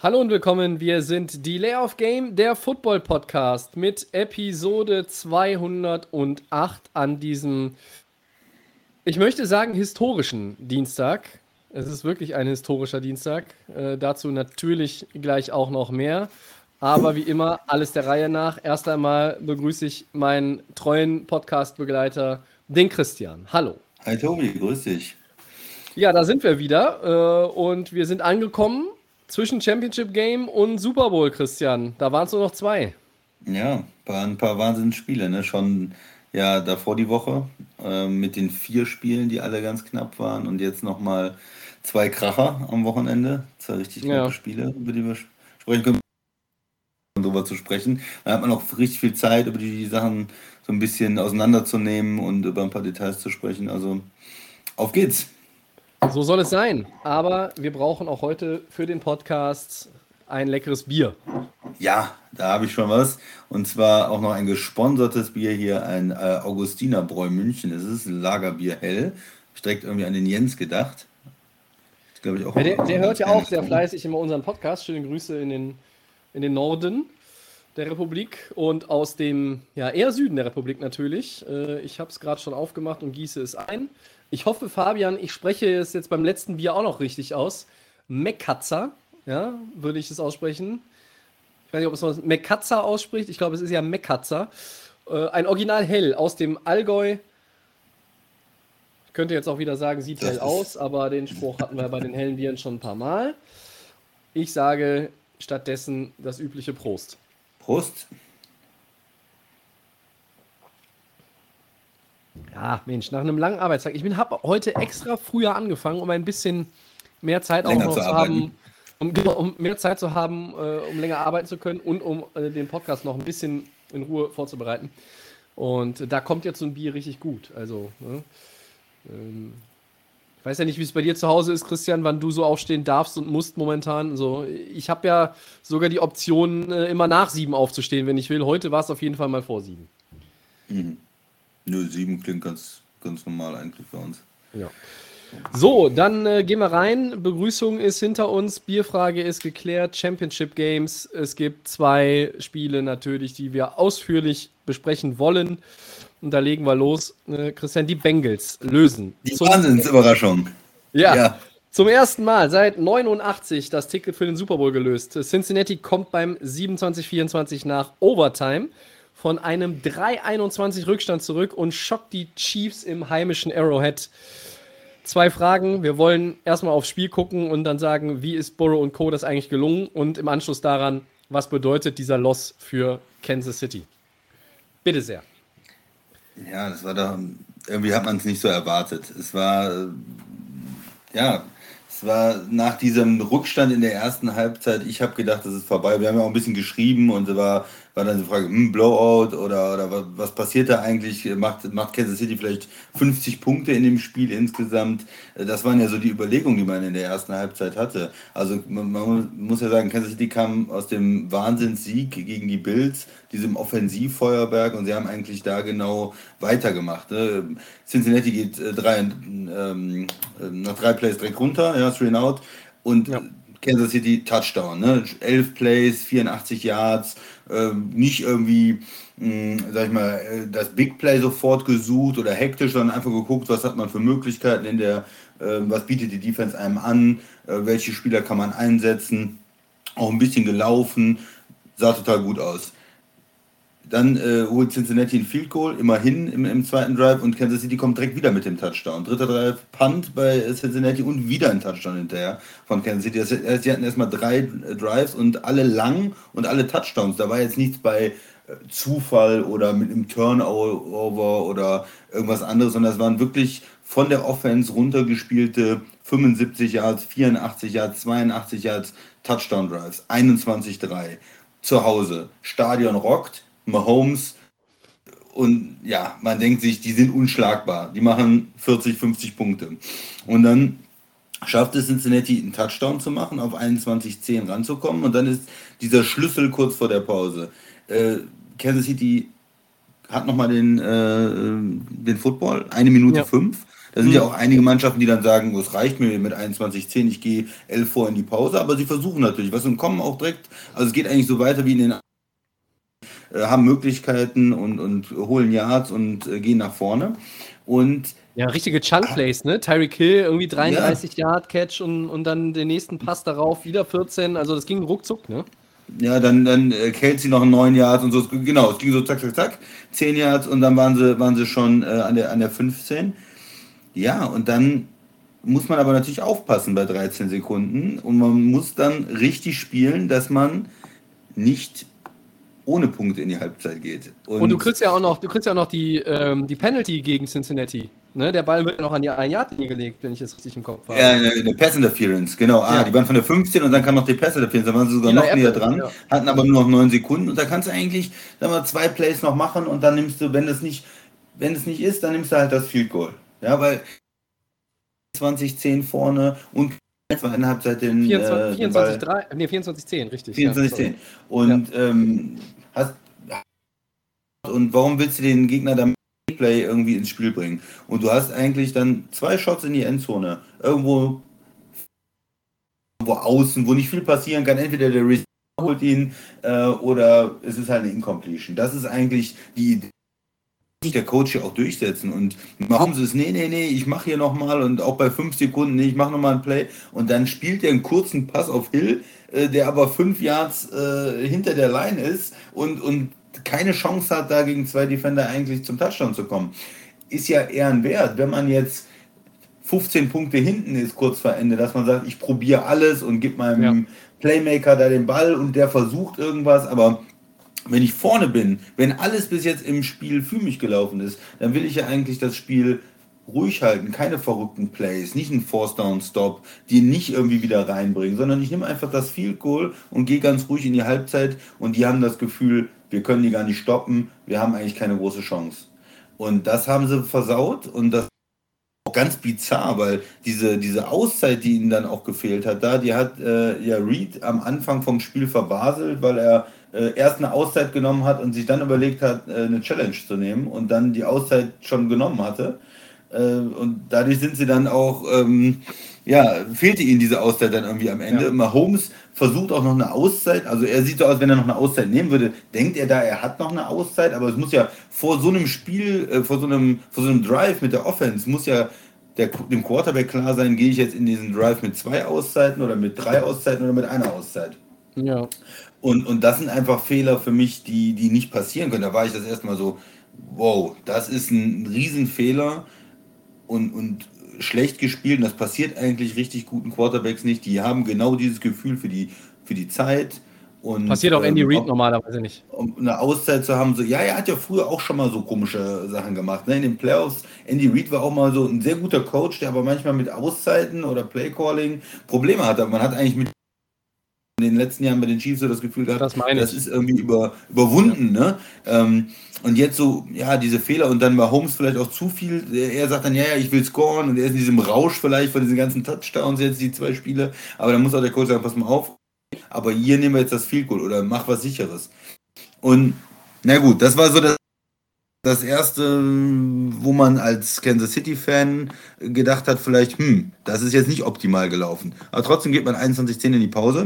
Hallo und willkommen. Wir sind die Layoff Game, der Football Podcast mit Episode 208 an diesem, ich möchte sagen, historischen Dienstag. Es ist wirklich ein historischer Dienstag. Äh, dazu natürlich gleich auch noch mehr. Aber wie immer, alles der Reihe nach. Erst einmal begrüße ich meinen treuen Podcast-Begleiter, den Christian. Hallo. Hi Tobi, grüß dich. Ja, da sind wir wieder. Äh, und wir sind angekommen zwischen Championship Game und Super Bowl, Christian. Da waren es nur noch zwei. Ja, waren ein paar Wahnsinnsspiele, ne? Schon ja davor die Woche äh, mit den vier Spielen, die alle ganz knapp waren und jetzt nochmal zwei Kracher am Wochenende. Zwei richtig knappe Ja. Spiele, über die wir sprechen können. darüber zu sprechen. Dann hat man auch richtig viel Zeit, über die Sachen so ein bisschen auseinanderzunehmen und über ein paar Details zu sprechen. Also auf geht's. So soll es sein. Aber wir brauchen auch heute für den Podcast ein leckeres Bier. Ja, da habe ich schon was. Und zwar auch noch ein gesponsertes Bier hier, ein äh, Augustinerbräu München. Es ist ein Lagerbier hell. Ich direkt irgendwie an den Jens gedacht. Ich glaube ich auch. Ja, der, der hört ja auch sehr fleißig. fleißig immer unseren Podcast. Schöne Grüße in den, in den Norden der Republik und aus dem ja, eher Süden der Republik natürlich. Äh, ich habe es gerade schon aufgemacht und gieße es ein. Ich hoffe, Fabian, ich spreche es jetzt beim letzten Bier auch noch richtig aus. Mekatzer, ja, würde ich es aussprechen. Ich weiß nicht, ob es man Mekatzer ausspricht. Ich glaube, es ist ja Mekatzer. Äh, ein Original Hell aus dem Allgäu. Ich könnte jetzt auch wieder sagen, sieht hell aus, aber den Spruch hatten wir bei den hellen Bieren schon ein paar Mal. Ich sage stattdessen das übliche Prost. Prost. Ja, Mensch, nach einem langen Arbeitstag. Ich habe heute extra früher angefangen, um ein bisschen mehr Zeit auch noch zu, zu haben, um, genau, um, mehr Zeit zu haben, äh, um länger arbeiten zu können und um äh, den Podcast noch ein bisschen in Ruhe vorzubereiten. Und da kommt jetzt so ein Bier richtig gut. Also, ne? ähm, ich weiß ja nicht, wie es bei dir zu Hause ist, Christian, wann du so aufstehen darfst und musst momentan. So, ich habe ja sogar die Option, äh, immer nach sieben aufzustehen, wenn ich will. Heute war es auf jeden Fall mal vor sieben. Mhm. 07 klingt ganz, ganz normal eigentlich für uns. Ja. So, dann äh, gehen wir rein. Begrüßung ist hinter uns, Bierfrage ist geklärt, Championship Games. Es gibt zwei Spiele natürlich, die wir ausführlich besprechen wollen. Und da legen wir los. Äh, Christian, die Bengals lösen. Die zum Wahnsinnsüberraschung. Ja. ja. Zum ersten Mal seit 89 das Ticket für den Super Bowl gelöst. Cincinnati kommt beim 27-24 nach Overtime von einem 3-21 Rückstand zurück und schockt die Chiefs im heimischen Arrowhead. Zwei Fragen. Wir wollen erstmal aufs Spiel gucken und dann sagen, wie ist Burrow und Co. das eigentlich gelungen und im Anschluss daran, was bedeutet dieser Loss für Kansas City? Bitte sehr. Ja, das war da, irgendwie hat man es nicht so erwartet. Es war, ja, es war nach diesem Rückstand in der ersten Halbzeit, ich habe gedacht, das ist vorbei. Wir haben ja auch ein bisschen geschrieben und es war, war dann die Frage, hm, Blowout oder, oder was, was passiert da eigentlich? Macht, macht Kansas City vielleicht 50 Punkte in dem Spiel insgesamt? Äh, Das waren ja so die Überlegungen, die man in der ersten Halbzeit hatte. Also man, man muss ja sagen, Kansas City kam aus dem Wahnsinnssieg gegen die Bills, diesem Offensivfeuerwerk und sie haben eigentlich da genau weitergemacht. Ne? Cincinnati geht äh, drei, ähm, äh, nach drei Plays direkt runter, ja, three and out und Ja. Kansas City Touchdown, ne? 11 Plays, 84 Yards, ähm, nicht irgendwie, mh, sag ich mal, äh, das Big Play sofort gesucht oder hektisch, sondern einfach geguckt, was hat man für Möglichkeiten in der, äh, was bietet die Defense einem an, äh, welche Spieler kann man einsetzen, auch ein bisschen gelaufen, sah total gut aus. Dann äh, holt Cincinnati ein Field Goal, immerhin im, im zweiten Drive und Kansas City kommt direkt wieder mit dem Touchdown. Dritter Drive, Punt bei Cincinnati und wieder ein Touchdown hinterher von Kansas City. Das heißt, sie hatten erstmal drei äh, Drives und alle lang und alle Touchdowns. Da war jetzt nichts bei äh, Zufall oder mit einem Turnover oder irgendwas anderes, sondern es waren wirklich von der Offense runtergespielte 75 Yards, 84 Yards, 82 Yards Touchdown Drives, 21-3 zu Hause. Stadion rockt, Mahomes Und ja, man denkt sich, die sind unschlagbar. Die machen 40, 50 Punkte. Und dann schafft es Cincinnati einen Touchdown zu machen, auf 21-10 ranzukommen. Und dann ist dieser Schlüssel kurz vor der Pause. Äh, Kansas City hat nochmal den, äh, den Football, eine Minute Ja. fünf. Da sind ja auch einige Mannschaften, die dann sagen, es reicht mir mit 21-10, ich gehe 11 vor in die Pause, aber sie versuchen natürlich was und kommen auch direkt, also es geht eigentlich so weiter wie in den haben Möglichkeiten und, und holen Yards und äh, gehen nach vorne. Und Ja, richtige Chunk-Plays, ne? Tyreek Hill, irgendwie 33 Yard Catch und, und dann den nächsten Pass darauf, wieder 14. Also das ging ruckzuck, ne? Ja, dann, dann äh, Kelsey noch neun Yards und so. Genau, es ging so zack, zack, zack. Zehn Yards und dann waren sie, waren sie schon äh, an, der, an der 15. Ja, und dann muss man aber natürlich aufpassen bei 13 Sekunden und man muss dann richtig spielen, dass man nicht ohne Punkte in die Halbzeit geht. Und, du kriegst ja auch noch, du kriegst ja auch noch die, ähm, die Penalty gegen Cincinnati. Ne? Der Ball wird ja noch an die 1 Yard linie gelegt, wenn ich es richtig im Kopf habe. Ja, eine, eine Pass Interference, genau. Ah, Ja. die waren von der 15 und dann kam noch die Pass Interference, da waren sie sogar Ja, noch näher Apple, dran, ja. hatten aber nur noch 9 Sekunden und da kannst du eigentlich, sagen wir, zwei Plays noch machen und dann nimmst du, wenn es nicht, wenn es nicht ist, dann nimmst du halt das Field Goal. Ja, weil 20-10 vorne und in der Halbzeit den, 24, äh, den Ball- 24, 3, nee, 24, 10, richtig. 24 ja, 10. Und ähm, hast und warum willst du den Gegner dann Play irgendwie ins Spiel bringen? Und du hast eigentlich dann zwei Shots in die Endzone. Irgendwo wo außen, wo nicht viel passieren kann. Entweder der Receiver holt ihn äh, oder es ist halt eine Incompletion. Das ist eigentlich die Idee. Sich der Coach hier auch durchsetzen und warum sie es, nee, nee, nee, ich mache hier nochmal und auch bei fünf Sekunden, nee, ich mache nochmal ein Play und dann spielt er einen kurzen Pass auf Hill, äh, der aber fünf Yards äh, hinter der Line ist und, und keine Chance hat, da gegen zwei Defender eigentlich zum Touchdown zu kommen. Ist ja eher ein Wert, wenn man jetzt 15 Punkte hinten ist kurz vor Ende, dass man sagt, ich probiere alles und gebe meinem Ja. Playmaker da den Ball und der versucht irgendwas, aber wenn ich vorne bin, wenn alles bis jetzt im Spiel für mich gelaufen ist, dann will ich ja eigentlich das Spiel ruhig halten, keine verrückten Plays, nicht einen Force Down Stop, die nicht irgendwie wieder reinbringen, sondern ich nehme einfach das Field Goal und gehe ganz ruhig in die Halbzeit und die haben das Gefühl, wir können die gar nicht stoppen, wir haben eigentlich keine große Chance. Und das haben sie versaut und das auch ganz bizarr, weil diese, diese Auszeit, die ihnen dann auch gefehlt hat, da, die hat äh, ja Reed am Anfang vom Spiel verbaselt, weil er äh, erst eine Auszeit genommen hat und sich dann überlegt hat, äh, eine Challenge zu nehmen und dann die Auszeit schon genommen hatte. Äh, und dadurch sind sie dann auch, ähm, ja, fehlte ihnen diese Auszeit dann irgendwie am Ende. Ja. Mahomes versucht auch noch eine Auszeit, also er sieht so aus, wenn er noch eine Auszeit nehmen würde, denkt er da, er hat noch eine Auszeit, aber es muss ja vor so einem Spiel, äh, vor so einem, vor so einem Drive mit der Offense, muss ja der, dem Quarterback klar sein, gehe ich jetzt in diesen Drive mit zwei Auszeiten oder mit drei Auszeiten oder mit einer Auszeit. Ja. Und, und das sind einfach Fehler für mich, die, die nicht passieren können. Da war ich das erstmal so, wow, das ist ein Riesenfehler und, und schlecht gespielt. Und das passiert eigentlich richtig guten Quarterbacks nicht. Die haben genau dieses Gefühl für die, für die Zeit. Und, Passiert auch Andy ähm, Reid ob- normalerweise nicht. um eine Auszeit zu haben, so, ja, er hat ja früher auch schon mal so komische Sachen gemacht. Ne? In den Playoffs, Andy Reid war auch mal so ein sehr guter Coach, der aber manchmal mit Auszeiten oder Playcalling Probleme hatte. Man hat eigentlich mit in den letzten Jahren bei den Chiefs so das Gefühl gehabt, Das das ist irgendwie über, überwunden. Ne? Ähm, und jetzt so, ja, diese Fehler und dann bei Holmes vielleicht auch zu viel. Er sagt dann, ja, ja, ich will scoren und er ist in diesem Rausch vielleicht von diesen ganzen Touchdowns jetzt, die zwei Spiele. Aber dann muss auch der Coach sagen, pass mal auf, aber hier nehmen wir jetzt das Field Goal oder mach was sicheres. Und na gut, das war so das, das erste, wo man als Kansas City-Fan gedacht hat, vielleicht, hm, das ist jetzt nicht optimal gelaufen. Aber trotzdem geht man 21-10 in die Pause.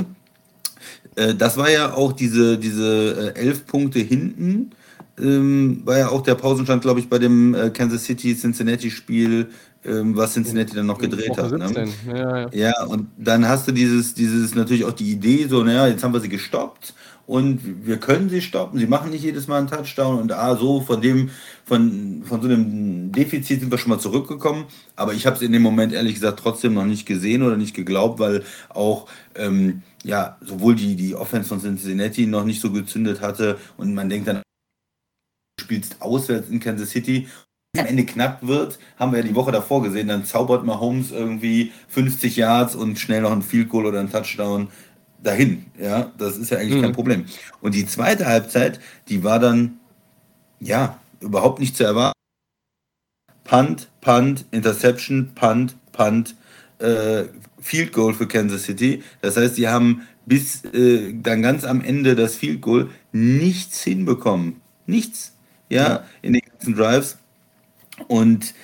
Äh, Das war ja auch diese, diese äh, elf Punkte hinten, ähm, war ja auch der Pausenstand, glaube ich, bei dem äh, Kansas City-Cincinnati-Spiel, ähm, was Cincinnati dann noch gedreht hat. Ne? 17. Ja, ja. Ja, und dann hast du dieses, dieses natürlich auch die Idee, so, naja, jetzt haben wir sie gestoppt und wir können sie stoppen. Sie machen nicht jedes Mal einen Touchdown und ah, so von dem, von, von so einem Defizit sind wir schon mal zurückgekommen. Aber ich habe es in dem Moment ehrlich gesagt trotzdem noch nicht gesehen oder nicht geglaubt, weil auch ähm, ja, sowohl die, die Offense von Cincinnati noch nicht so gezündet hatte und man denkt dann, du spielst auswärts in Kansas City am Ende knapp wird, haben wir ja die Woche davor gesehen, dann zaubert Mahomes irgendwie 50 Yards und schnell noch ein Field Goal oder ein Touchdown dahin. Ja, das ist ja eigentlich Mhm. kein Problem. Und die zweite Halbzeit, die war dann, ja, überhaupt nicht zu erwarten. Punt, Punt, Interception, Punt, Punt, äh, Field Goal für Kansas City. Das heißt, sie haben bis äh, dann ganz am Ende das Field Goal nichts hinbekommen. Nichts. Ja, ja. in den ganzen Drives. Und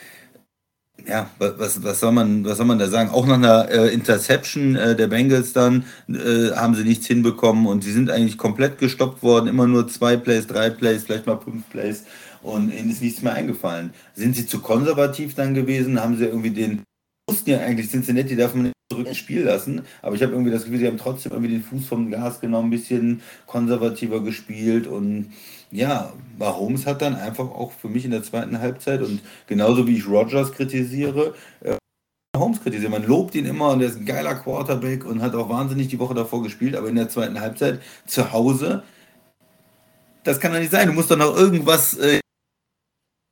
ja, was, was, soll man, was soll man da sagen? Auch nach einer äh, Interception äh, der Bengals dann äh, haben sie nichts hinbekommen und sie sind eigentlich komplett gestoppt worden. Immer nur zwei Plays, drei Plays, vielleicht mal fünf Plays und ihnen ist nichts mehr eingefallen. Sind sie zu konservativ dann gewesen? Haben sie irgendwie den, wussten ja eigentlich Cincinnati darf man nicht zurück ins Spiel lassen, aber ich habe irgendwie das Gefühl, sie haben trotzdem irgendwie den Fuß vom Gas genommen, ein bisschen konservativer gespielt und ja, Mahomes hat dann einfach auch für mich in der zweiten Halbzeit und genauso wie ich Rogers kritisiere, äh, Mahomes kritisiere. Man lobt ihn immer und er ist ein geiler Quarterback und hat auch wahnsinnig die Woche davor gespielt, aber in der zweiten Halbzeit zu Hause, das kann doch nicht sein. Du musst doch noch irgendwas, äh,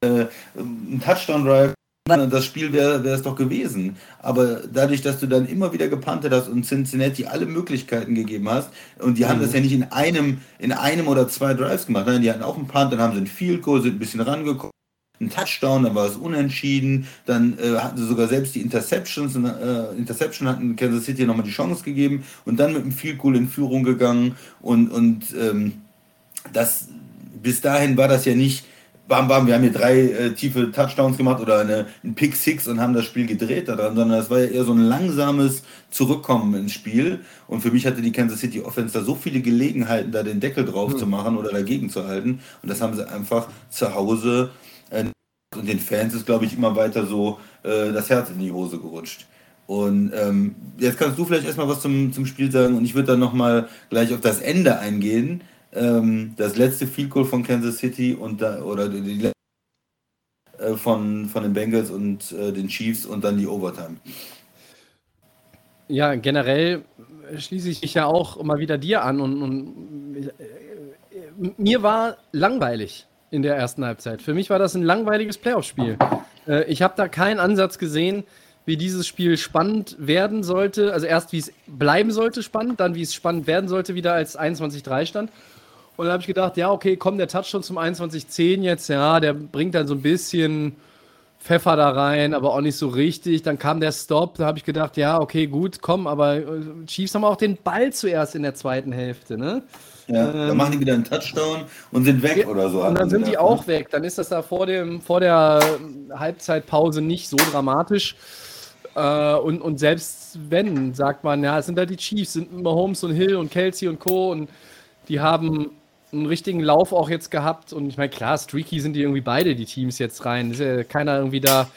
äh, ein Touchdown-Drive das Spiel wäre es doch gewesen. Aber dadurch, dass du dann immer wieder gepantet hast und Cincinnati alle Möglichkeiten gegeben hast, und die mhm. haben das ja nicht in einem, in einem oder zwei Drives gemacht, nein, die hatten auch einen Punt, dann haben sie einen Field Goal, sind ein bisschen rangekommen, einen Touchdown, dann war es unentschieden, dann äh, hatten sie sogar selbst die Interceptions, äh, Interception hatten Kansas City nochmal die Chance gegeben und dann mit einem Field Goal in Führung gegangen und, und ähm, das, bis dahin war das ja nicht bam, bam, wir haben hier drei äh, tiefe Touchdowns gemacht oder eine, ein Pick Six und haben das Spiel gedreht daran, sondern das war ja eher so ein langsames Zurückkommen ins Spiel. Und für mich hatte die Kansas City Offense da so viele Gelegenheiten, da den Deckel drauf mhm. zu machen oder dagegen zu halten. Und das haben sie einfach zu Hause äh, und den Fans ist, glaube ich, immer weiter so äh, das Herz in die Hose gerutscht. Und ähm, jetzt kannst du vielleicht erstmal was zum, zum Spiel sagen und ich würde dann nochmal gleich auf das Ende eingehen ähm, das letzte Field Goal von Kansas City und da, oder die, die äh, von, von den Bengals und äh, den Chiefs und dann die Overtime. Ja, generell schließe ich mich ja auch mal wieder dir an und, und äh, mir war langweilig in der ersten Halbzeit. Für mich war das ein langweiliges Playoff-Spiel. Äh, ich habe da keinen Ansatz gesehen, wie dieses Spiel spannend werden sollte. Also erst wie es bleiben sollte spannend, dann wie es spannend werden sollte, wieder als 21-3 stand. Und dann habe ich gedacht, ja, okay, komm, der Touchdown zum 21-10 jetzt, ja, der bringt dann so ein bisschen Pfeffer da rein, aber auch nicht so richtig. Dann kam der Stop, da habe ich gedacht, ja, okay, gut, komm, aber äh, Chiefs haben auch den Ball zuerst in der zweiten Hälfte, ne? Ja, ähm, dann machen die wieder einen Touchdown und sind weg ja, oder so. Und dann sind gedacht, die auch ne? weg. Dann ist das da vor, dem, vor der Halbzeitpause nicht so dramatisch. Äh, und, und selbst wenn, sagt man, ja, es sind da die Chiefs, sind Mahomes und Hill und Kelsey und Co. Und die haben einen richtigen Lauf auch jetzt gehabt. Und ich meine, klar, streaky sind die irgendwie beide, die Teams jetzt rein. Ist ja keiner irgendwie da,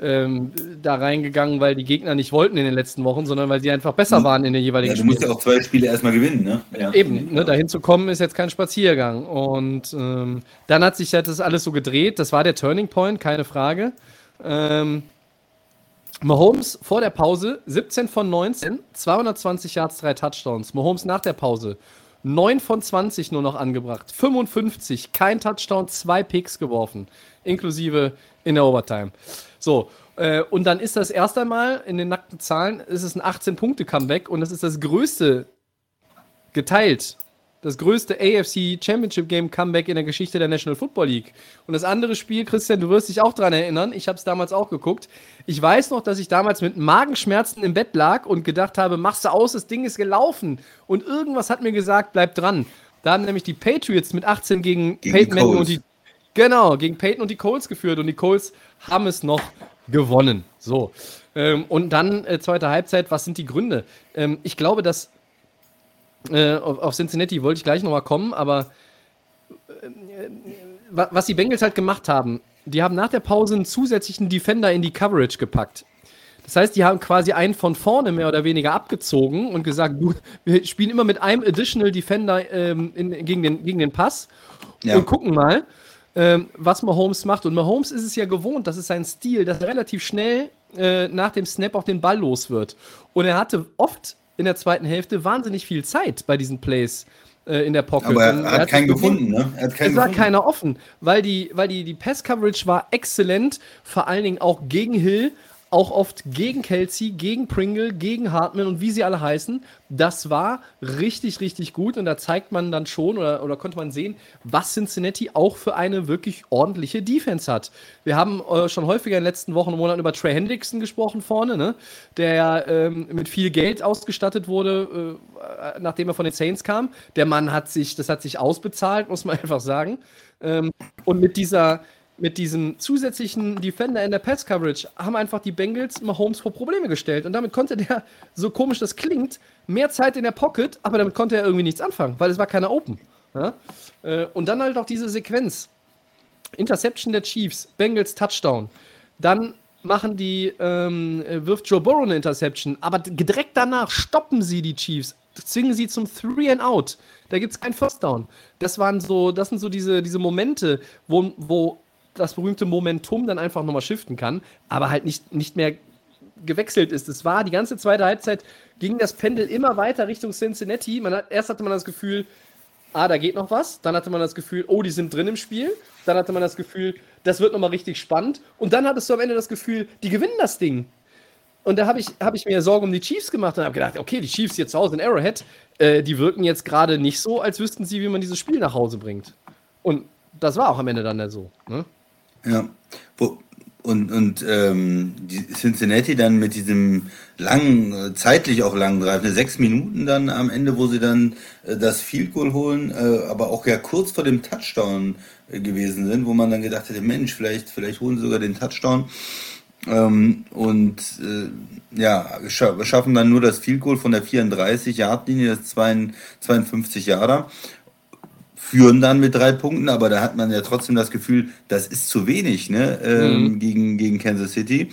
ähm, da reingegangen, weil die Gegner nicht wollten in den letzten Wochen, sondern weil sie einfach besser waren in den jeweiligen ja, du musst ja auch zwei Spiele erstmal gewinnen, ne? Ja. Eben, ne, dahin zu kommen ist jetzt kein Spaziergang. Und ähm, dann hat sich das alles so gedreht. Das war der Turning Point, keine Frage. Ähm, Mahomes vor der Pause 17 von 19, 220 Yards, drei Touchdowns. Mahomes nach der Pause 9 von 20 nur noch angebracht. 55, kein Touchdown, zwei Picks geworfen, inklusive in der Overtime. So, äh, und dann ist das erst einmal in den nackten Zahlen, ist es ein 18-Punkte-Comeback und das ist das größte geteilt das größte AFC Championship Game Comeback in der Geschichte der National Football League. Und das andere Spiel, Christian, du wirst dich auch daran erinnern, ich habe es damals auch geguckt. Ich weiß noch, dass ich damals mit Magenschmerzen im Bett lag und gedacht habe, machst du aus, das Ding ist gelaufen. Und irgendwas hat mir gesagt, bleib dran. Da haben nämlich die Patriots mit 18 gegen, gegen Peyton Manning und die Genau, gegen Peyton und die Colts geführt und die Colts haben es noch gewonnen. So. Ähm, und dann äh, zweite Halbzeit, was sind die Gründe? Ähm, ich glaube, dass äh, auf, auf, Cincinnati wollte ich gleich nochmal kommen, aber äh, was die Bengals halt gemacht haben, die haben nach der Pause einen zusätzlichen Defender in die Coverage gepackt. Das heißt, die haben quasi einen von vorne mehr oder weniger abgezogen und gesagt, du, wir spielen immer mit einem Additional Defender ähm, in, gegen, den, gegen den Pass ja. und gucken mal, ähm, was Mahomes macht. Und Mahomes ist es ja gewohnt, das ist sein Stil, dass er relativ schnell äh, nach dem Snap auch den Ball los wird. Und er hatte oft in der zweiten Hälfte wahnsinnig viel Zeit bei diesen Plays äh, in der Pocket. Aber er, er hat, hat keinen gefunden, ne? Er hat keinen es war gefunden. keiner offen, weil die, weil die, die Pass-Coverage war exzellent, vor allen Dingen auch gegen Hill, auch oft gegen Kelsey, gegen Pringle, gegen Hartman und wie sie alle heißen. Das war richtig, richtig gut und da zeigt man dann schon oder, oder konnte man sehen, was Cincinnati auch für eine wirklich ordentliche Defense hat. Wir haben äh, schon häufiger in den letzten Wochen und Monaten über Trey Hendrickson gesprochen vorne, ne? der ähm, mit viel Geld ausgestattet wurde, äh, nachdem er von den Saints kam. Der Mann hat sich, das hat sich ausbezahlt, muss man einfach sagen. Ähm, und mit dieser mit diesem zusätzlichen Defender in der Pass-Coverage haben einfach die Bengals Mahomes vor Probleme gestellt. Und damit konnte der, so komisch das klingt, mehr Zeit in der Pocket, aber damit konnte er irgendwie nichts anfangen, weil es war keiner Open. Ja? Äh, und dann halt auch diese Sequenz. Interception der Chiefs, Bengals Touchdown. Dann machen die, ähm, wirft Joe Burrow eine Interception, aber direkt danach stoppen sie die Chiefs, zwingen sie zum Three and Out. Da gibt es keinen First Down. Das waren so, das sind so diese, diese Momente, wo, wo das berühmte Momentum dann einfach nochmal shiften kann, aber halt nicht, nicht mehr gewechselt ist. Es war die ganze zweite Halbzeit, ging das Pendel immer weiter Richtung Cincinnati. Man hat, erst hatte man das Gefühl, ah, da geht noch was. Dann hatte man das Gefühl, oh, die sind drin im Spiel. Dann hatte man das Gefühl, das wird nochmal richtig spannend. Und dann hattest du am Ende das Gefühl, die gewinnen das Ding. Und da habe ich, hab ich mir Sorgen um die Chiefs gemacht und habe gedacht, okay, die Chiefs hier zu Hause in Arrowhead, äh, die wirken jetzt gerade nicht so, als wüssten sie, wie man dieses Spiel nach Hause bringt. Und das war auch am Ende dann so. Ne? Ja. Und, und ähm, Cincinnati dann mit diesem langen, äh, zeitlich auch langen Drive, ne, sechs Minuten dann am Ende, wo sie dann äh, das Field Goal holen, äh, aber auch ja kurz vor dem Touchdown äh, gewesen sind, wo man dann gedacht hätte, Mensch, vielleicht, vielleicht holen sie sogar den Touchdown. Ähm, und äh, ja, schaffen dann nur das Field Goal von der 34-Yard-Linie, das 52 Jahre führen dann mit drei Punkten, aber da hat man ja trotzdem das Gefühl, das ist zu wenig ne, ähm, mhm. gegen, gegen Kansas City.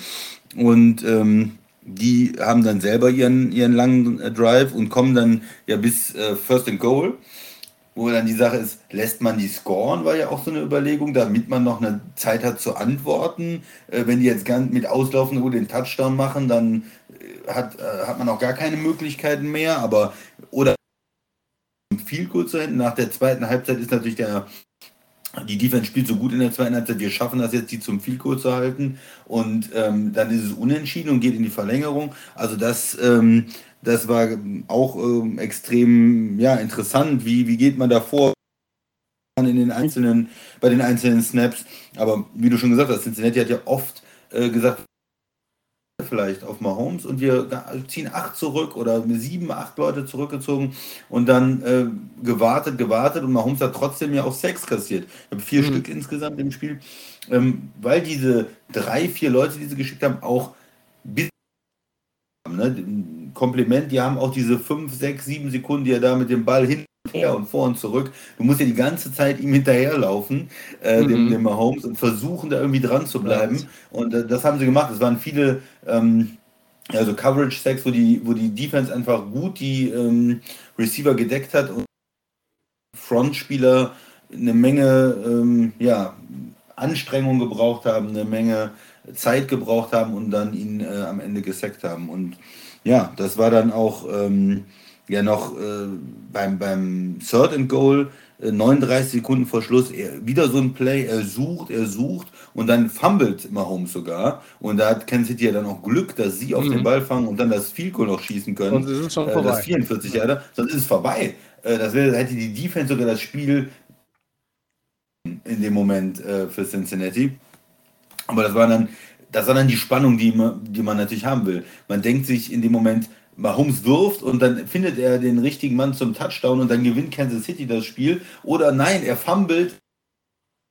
Und ähm, die haben dann selber ihren, ihren langen Drive und kommen dann ja bis äh, First and Goal. Wo dann die Sache ist, lässt man die scoren, war ja auch so eine Überlegung, damit man noch eine Zeit hat zu antworten. Äh, wenn die jetzt ganz mit Auslaufen nur den Touchdown machen, dann äh, hat, äh, hat man auch gar keine Möglichkeiten mehr. Aber oder viel Goal zu enden. Nach der zweiten Halbzeit ist natürlich der die Defense spielt so gut in der zweiten Halbzeit, wir schaffen das jetzt, die zum Field Goal zu halten. Und ähm, dann ist es unentschieden und geht in die Verlängerung. Also das, ähm, das war auch ähm, extrem ja, interessant. Wie, wie geht man da vor? in den einzelnen, bei den einzelnen Snaps. Aber wie du schon gesagt hast, Cincinnati hat ja oft äh, gesagt, vielleicht auf Mahomes und wir ziehen acht zurück oder sieben, acht Leute zurückgezogen und dann äh, gewartet, gewartet und Mahomes hat trotzdem ja auch sechs kassiert. Ich habe vier mhm. Stück insgesamt im Spiel, ähm, weil diese drei, vier Leute, die sie geschickt haben, auch bis ne, Kompliment, die haben auch diese fünf, sechs, sieben Sekunden, die er da mit dem Ball hin her und vor und zurück. Du musst ja die ganze Zeit ihm hinterherlaufen, äh, mhm. dem, dem Mahomes, und versuchen, da irgendwie dran zu bleiben. Und äh, das haben sie gemacht. Es waren viele ähm, also Coverage-Sacks, wo die, wo die Defense einfach gut die ähm, Receiver gedeckt hat und Frontspieler eine Menge ähm, ja, Anstrengung gebraucht haben, eine Menge Zeit gebraucht haben und dann ihn äh, am Ende gesackt haben. Und ja, das war dann auch ähm, ja noch äh, beim, beim Third and Goal, äh, 39 Sekunden vor Schluss, er, wieder so ein Play, er sucht, er sucht und dann fummelt Mahomes sogar. Und da hat Kansas City ja dann auch Glück, dass sie auf mhm. den Ball fangen und dann das Field Goal noch schießen können. Und es ist schon äh, vorbei. Das 44 Jahre, sonst ist es vorbei. Äh, das wäre, hätte die Defense sogar das Spiel in dem Moment äh, für Cincinnati. Aber das war dann, das war dann die Spannung, die man, die man natürlich haben will. Man denkt sich in dem Moment, Mahomes wirft und dann findet er den richtigen Mann zum Touchdown und dann gewinnt Kansas City das Spiel. Oder nein, er fummelt,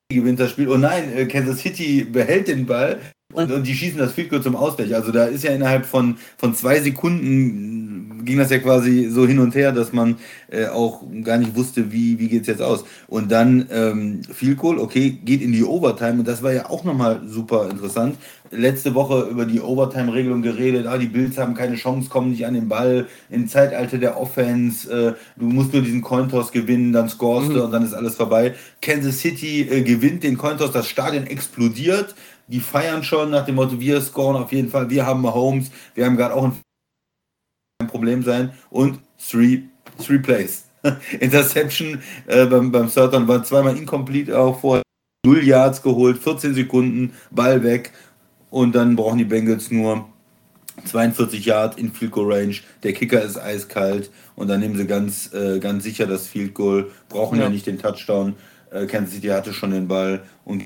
gewinnt das Spiel. Und nein, äh, Kansas City behält den Ball und, und die schießen das Field Goal zum Ausgleich. Also da ist ja innerhalb von, von zwei Sekunden ging das ja quasi so hin und her, dass man äh, auch gar nicht wusste, wie, wie geht es jetzt aus. Und dann ähm, Field Goal, okay, geht in die Overtime und das war ja auch nochmal super interessant. Letzte Woche über die Overtime-Regelung geredet, ah, die Bills haben keine Chance, kommen nicht an den Ball. Im Zeitalter der Offense, äh, du musst nur diesen Cointoss gewinnen, dann scorest mhm. du und dann ist alles vorbei. Kansas City äh, gewinnt den Cointoss, das Stadion explodiert die feiern schon nach dem Motto, wir scoren auf jeden Fall, wir haben Mahomes, wir haben gerade auch ein Problem sein und three, three plays. Interception äh, beim, beim Third war zweimal incomplete auch vor 0 Yards geholt, 14 Sekunden, Ball weg und dann brauchen die Bengals nur 42 Yard in Field Goal Range. Der Kicker ist eiskalt und dann nehmen sie ganz, äh, ganz sicher das Field Goal, brauchen ja, ja nicht den Touchdown. Äh, Kansas City hatte schon den Ball und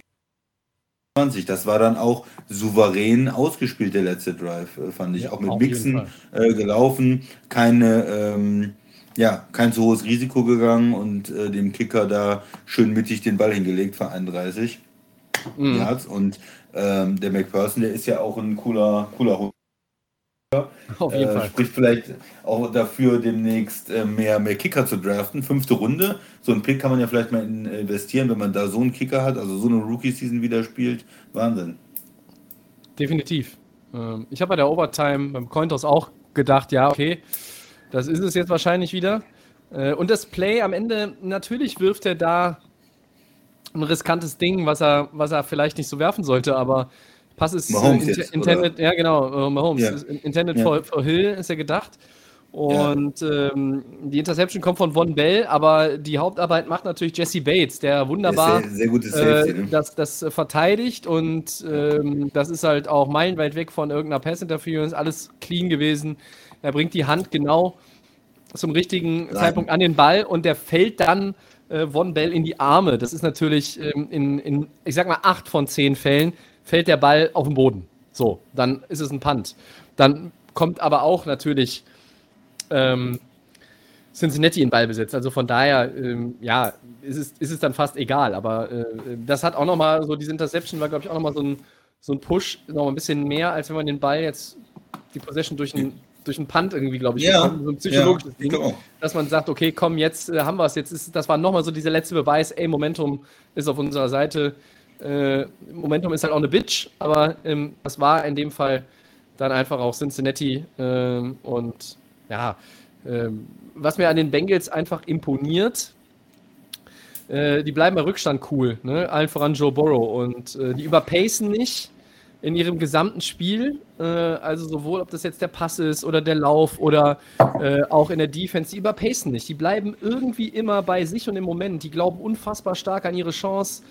20. Das war dann auch souverän ausgespielt, der letzte Drive, äh, fand ich. Ja, auch mit Mixen äh, gelaufen, keine, ähm, ja, kein so hohes Risiko gegangen und äh, dem Kicker da schön mittig den Ball hingelegt für 31 mhm. Yards. Und ähm, der McPherson, der ist ja auch ein cooler, cooler Hund. Auf jeden äh, Fall. Spricht vielleicht auch dafür, demnächst äh, mehr, mehr Kicker zu draften. Fünfte Runde. So ein Pick kann man ja vielleicht mal äh, investieren, wenn man da so einen Kicker hat, also so eine Rookie-Season wieder spielt. Wahnsinn. Definitiv. Ähm, ich habe bei der Overtime beim Cointos auch gedacht, ja, okay, das ist es jetzt wahrscheinlich wieder. Äh, und das Play am Ende, natürlich wirft er da ein riskantes Ding, was er, was er vielleicht nicht so werfen sollte, aber Pass ist Mahomes äh, intended, oder? ja genau, äh, Mahomes. Ja. Intended ja. For, for, Hill ist ja gedacht. Und ja. ähm, die Interception kommt von Von Bell, aber die Hauptarbeit macht natürlich Jesse Bates, der wunderbar sehr, sehr gutes Safety, äh, ne? das, das verteidigt und ähm, das ist halt auch meilenweit weg von irgendeiner Pass-Interference, alles clean gewesen. Er bringt die Hand genau zum richtigen Nein. Zeitpunkt an den Ball und der fällt dann äh, Von Bell in die Arme. Das ist natürlich ähm, in, in, ich sag mal, acht von zehn Fällen fällt der Ball auf den Boden. So, dann ist es ein Punt. Dann kommt aber auch natürlich ähm, Cincinnati in Ballbesitz. Also von daher, ähm, ja, ist es, ist es dann fast egal. Aber äh, das hat auch nochmal, so diese Interception war, glaube ich, auch nochmal so ein, so ein Push, nochmal ein bisschen mehr, als wenn man den Ball jetzt, die Possession durch einen, durch einen Punt irgendwie, glaube ich, ja, so ein psychologisches ja, Ding, genau. dass man sagt, okay, komm, jetzt äh, haben wir es. Jetzt ist, das war nochmal so dieser letzte Beweis, ey, Momentum ist auf unserer Seite. Äh, Momentum ist halt auch eine Bitch, aber ähm, das war in dem Fall dann einfach auch Cincinnati. Ähm, und ja, ähm, was mir an den Bengals einfach imponiert, äh, die bleiben bei Rückstand cool, ne? allen voran Joe Burrow. Und äh, die überpacen nicht in ihrem gesamten Spiel. Äh, also sowohl, ob das jetzt der Pass ist oder der Lauf oder äh, auch in der Defense, die überpacen nicht. Die bleiben irgendwie immer bei sich und im Moment. Die glauben unfassbar stark an ihre Chance.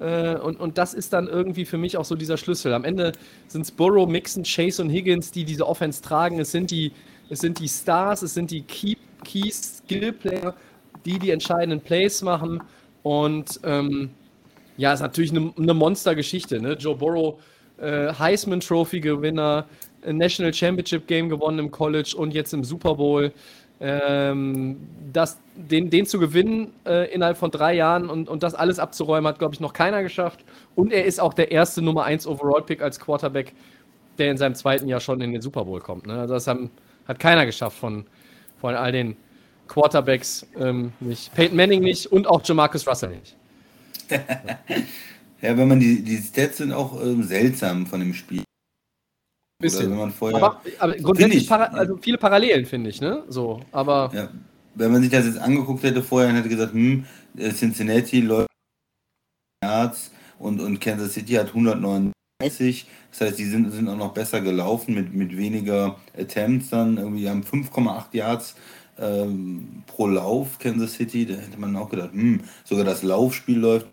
Äh, und, und das ist dann irgendwie für mich auch so dieser Schlüssel. Am Ende sind es Burrow, Mixon, Chase und Higgins, die diese Offense tragen. Es sind die, es sind die Stars, es sind die Key, Key Skill Player, die die entscheidenden Plays machen. Und ähm, ja, ist natürlich eine, eine Monstergeschichte. Ne? Joe Burrow, äh, Heisman Trophy Gewinner, National Championship Game gewonnen im College und jetzt im Super Bowl. Ähm, das, den, den zu gewinnen äh, innerhalb von drei Jahren und, und das alles abzuräumen, hat, glaube ich, noch keiner geschafft. Und er ist auch der erste Nummer 1 Overall-Pick als Quarterback, der in seinem zweiten Jahr schon in den Super Bowl kommt. Ne? Also das haben, hat keiner geschafft von, von all den Quarterbacks ähm, nicht. Peyton Manning nicht und auch Jamarcus Russell nicht. ja, wenn man die, die Stats sind auch ähm, seltsam von dem Spiel. Bisschen. wenn man vorher, aber, aber grundsätzlich ich, also viele Parallelen, finde ich, ne? So, aber. Ja, wenn man sich das jetzt angeguckt hätte vorher und hätte gesagt, hm, äh, Cincinnati läuft Yards und, und Kansas City hat 139. Das heißt, die sind, sind auch noch besser gelaufen mit, mit weniger Attempts dann. Irgendwie haben 5,8 Yards ähm, pro Lauf Kansas City. Da hätte man auch gedacht, hm, sogar das Laufspiel läuft.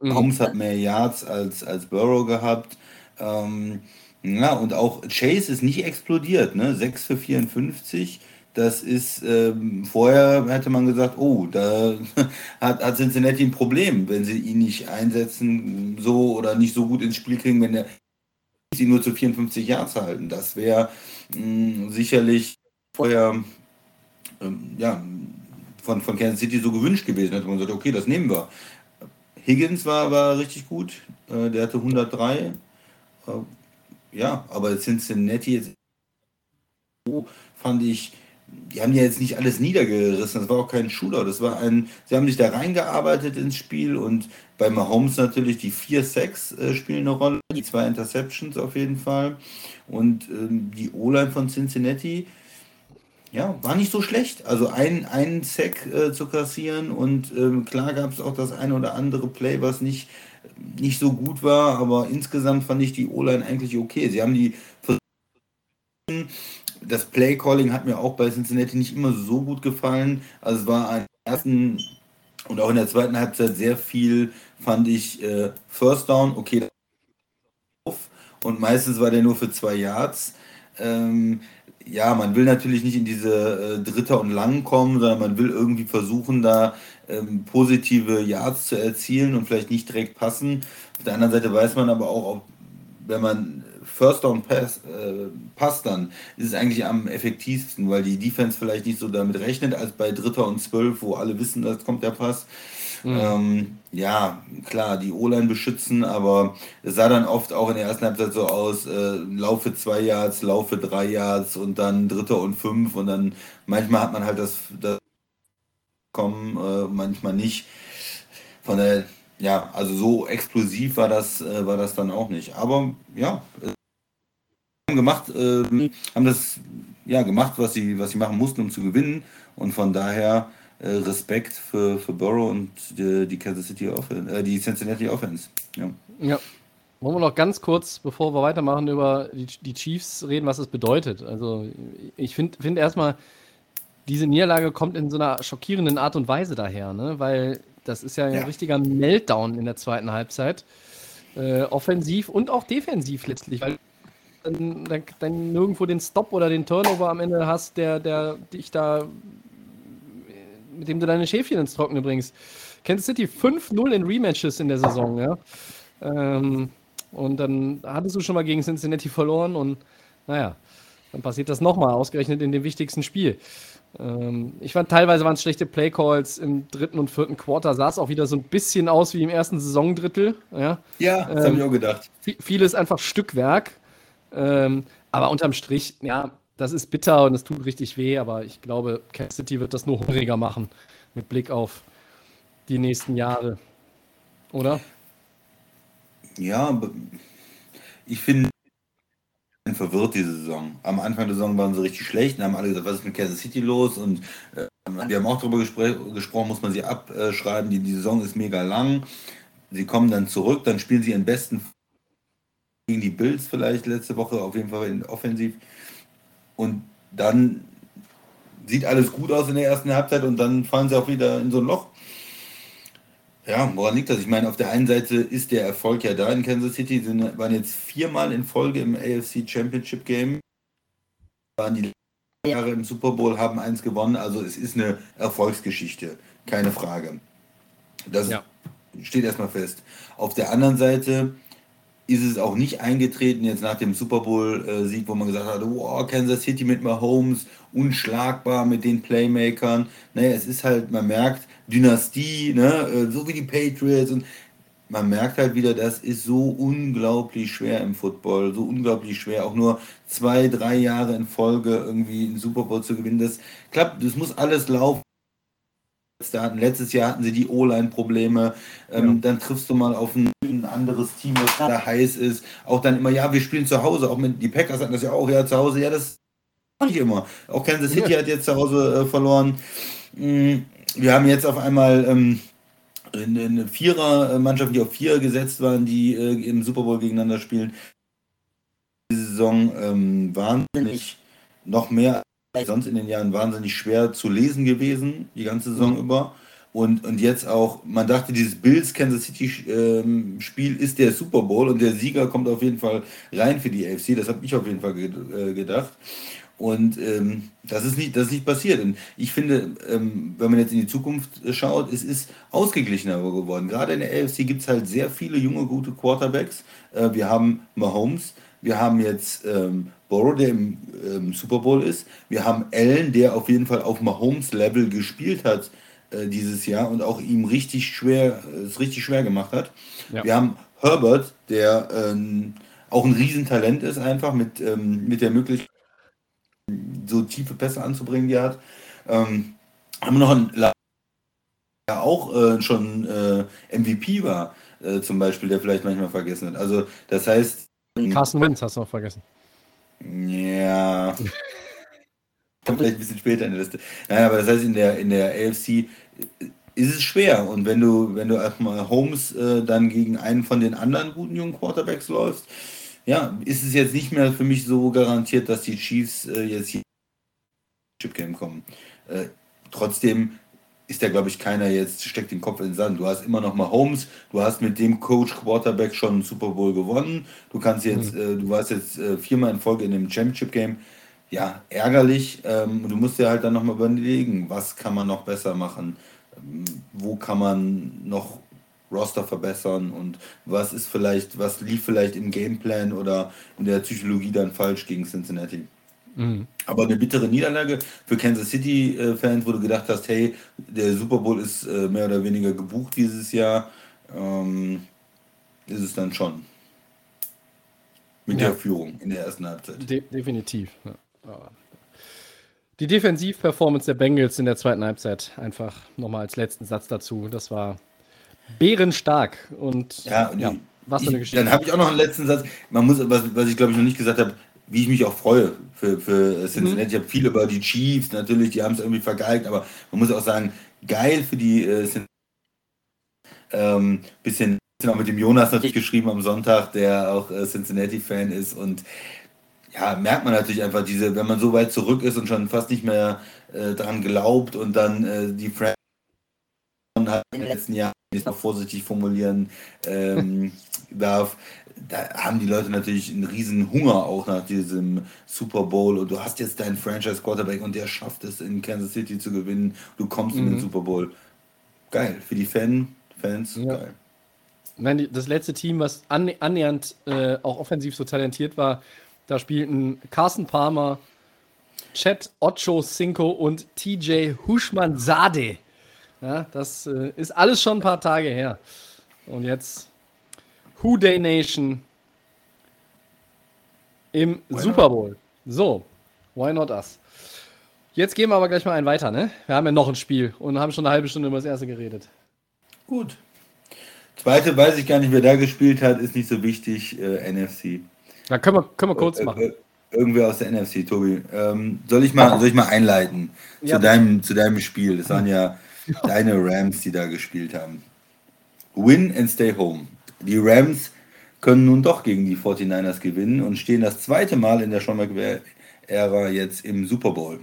Mhm. Holmes hat mehr Yards als, als Burrow gehabt. Ähm, ja, und auch Chase ist nicht explodiert, ne? 6 für 54. Das ist, ähm, vorher hätte man gesagt, oh, da hat, hat Cincinnati ein Problem, wenn sie ihn nicht einsetzen, so oder nicht so gut ins Spiel kriegen, wenn er sie nur zu 54 Yards halten. Das wäre hm, sicherlich vorher ähm, ja, von, von Kansas City so gewünscht gewesen. Hätte man gesagt, okay, das nehmen wir. Higgins war, war richtig gut, äh, der hatte 103 ja, aber Cincinnati jetzt fand ich, die haben ja jetzt nicht alles niedergerissen. Das war auch kein Shooter. Das war ein, sie haben sich da reingearbeitet ins Spiel und bei Mahomes natürlich die vier Sacks äh, spielen eine Rolle, die zwei Interceptions auf jeden Fall und ähm, die O-Line von Cincinnati. Ja, war nicht so schlecht. Also ein, einen Sack äh, zu kassieren und ähm, klar gab es auch das eine oder andere Play, was nicht nicht so gut war, aber insgesamt fand ich die O-Line eigentlich okay. Sie haben die das Play-Calling hat mir auch bei Cincinnati nicht immer so gut gefallen. Also es war ein ersten und auch in der zweiten Halbzeit sehr viel, fand ich, äh, First Down, okay, und meistens war der nur für zwei Yards. Ähm, ja, man will natürlich nicht in diese äh, Dritter und Lang kommen, sondern man will irgendwie versuchen, da ähm, positive Yards zu erzielen und vielleicht nicht direkt passen. Auf der anderen Seite weiß man aber auch, ob, wenn man First Down Pass, äh, passt dann, ist es eigentlich am effektivsten, weil die Defense vielleicht nicht so damit rechnet, als bei Dritter und Zwölf, wo alle wissen, dass kommt der Pass. Mhm. Ähm, ja, klar, die O-Line beschützen, aber es sah dann oft auch in der ersten Halbzeit so aus, äh, laufe zwei Yards, laufe drei Yards und dann Dritter und fünf und dann manchmal hat man halt das, das kommen, äh, manchmal nicht. Von der, ja, also so explosiv war das, äh, war das dann auch nicht. Aber ja, gemacht, äh, haben das ja gemacht, was sie, was sie machen mussten, um zu gewinnen. Und von daher äh, Respekt für, für Burrow und die, die Kansas City Offense, äh, die Cincinnati Offense. Ja. ja. Wollen wir noch ganz kurz, bevor wir weitermachen, über die, die Chiefs reden, was das bedeutet. Also ich finde find erstmal, diese Niederlage kommt in so einer schockierenden Art und Weise daher, ne? weil das ist ja ein ja. richtiger Meltdown in der zweiten Halbzeit. Äh, offensiv und auch defensiv letztlich, weil dann, dann, dann, nirgendwo den Stop oder den Turnover am Ende hast, der, der dich da, mit dem du deine Schäfchen ins Trockene bringst. Kansas City 5-0 in Rematches in der Saison, ja. Ähm, und dann hattest du schon mal gegen Cincinnati verloren und naja, dann passiert das nochmal, ausgerechnet in dem wichtigsten Spiel. Ähm, ich fand teilweise waren es schlechte Playcalls im dritten und vierten Quarter, sah es auch wieder so ein bisschen aus wie im ersten Saisondrittel. Ja, ja das ähm, habe ich auch gedacht. Vieles einfach Stückwerk. Ähm, aber unterm Strich, ja, das ist bitter und es tut richtig weh, aber ich glaube, Kansas City wird das nur hungriger machen mit Blick auf die nächsten Jahre. Oder? Ja, ich finde verwirrt diese Saison. Am Anfang der Saison waren sie richtig schlecht und haben alle gesagt, was ist mit Kansas City los? Und äh, wir haben auch darüber gespr gesprochen, muss man sie abschreiben. Die, die Saison ist mega lang. Sie kommen dann zurück, dann spielen sie ihren besten gegen die Bills vielleicht letzte Woche, auf jeden Fall in offensiv. Und dann sieht alles gut aus in der ersten Halbzeit und dann fallen sie auch wieder in so ein Loch. Ja, woran liegt das? Ich meine, auf der einen Seite ist der Erfolg ja da in Kansas City, sind, waren jetzt viermal in Folge im AFC Championship Game, waren die Jahre im Super Bowl, haben eins gewonnen, also es ist eine Erfolgsgeschichte, keine Frage. Das ja. steht erstmal fest. Auf der anderen Seite ist es auch nicht eingetreten, jetzt nach dem Super Bowl-Sieg, wo man gesagt hat, wow, Kansas City mit Mahomes, unschlagbar mit den Playmakern. Naja, es ist halt, man merkt, Dynastie, ne, äh, so wie die Patriots und man merkt halt wieder, das ist so unglaublich schwer im Football, so unglaublich schwer, auch nur zwei, drei Jahre in Folge irgendwie einen Super Bowl zu gewinnen. Das klappt, das muss alles laufen. Letztes Jahr hatten sie die O-Line-Probleme. Ähm, ja. Dann triffst du mal auf ein, ein anderes Team, was da heiß ist. Auch dann immer, ja, wir spielen zu Hause. Auch mit, die Packers hatten das ja auch, ja, zu Hause. Ja, das nicht immer. Auch Kansas City ja. hat jetzt zu Hause äh, verloren. Mhm. Wir haben jetzt auf einmal ähm, eine Vierer-Mannschaft, die auf Vier gesetzt waren, die äh, im Super Bowl gegeneinander spielen. Diese Saison ähm, wahnsinnig noch mehr sonst in den Jahren wahnsinnig schwer zu lesen gewesen, die ganze Saison mhm. über. Und, und jetzt auch, man dachte, dieses Bills Kansas City ähm, Spiel ist der Super Bowl und der Sieger kommt auf jeden Fall rein für die AFC. Das habe ich auf jeden Fall ge äh, gedacht. Und ähm, das, ist nicht, das ist nicht passiert. Und ich finde, ähm, wenn man jetzt in die Zukunft schaut, es ist ausgeglichener geworden. Gerade in der AFC gibt es halt sehr viele junge, gute Quarterbacks. Äh, wir haben Mahomes, wir haben jetzt ähm, Burrow, der im ähm, Super Bowl ist. Wir haben Allen, der auf jeden Fall auf Mahomes-Level gespielt hat äh, dieses Jahr und auch ihm richtig schwer, äh, es richtig schwer gemacht hat. Ja. Wir haben Herbert, der ähm, auch ein Riesentalent ist, einfach mit, ähm, mit der Möglichkeit, so tiefe Pässe anzubringen, die er hat. Ähm, haben wir noch einen der auch äh, schon äh, MVP war, äh, zum Beispiel, der vielleicht manchmal vergessen hat. Also das heißt, Carsten Wentz hast du noch vergessen. Ja. Kommt vielleicht ein bisschen später in der Liste. Naja, aber das heißt, in der, in der AFC ist es schwer. Und wenn du, wenn du erstmal Holmes äh, dann gegen einen von den anderen guten jungen Quarterbacks läufst, ja, ist es jetzt nicht mehr für mich so garantiert, dass die Chiefs äh, jetzt hier Chip Game kommen. Äh, trotzdem ist da, glaube ich, keiner jetzt, steckt den Kopf in den Sand. Du hast immer noch mal Holmes, du hast mit dem Coach Quarterback schon einen Super Bowl gewonnen. Du kannst jetzt, mhm. äh, du warst jetzt äh, viermal in Folge in dem Championship Game. Ja, ärgerlich. Ähm, du musst dir halt dann nochmal überlegen, was kann man noch besser machen, ähm, wo kann man noch Roster verbessern und was ist vielleicht, was lief vielleicht im Gameplan oder in der Psychologie dann falsch gegen Cincinnati. Mhm. Aber eine bittere Niederlage für Kansas City-Fans, wo du gedacht hast, hey, der Super Bowl ist äh, mehr oder weniger gebucht dieses Jahr, ähm, ist es dann schon. Mit ja. der Führung in der ersten Halbzeit. De definitiv. Ja. Die Defensivperformance der Bengals in der zweiten Halbzeit, einfach nochmal als letzten Satz dazu. Das war bärenstark. Und ja, und ja was für eine Geschichte. Dann habe ich auch noch einen letzten Satz. Man muss, was, was ich glaube ich noch nicht gesagt habe, wie ich mich auch freue für, für Cincinnati. Mhm. Ich habe viel über die Chiefs, natürlich, die haben es irgendwie vergeigt, aber man muss auch sagen, geil für die äh, ähm, bisschen auch mit dem Jonas natürlich geschrieben am Sonntag, der auch äh, Cincinnati-Fan ist und ja, merkt man natürlich einfach diese, wenn man so weit zurück ist und schon fast nicht mehr äh, dran glaubt und dann äh, die hat in den letzten Jahren, ich noch vorsichtig formulieren ähm, darf, da haben die Leute natürlich einen riesen Hunger auch nach diesem Super Bowl und du hast jetzt deinen Franchise Quarterback und der schafft es in Kansas City zu gewinnen. Du kommst mhm. in den mhm. Super Bowl. Geil, für die Fan, Fans, ja. geil. Nein, das letzte Team, was annähernd äh, auch offensiv so talentiert war, da spielten Carson Palmer, Chet Ocho Cinco und TJ Hushman Sade. Ja, das äh, ist alles schon ein paar Tage her. Und jetzt Who Day Nation im why Super Bowl. So, why not us? Jetzt gehen wir aber gleich mal einen weiter, ne? Wir haben ja noch ein Spiel und haben schon eine halbe Stunde über das erste geredet. Gut. Zweite weiß ich gar nicht, wer da gespielt hat, ist nicht so wichtig. Äh, NFC. Da können wir, können wir kurz äh, machen. Äh, irgendwer aus der NFC, Tobi. Ähm, soll, ich mal, soll ich mal einleiten ja, zu, deinem, zu deinem Spiel? Das waren ja deine Rams, die da gespielt haben. Win and stay home. Die Rams können nun doch gegen die 49ers gewinnen und stehen das zweite Mal in der McVay-Ära jetzt im Super Bowl.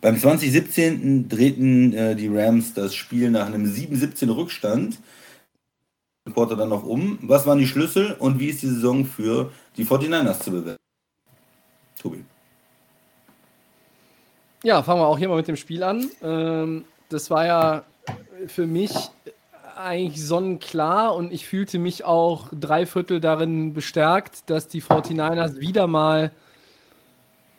Beim 2017 drehten äh, die Rams das Spiel nach einem 7-17 Rückstand Quarter dann noch um. Was waren die Schlüssel und wie ist die Saison für die 49ers zu bewerten? Tobi. Ja, fangen wir auch hier mal mit dem Spiel an. Ähm, das war ja für mich eigentlich sonnenklar und ich fühlte mich auch dreiviertel darin bestärkt, dass die 49ers wieder mal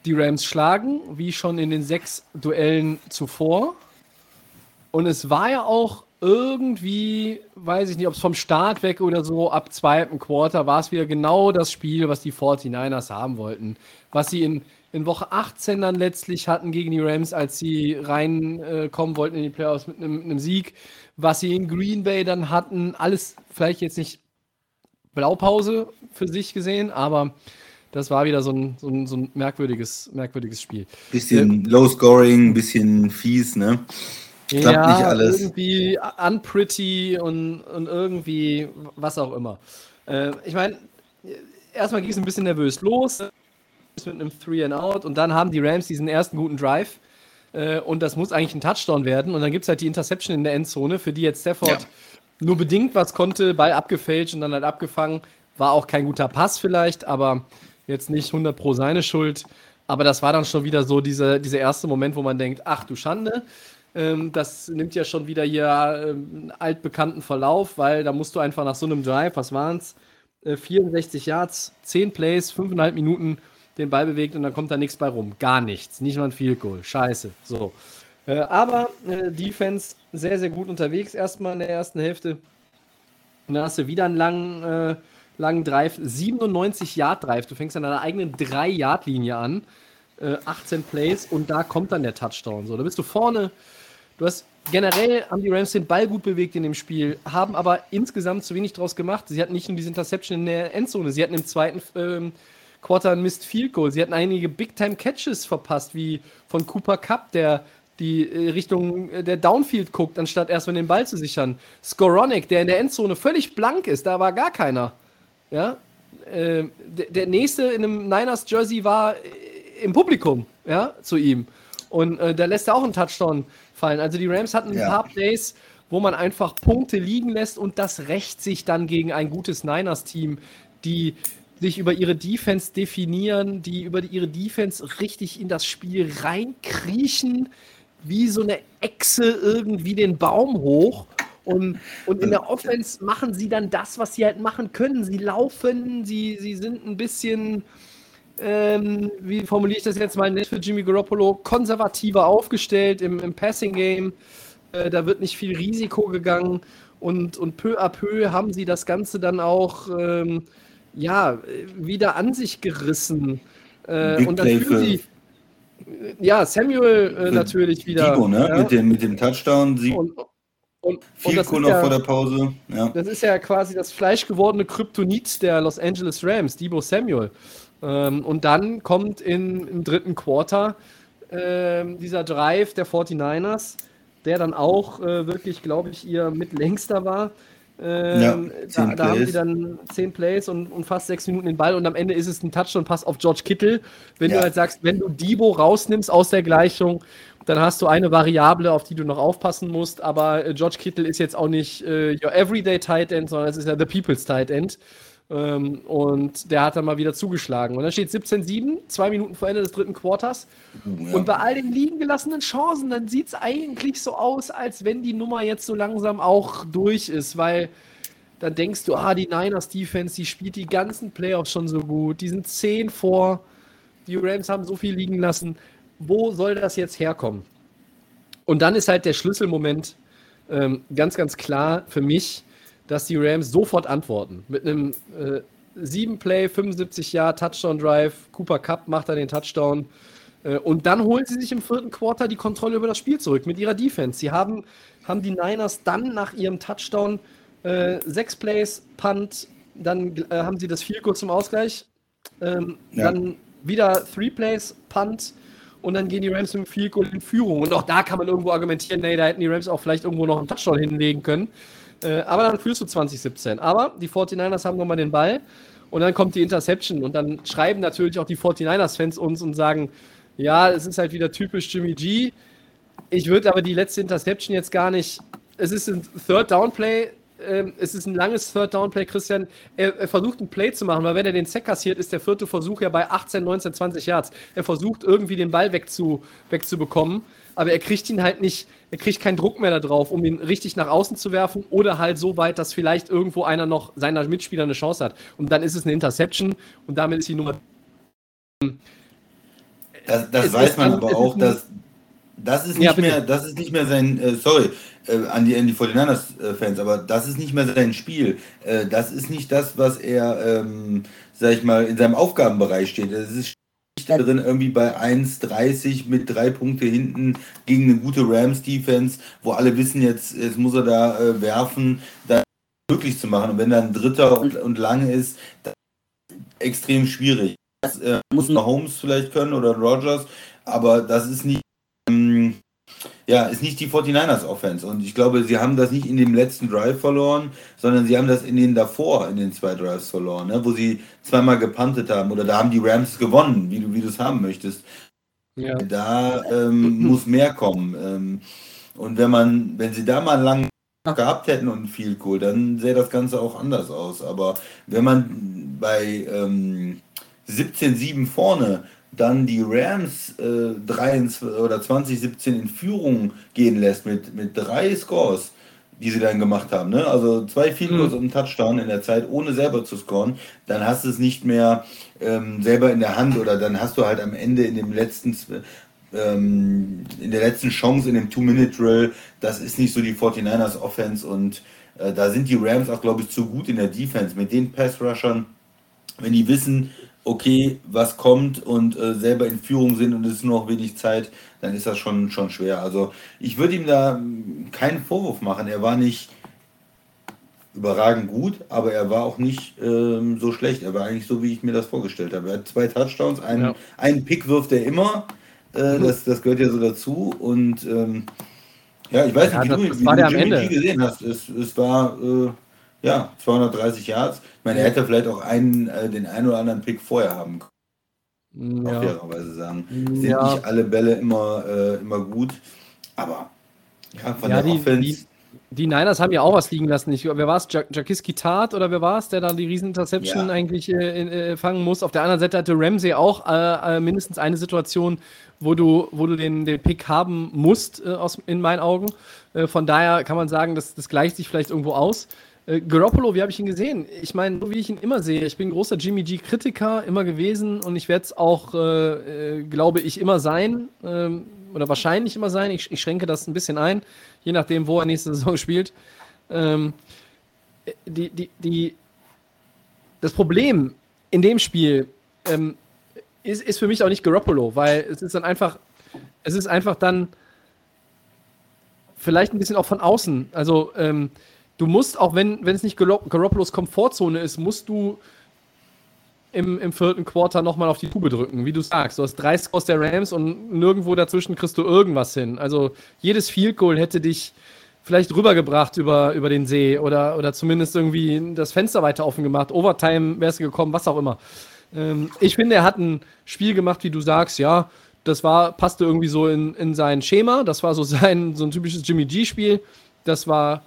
die Rams schlagen, wie schon in den sechs Duellen zuvor. Und es war ja auch irgendwie, weiß ich nicht, ob es vom Start weg oder so, ab zweiten Quarter war es wieder genau das Spiel, was die 49ers haben wollten. Was sie in, in Woche 18 dann letztlich hatten gegen die Rams, als sie reinkommen äh, wollten in die Playoffs mit einem Sieg was sie in Green Bay dann hatten, alles vielleicht jetzt nicht Blaupause für sich gesehen, aber das war wieder so ein, so ein, so ein merkwürdiges, merkwürdiges Spiel. Bisschen äh, Low Scoring, bisschen fies, ne? Klappt ja, nicht alles. irgendwie unpretty und, und irgendwie was auch immer. Äh, ich meine, erstmal ging es ein bisschen nervös los mit einem Three and Out und dann haben die Rams diesen ersten guten Drive äh, und das muss eigentlich ein Touchdown werden. Und dann gibt es halt die Interception in der Endzone, für die jetzt Stafford ja. nur bedingt was konnte, Ball abgefälscht und dann halt abgefangen. War auch kein guter Pass vielleicht, aber jetzt nicht 100 pro seine Schuld. Aber das war dann schon wieder so diese, dieser erste Moment, wo man denkt, ach du Schande. Ähm, das nimmt ja schon wieder hier ähm, einen altbekannten Verlauf, weil da musst du einfach nach so einem Drive, was waren es? Äh, 64 Yards, 10 Plays, 5,5 Minuten den Ball bewegt und dann kommt da nichts bei rum. Gar nichts. Nicht mal ein Field Goal. Scheiße. So. Äh, aber äh, Defense sehr, sehr gut unterwegs erstmal in der ersten Hälfte. Und dann hast du wieder einen langen, äh, langen Drive. 97 Yard Drive. Du fängst an deiner eigenen 3 Yard Linie an. 18 äh, Plays und da kommt dann der Touchdown. So, da bist du vorne. Du hast generell haben die Rams den Ball gut bewegt in dem Spiel, haben aber insgesamt zu wenig draus gemacht. Sie hatten nicht nur diese Interception in der Endzone, sie hatten im zweiten ähm, Quarter ein Missed Field Goal. Sie hatten einige Big-Time-Catches verpasst, wie von Cooper Cup, der die äh, Richtung äh, der Downfield guckt, anstatt erstmal den Ball zu sichern. Skoronik, der in der Endzone völlig blank ist, da war gar keiner. Ja, äh, der, der nächste in einem Niners Jersey war äh, im Publikum, ja, zu ihm. Und äh, da lässt er auch einen Touchdown fallen. Also die Rams hatten ein Ja. paar Plays, wo man einfach Punkte liegen lässt und das rächt sich dann gegen ein gutes Niners-Team, die sich über ihre Defense definieren, die über ihre Defense richtig in das Spiel reinkriechen, wie so eine Echse irgendwie den Baum hoch. Und, und in der Offense machen sie dann das, was sie halt machen können. Sie laufen, sie, sie sind ein bisschen, ähm, wie formuliere ich das jetzt mal nett für Jimmy Garoppolo, konservativer aufgestellt im, im Passing Game. Äh, da wird nicht viel Risiko gegangen und, und peu à peu haben sie das Ganze dann auch ähm, ja, äh, wieder an sich gerissen. Äh, und dann führen sie, ja, Samuel äh, natürlich wieder. Debo, ne? ja. Mit, dem, mit dem Touchdown. Sie und, und, und viel ist noch ja, vor der Pause. Ja. das ist ja quasi das fleischgewordene Kryptonit der Los Angeles Rams, Debo Samuel. Ähm, und dann kommt in, im dritten Quarter ähm, dieser Drive der 49ers, der dann auch äh, wirklich, glaube ich, ihr mitlängster war. Ähm, Ja, da, da haben sie dann zehn Plays und, und fast sechs Minuten den Ball und am Ende ist es ein Touchdown-Pass auf George Kittle. Wenn Ja. du halt sagst, wenn du Debo rausnimmst aus der Gleichung, dann hast du eine Variable, auf die du noch aufpassen musst. Aber äh, George Kittle ist jetzt auch nicht äh, your everyday Tight End, sondern es ist ja the people's Tight End. Ähm, und der hat dann mal wieder zugeschlagen. Und dann steht 17-7, zwei Minuten vor Ende des dritten Quarters. Ja. Und bei all den liegen gelassenen Chancen, dann sieht es eigentlich so aus, als wenn die Nummer jetzt so langsam auch durch ist, weil dann denkst du, ah, die Niners Defense, die spielt die ganzen Playoffs schon so gut, die sind 10 vor, die Rams haben so viel liegen lassen. Wo soll das jetzt herkommen? Und dann ist halt der Schlüsselmoment ähm, ganz, ganz klar für mich, dass die Rams sofort antworten. Mit einem äh, 7-Play, 75 Jahr Touchdown-Drive, Cooper Cup macht dann den Touchdown. Äh, und dann holen sie sich im vierten Quarter die Kontrolle über das Spiel zurück mit ihrer Defense. Sie haben, haben die Niners dann nach ihrem Touchdown äh, sechs Plays, Punt, dann äh, haben sie das Field Goal zum Ausgleich, ähm, Ja. dann wieder Three Plays, Punt und dann gehen die Rams mit dem Field Goal in Führung. Und auch da kann man irgendwo argumentieren, nee, da hätten die Rams auch vielleicht irgendwo noch einen Touchdown hinlegen können. Äh, aber dann führst du 2017. Aber die 49ers haben nochmal den Ball und dann kommt die Interception und dann schreiben natürlich auch die 49ers-Fans uns und sagen, ja, es ist halt wieder typisch Jimmy G. Ich würde aber die letzte Interception jetzt gar nicht. Es ist ein Third Down Play. Ähm, es ist ein langes Third Down Play, Christian. Er, er versucht ein Play zu machen, weil wenn er den Sack kassiert, ist der vierte Versuch ja bei 18, 19, 20 Yards. Er versucht irgendwie den Ball wegzu, wegzubekommen, aber er kriegt ihn halt nicht, er kriegt keinen Druck mehr da drauf, um ihn richtig nach außen zu werfen oder halt so weit, dass vielleicht irgendwo einer noch seiner Mitspieler eine Chance hat. Und dann ist es eine Interception und damit ist die Nummer Das, das weiß man an- aber auch, dass das ist nicht Ja, mehr, das ist nicht mehr sein, äh, sorry, äh, an die, an die 49ers-Fans, aber das ist nicht mehr sein Spiel. Äh, das ist nicht das, was er, ähm, sag ich mal, in seinem Aufgabenbereich steht. Es ist drin irgendwie bei 1,30 mit drei Punkte hinten gegen eine gute Rams-Defense, wo alle wissen, jetzt, jetzt muss er da äh, werfen, da möglich zu machen. Und wenn dann Dritter und, und lang ist, ist extrem schwierig. Das äh, muss Holmes vielleicht können oder Rogers, aber das ist nicht, ja, ist nicht die 49ers Offense. Und ich glaube, sie haben das nicht in dem letzten Drive verloren, sondern sie haben das in den davor, in den zwei Drives verloren, ne, wo sie zweimal gepuntet haben oder da haben die Rams gewonnen, wie du wie du es haben möchtest. ja. Da ähm, muss mehr kommen. Ähm, und wenn man, wenn sie da mal lang gehabt hätten und viel cool, dann sähe das Ganze auch anders aus. Aber wenn man bei ähm, 17-7 vorne dann die Rams äh, 23 oder 20-17 in Führung gehen lässt mit, mit drei Scores, die sie dann gemacht haben, ne? also zwei Field Goals und einen Touchdown in der Zeit, ohne selber zu scoren, dann hast du es nicht mehr ähm, selber in der Hand oder dann hast du halt am Ende in dem letzten ähm, in der letzten Chance in dem Two-Minute-Drill, das ist nicht so die 49ers Offense und äh, da sind die Rams auch, glaube ich, zu gut in der Defense mit den Pass-Rushern, wenn die wissen, okay, was kommt und äh, selber in Führung sind und es ist nur noch wenig Zeit, dann ist das schon, schon schwer. Also ich würde ihm da mm, keinen Vorwurf machen. Er war nicht überragend gut, aber er war auch nicht ähm, so schlecht. Er war eigentlich so, wie ich mir das vorgestellt habe. Er hat zwei Touchdowns, einen, Ja. einen Pick wirft er immer. Äh, das, das gehört ja so dazu. Und ähm, ja, ich weiß Ja, nicht, wie das- du, das wie Jimmy. G gesehen hast. Es, es war äh, ja 230 Yards. Ich meine, er hätte vielleicht auch einen, äh, den einen oder anderen Pick vorher haben können. Ja. Auch fairerweise sagen. Sind ja. nicht alle Bälle immer, äh, immer gut, aber ja, von ja, der die, Offense. Die, die Niners haben ja auch was liegen lassen. Ich, wer war es? Jakiski Tat oder wer war es, der da die Rieseninterception ja. eigentlich äh, äh, fangen muss? Auf der anderen Seite hatte Ramsey auch äh, äh, mindestens eine Situation, wo du, wo du den, den Pick haben musst, äh, aus, in meinen Augen. Äh, von daher kann man sagen, das, das gleicht sich vielleicht irgendwo aus. Garoppolo, wie habe ich ihn gesehen? Ich meine, so wie ich ihn immer sehe, ich bin großer Jimmy G-Kritiker, immer gewesen und ich werde es auch, glaube ich, immer sein ähm, oder wahrscheinlich immer sein. Ich, ich schränke das ein bisschen ein je nachdem, wo er nächste Saison spielt. Ähm, die, die, die, das Problem in dem Spiel ähm, ist, ist für mich auch nicht Garoppolo, weil es ist dann einfach, es ist einfach dann vielleicht ein bisschen auch von außen. Also ähm, du musst, auch wenn, wenn es nicht Garoppolos Komfortzone ist, musst du im, im vierten Quarter nochmal auf die Tube drücken, wie du sagst. Du hast drei Scores der Rams und nirgendwo dazwischen kriegst du irgendwas hin. Also jedes Field Goal hätte dich vielleicht rübergebracht über, über den See oder, oder zumindest irgendwie das Fenster weiter offen gemacht. Overtime wärst du gekommen, was auch immer. Ähm, ich finde, er hat ein Spiel gemacht, wie du sagst, ja, das war, passte irgendwie so in, in sein Schema. Das war so sein, so ein typisches Jimmy G-Spiel. Das war,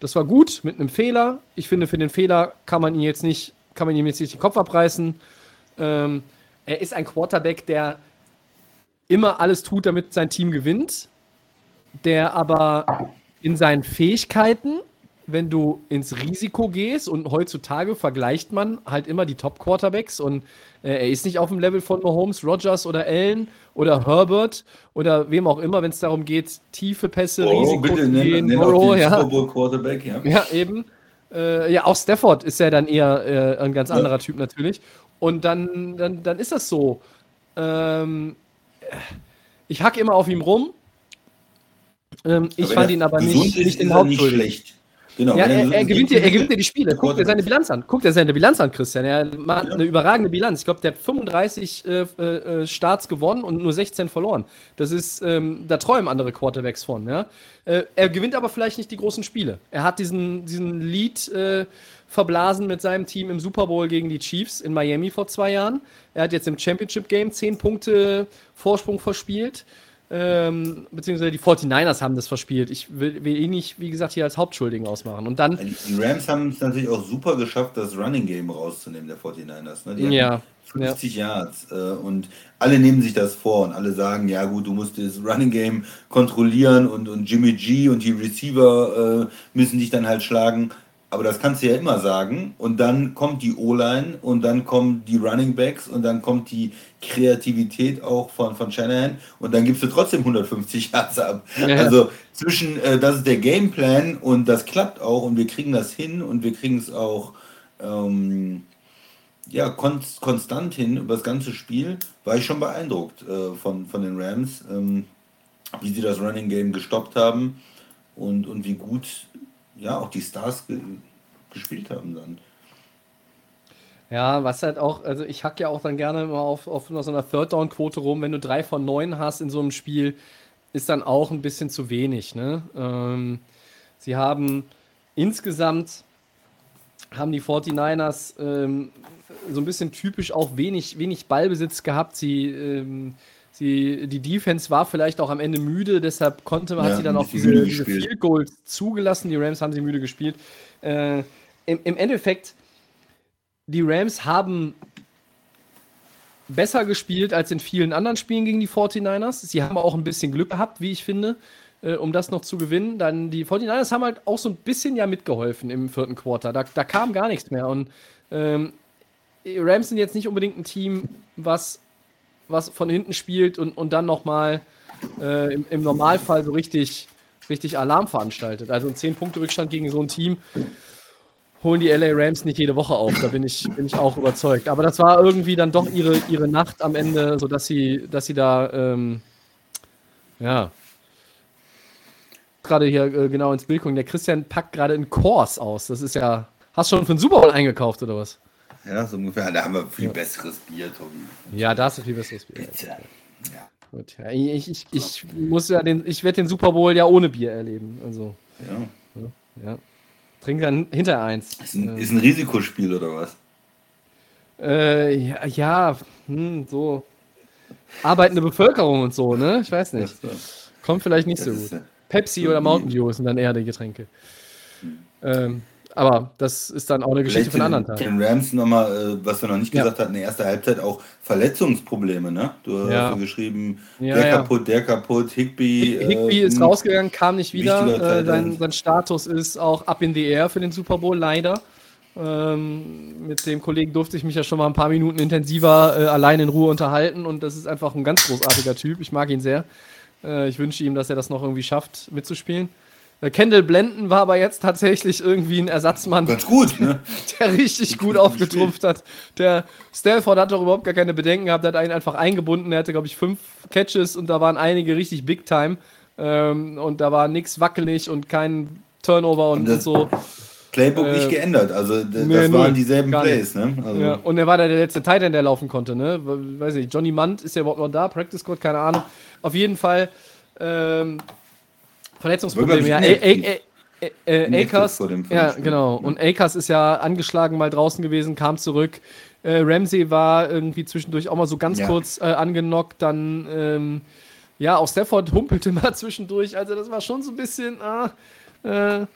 das war gut mit einem Fehler. Ich finde, für den Fehler kann man ihn jetzt nicht kann man ihm jetzt nicht den Kopf abreißen. Ähm, er ist ein Quarterback, der immer alles tut, damit sein Team gewinnt, der aber in seinen Fähigkeiten, wenn du ins Risiko gehst und heutzutage vergleicht man halt immer die Top-Quarterbacks und äh, er ist nicht auf dem Level von Mahomes, Rogers oder Allen oder Herbert oder wem auch immer, wenn es darum geht, tiefe Pässe, oh, Risiko bitte, zu gehen. Nenn, Burrow, ja. Quarterback, ja. ja, eben. Äh, ja, auch Stafford ist ja dann eher äh, ein ganz anderer ja. Typ natürlich. Und dann, dann, dann ist das so. Ähm, ich hacke immer auf ihm rum. Ähm, ich fand ihn aber nicht, nicht in Hauptschuldig. Genau, ja, er, er, gewinnt dir, er gewinnt dir die Spiele. Guck dir seine Bilanz an. Guck dir seine Bilanz an, Christian. Er macht ja. eine überragende Bilanz. Ich glaube, der hat 35 äh, äh, Starts gewonnen und nur 16 verloren. Das ist, ähm, da träumen andere Quarterbacks von. Ja? Äh, er gewinnt aber vielleicht nicht die großen Spiele. Er hat diesen, diesen Lead äh, verblasen mit seinem Team im Super Bowl gegen die Chiefs in Miami vor zwei Jahren. Er hat jetzt im Championship Game 10 Punkte Vorsprung verspielt. Ähm, beziehungsweise die 49ers haben das verspielt. Ich will, will ihn nicht, wie gesagt, hier als Hauptschuldigen ausmachen. Und dann. Die Rams haben es natürlich auch super geschafft, das Running Game rauszunehmen, der 49ers. Ne? Die ja. 50 ja. Yards. Äh, und alle nehmen sich das vor und alle sagen, ja gut, du musst das Running Game kontrollieren und, und Jimmy G und die Receiver äh, müssen dich dann halt schlagen. Aber das kannst du ja immer sagen. Und dann kommt die O-Line und dann kommen die Running Backs und dann kommt die Kreativität auch von, von Shanahan und dann gibst du trotzdem 150 Yards ab. Ja. Also zwischen, äh, das ist der Gameplan und das klappt auch und wir kriegen das hin und wir kriegen es auch ähm, ja, kon konstant hin über das ganze Spiel, war ich schon beeindruckt äh, von, von den Rams, ähm, wie sie das Running Game gestoppt haben und, und wie gut ja auch die Stars gespielt haben dann. Ja, was halt auch, also ich hack ja auch dann gerne immer auf, auf so einer Third-Down-Quote rum, wenn du drei von neun hast in so einem Spiel, ist dann auch ein bisschen zu wenig. Ne? Ähm, sie haben insgesamt, haben die 49ers ähm, so ein bisschen typisch auch wenig, wenig Ballbesitz gehabt. Sie, ähm, sie, die Defense war vielleicht auch am Ende müde, deshalb konnte, hat ja, sie dann auch diese, diese Field Goals zugelassen. Die Rams haben sie müde gespielt. Äh, im, Im Endeffekt die Rams haben besser gespielt als in vielen anderen Spielen gegen die 49ers. Sie haben auch ein bisschen Glück gehabt, wie ich finde, äh, um das noch zu gewinnen. Dann die 49ers haben halt auch so ein bisschen ja mitgeholfen im vierten Quarter. Da, da kam gar nichts mehr. Und ähm, Rams sind jetzt nicht unbedingt ein Team, was, was von hinten spielt und, und dann nochmal äh, im, im Normalfall so richtig, richtig Alarm veranstaltet. Also ein 10-Punkte-Rückstand gegen so ein Team holen die LA Rams nicht jede Woche auf. Da bin ich, bin ich auch überzeugt. Aber das war irgendwie dann doch ihre, ihre Nacht am Ende, sodass sie, dass sie da, ähm, ja, gerade hier äh, genau ins Bild gucken. Der Christian packt gerade einen Kurs aus. Das ist ja. Hast du schon für den Super Bowl eingekauft oder was? Ja, so ungefähr. Da haben wir viel ja. besseres Bier, Tobi. Ja, da hast du viel besseres Bier. Bitte. Ja. Gut, ja, ich, ich, ich muss ja den, ich werde den Super Bowl ja ohne Bier erleben. Also. Ja. ja. Trink dann hinter eins. Ist ein, ist ein Risikospiel oder was? Äh, ja, ja, hm, so arbeitende Bevölkerung und so, ne? Ich weiß nicht. Kommt vielleicht nicht so gut. Pepsi oder Mountain Dew sind dann eher die Getränke. Ähm, aber das ist dann auch eine Geschichte Vielleicht von anderen Tagen. den Rams nochmal, äh, was wir noch nicht Ja. gesagt hatten, in der ersten Halbzeit auch Verletzungsprobleme, ne? Du hast Ja. so geschrieben, Ja, der ja. kaputt, der kaputt, Higby. Higby äh, ist rausgegangen, kam nicht wieder. Äh, sein, sein Status ist auch up in the air für den Super Bowl, leider. Ähm, mit dem Kollegen durfte ich mich ja schon mal ein paar Minuten intensiver äh, allein in Ruhe unterhalten und das ist einfach ein ganz großartiger Typ. Ich mag ihn sehr. Äh, ich wünsche ihm, dass er das noch irgendwie schafft, mitzuspielen. Äh, Kendall Blenden war aber jetzt tatsächlich irgendwie ein Ersatzmann, Ganz gut, ne? der richtig gut aufgetrumpft hat. Der Stanford hat doch überhaupt gar keine Bedenken gehabt, der hat einen einfach eingebunden. Er hatte, glaube ich, fünf Catches und da waren einige richtig Big Time. Ähm, und da war nichts wackelig und kein Turnover und, Und so. Playbook Äh, nicht geändert. Also nee, das null. waren dieselben Plays, ne? Also, Ja, und er war der, der letzte Titan, der laufen konnte, ne? We- Weiß nicht, Johnny Munt ist ja überhaupt noch da, Practice Squad, keine Ahnung. Auf jeden Fall ähm, Verletzungsprobleme. Ja, Akers, ja, genau. Und Akers ist ja angeschlagen mal draußen gewesen, kam zurück. Äh, Ramsey war irgendwie zwischendurch auch mal so ganz Ja. kurz äh, angenockt. Dann, ähm, ja, auch Stafford humpelte mal zwischendurch. Also, das war schon so ein bisschen, ah, äh,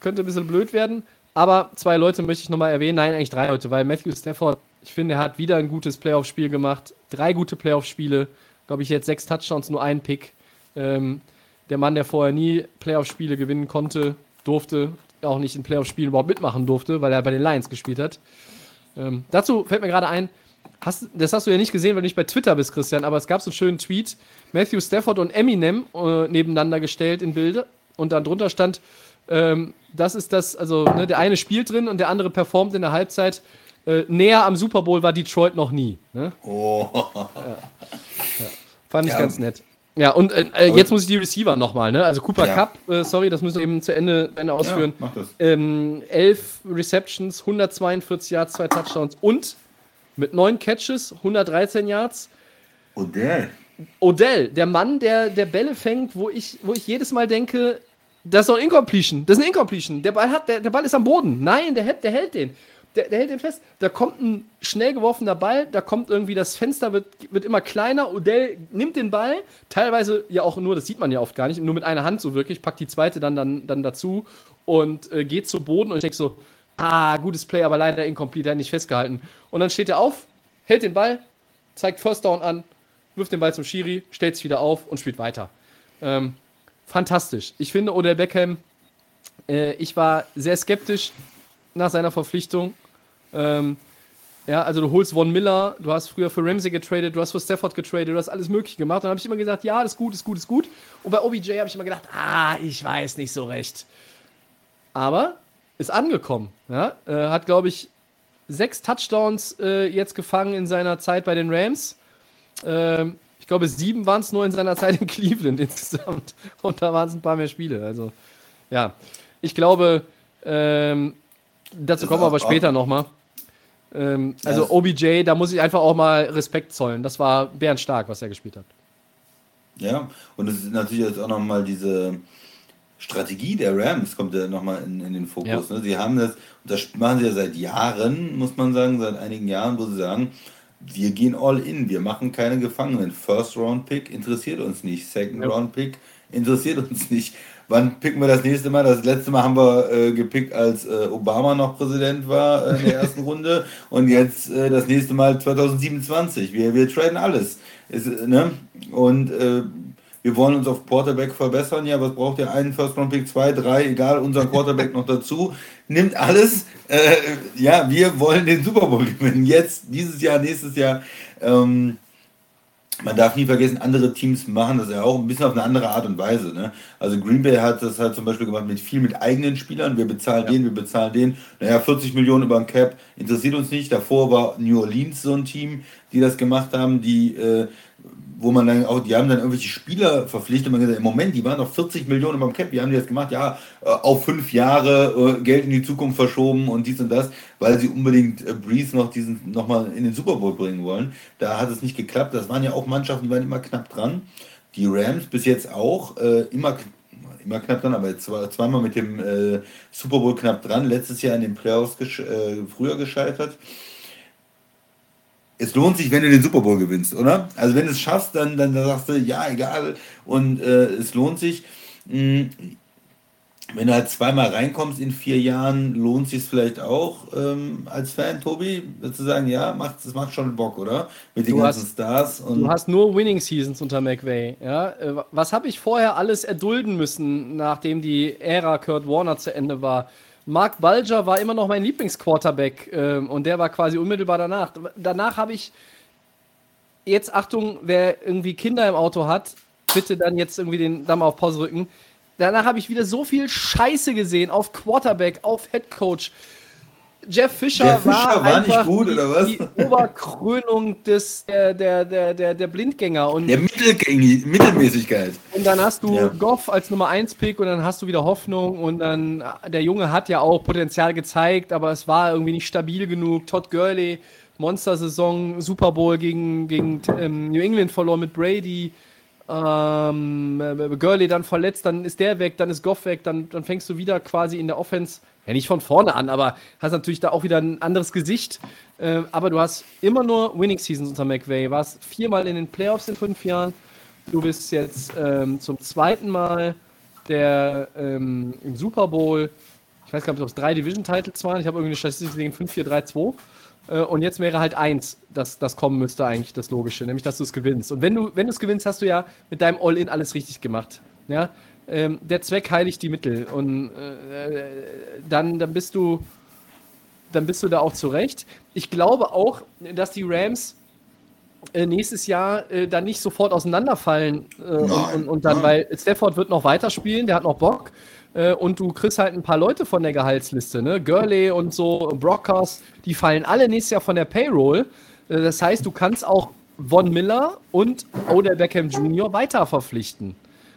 könnte ein bisschen blöd werden. Aber zwei Leute möchte ich nochmal erwähnen. Nein, eigentlich drei Leute, weil Matthew Stafford, ich finde, er hat wieder ein gutes Playoff-Spiel gemacht. Drei gute Playoff-Spiele. Glaube ich, jetzt sechs Touchdowns, nur ein Pick. Ähm, der Mann, der vorher nie Playoff-Spiele gewinnen konnte, durfte, auch nicht in Playoff-Spielen überhaupt mitmachen durfte, weil er bei den Lions gespielt hat. Ähm, dazu fällt mir gerade ein, hast, das hast du ja nicht gesehen, weil du nicht bei Twitter bist, Christian, aber es gab so einen schönen Tweet, Matthew Stafford und Eminem äh, nebeneinander gestellt in Bilder und dann drunter stand, ähm, das ist das, also ne, der eine spielt drin und der andere performt in der Halbzeit. Äh, näher am Super Bowl war Detroit noch nie. Ne? Oh, Fand ich Ja. ganz nett. Ja, und äh, äh, jetzt muss ich die Receiver nochmal, ne? Also Cooper Ja. Cup, äh, sorry, das müssen wir eben zu Ende, Ende ausführen. ja. Ähm, elf Receptions, 142 Yards, zwei Touchdowns und mit neun Catches, 113 Yards. Odell. Odell, der Mann, der, der Bälle fängt, wo ich, wo ich jedes Mal denke, das ist doch ein Incompletion. Das ist ein Incompletion. Der Ball, hat, der, der Ball ist am Boden. Nein, der, der hält den. Der, der hält den fest. Da kommt ein schnell geworfener Ball, da kommt irgendwie das Fenster, wird, wird immer kleiner. Odell nimmt den Ball, teilweise ja auch nur, das sieht man ja oft gar nicht, nur mit einer Hand so wirklich, packt die zweite dann, dann, dann dazu und äh, geht zu Boden und ich denke so, ah, gutes Play, aber leider incomplete, nicht festgehalten. Und dann steht er auf, hält den Ball, zeigt First Down an, wirft den Ball zum Schiri, stellt sich wieder auf und spielt weiter. Ähm, fantastisch. Ich finde Odell Beckham, äh, ich war sehr skeptisch nach seiner Verpflichtung. Ähm, ja, also du holst Von Miller, du hast früher für Ramsey getradet, du hast für Stafford getradet, du hast alles möglich gemacht. Dann habe ich immer gesagt, ja, das ist gut, ist gut, ist gut. Und bei OBJ habe ich immer gedacht, ah, ich weiß nicht so recht. Aber ist angekommen. Ja? Äh, hat, glaube ich, sechs Touchdowns äh, jetzt gefangen in seiner Zeit bei den Rams. Ähm, ich glaube, sieben waren es nur in seiner Zeit in Cleveland insgesamt. Und da waren es ein paar mehr Spiele. Also, ja. Ich glaube, ähm, dazu kommen wir aber später nochmal. Ähm, also das- OBJ, da muss ich einfach auch mal Respekt zollen. Das war bärenstark, was er gespielt hat. Ja, und es ist natürlich jetzt auch nochmal diese Strategie der Rams, kommt ja nochmal in, in den Fokus. Ja. Ne? Sie haben das, und das machen sie ja seit Jahren, muss man sagen, seit einigen Jahren, wo sie sagen, wir gehen all in, wir machen keine Gefangenen. First Round Pick interessiert uns nicht, Second Ja. Round Pick interessiert uns nicht. Wann picken wir das nächste Mal? Das letzte Mal haben wir äh, gepickt, als äh, Obama noch Präsident war äh, in der ersten Runde. Und jetzt äh, das nächste Mal 2027. Wir, wir traden alles. Es, ne? Und äh, wir wollen uns auf Quarterback verbessern. Ja, was braucht ihr? Einen First Round Pick, zwei, drei, egal, unseren Quarterback noch dazu. Nimmt alles. Äh, ja, wir wollen den Super Bowl gewinnen. Jetzt, dieses Jahr, nächstes Jahr. Ähm, man darf nie vergessen, andere Teams machen das ja auch ein bisschen auf eine andere Art und Weise. Ne? Also Green Bay hat das halt zum Beispiel gemacht mit viel mit eigenen Spielern. Wir bezahlen den, wir bezahlen den. Naja, 40 Millionen über den Cap interessiert uns nicht. Davor war New Orleans so ein Team, die das gemacht haben, die äh, wo man dann auch, die haben dann irgendwelche Spieler verpflichtet man gesagt, im Moment, die waren noch 40 Millionen beim Cap, wie haben die das gemacht? Ja, äh, auf fünf Jahre äh, Geld in die Zukunft verschoben und dies und das, weil sie unbedingt äh, Breeze noch diesen nochmal in den Super Bowl bringen wollen. Da hat es nicht geklappt. Das waren ja auch Mannschaften, die waren immer knapp dran. Die Rams bis jetzt auch äh, immer immer knapp dran, aber zwar, zweimal mit dem äh, Super Bowl knapp dran, letztes Jahr in den Playoffs gesch äh, früher gescheitert. Es lohnt sich, wenn du den Super Bowl gewinnst, oder? Also wenn du es schaffst, dann, dann, dann sagst du, ja, egal. Und äh, es lohnt sich. Mh, wenn du halt zweimal reinkommst in vier Jahren, lohnt sich vielleicht auch ähm, als Fan, Tobi, zu sagen, ja, macht, das macht schon Bock, oder? Mit den Du ganzen hast- Stars. Du hast nur Winning Seasons unter McVay. Ja? Äh, Was habe ich vorher alles erdulden müssen, nachdem die Ära Kurt Warner zu Ende war? Mark Bulger war immer noch mein Lieblingsquarterback ähm, und der war quasi unmittelbar danach. Danach habe ich jetzt Achtung, wer irgendwie Kinder im Auto hat, bitte dann jetzt irgendwie den Damm auf Pause rücken. Danach habe ich wieder so viel Scheiße gesehen auf Quarterback, auf Head Coach. Jeff Fischer, Der Fischer war, war nicht einfach gut, die, oder was? Die Oberkrönung des, der, der, der, der, Blindgänger. Und, der Mittelgängig, Mittelmäßigkeit. und dann hast du Ja. Goff als Nummer 1 Pick und dann hast du wieder Hoffnung und dann der Junge hat ja auch Potenzial gezeigt, aber es war irgendwie nicht stabil genug. Todd Gurley, Monster-Saison, Super Bowl gegen, gegen ähm, New England verloren mit Brady. Ähm, äh, Gurley dann verletzt, dann ist der weg, dann ist Goff weg, dann, dann fängst du wieder quasi in der Offense, ja nicht von vorne an, aber hast natürlich da auch wieder ein anderes Gesicht. Äh, aber du hast immer nur Winning Seasons unter McVay, warst viermal in den Playoffs in fünf Jahren. Du bist jetzt ähm, zum zweiten Mal der ähm, im Super Bowl. Ich weiß gar nicht, ob es drei Division-Titles waren. Ich habe irgendwie eine Statistik gesehen, 5-4-3-2. Äh, und jetzt wäre halt eins, das, das kommen müsste eigentlich das Logische, nämlich dass du es gewinnst. Und wenn du wenn du es gewinnst, hast du ja mit deinem All-In alles richtig gemacht. Ja? Ähm, der Zweck heiligt die Mittel. Und äh, dann, dann bist du dann bist du da auch zurecht. Ich glaube auch, dass die Rams äh, nächstes Jahr äh, dann nicht sofort auseinanderfallen äh, und, und, und dann, weil Stafford wird noch weiterspielen, der hat noch Bock äh, und du kriegst halt ein paar Leute von der Gehaltsliste, ne? Gurley und so, Brockhaus, die fallen alle nächstes Jahr von der Payroll. Äh, das heißt, du kannst auch Von Miller und Odell Beckham Jr. weiter verpflichten.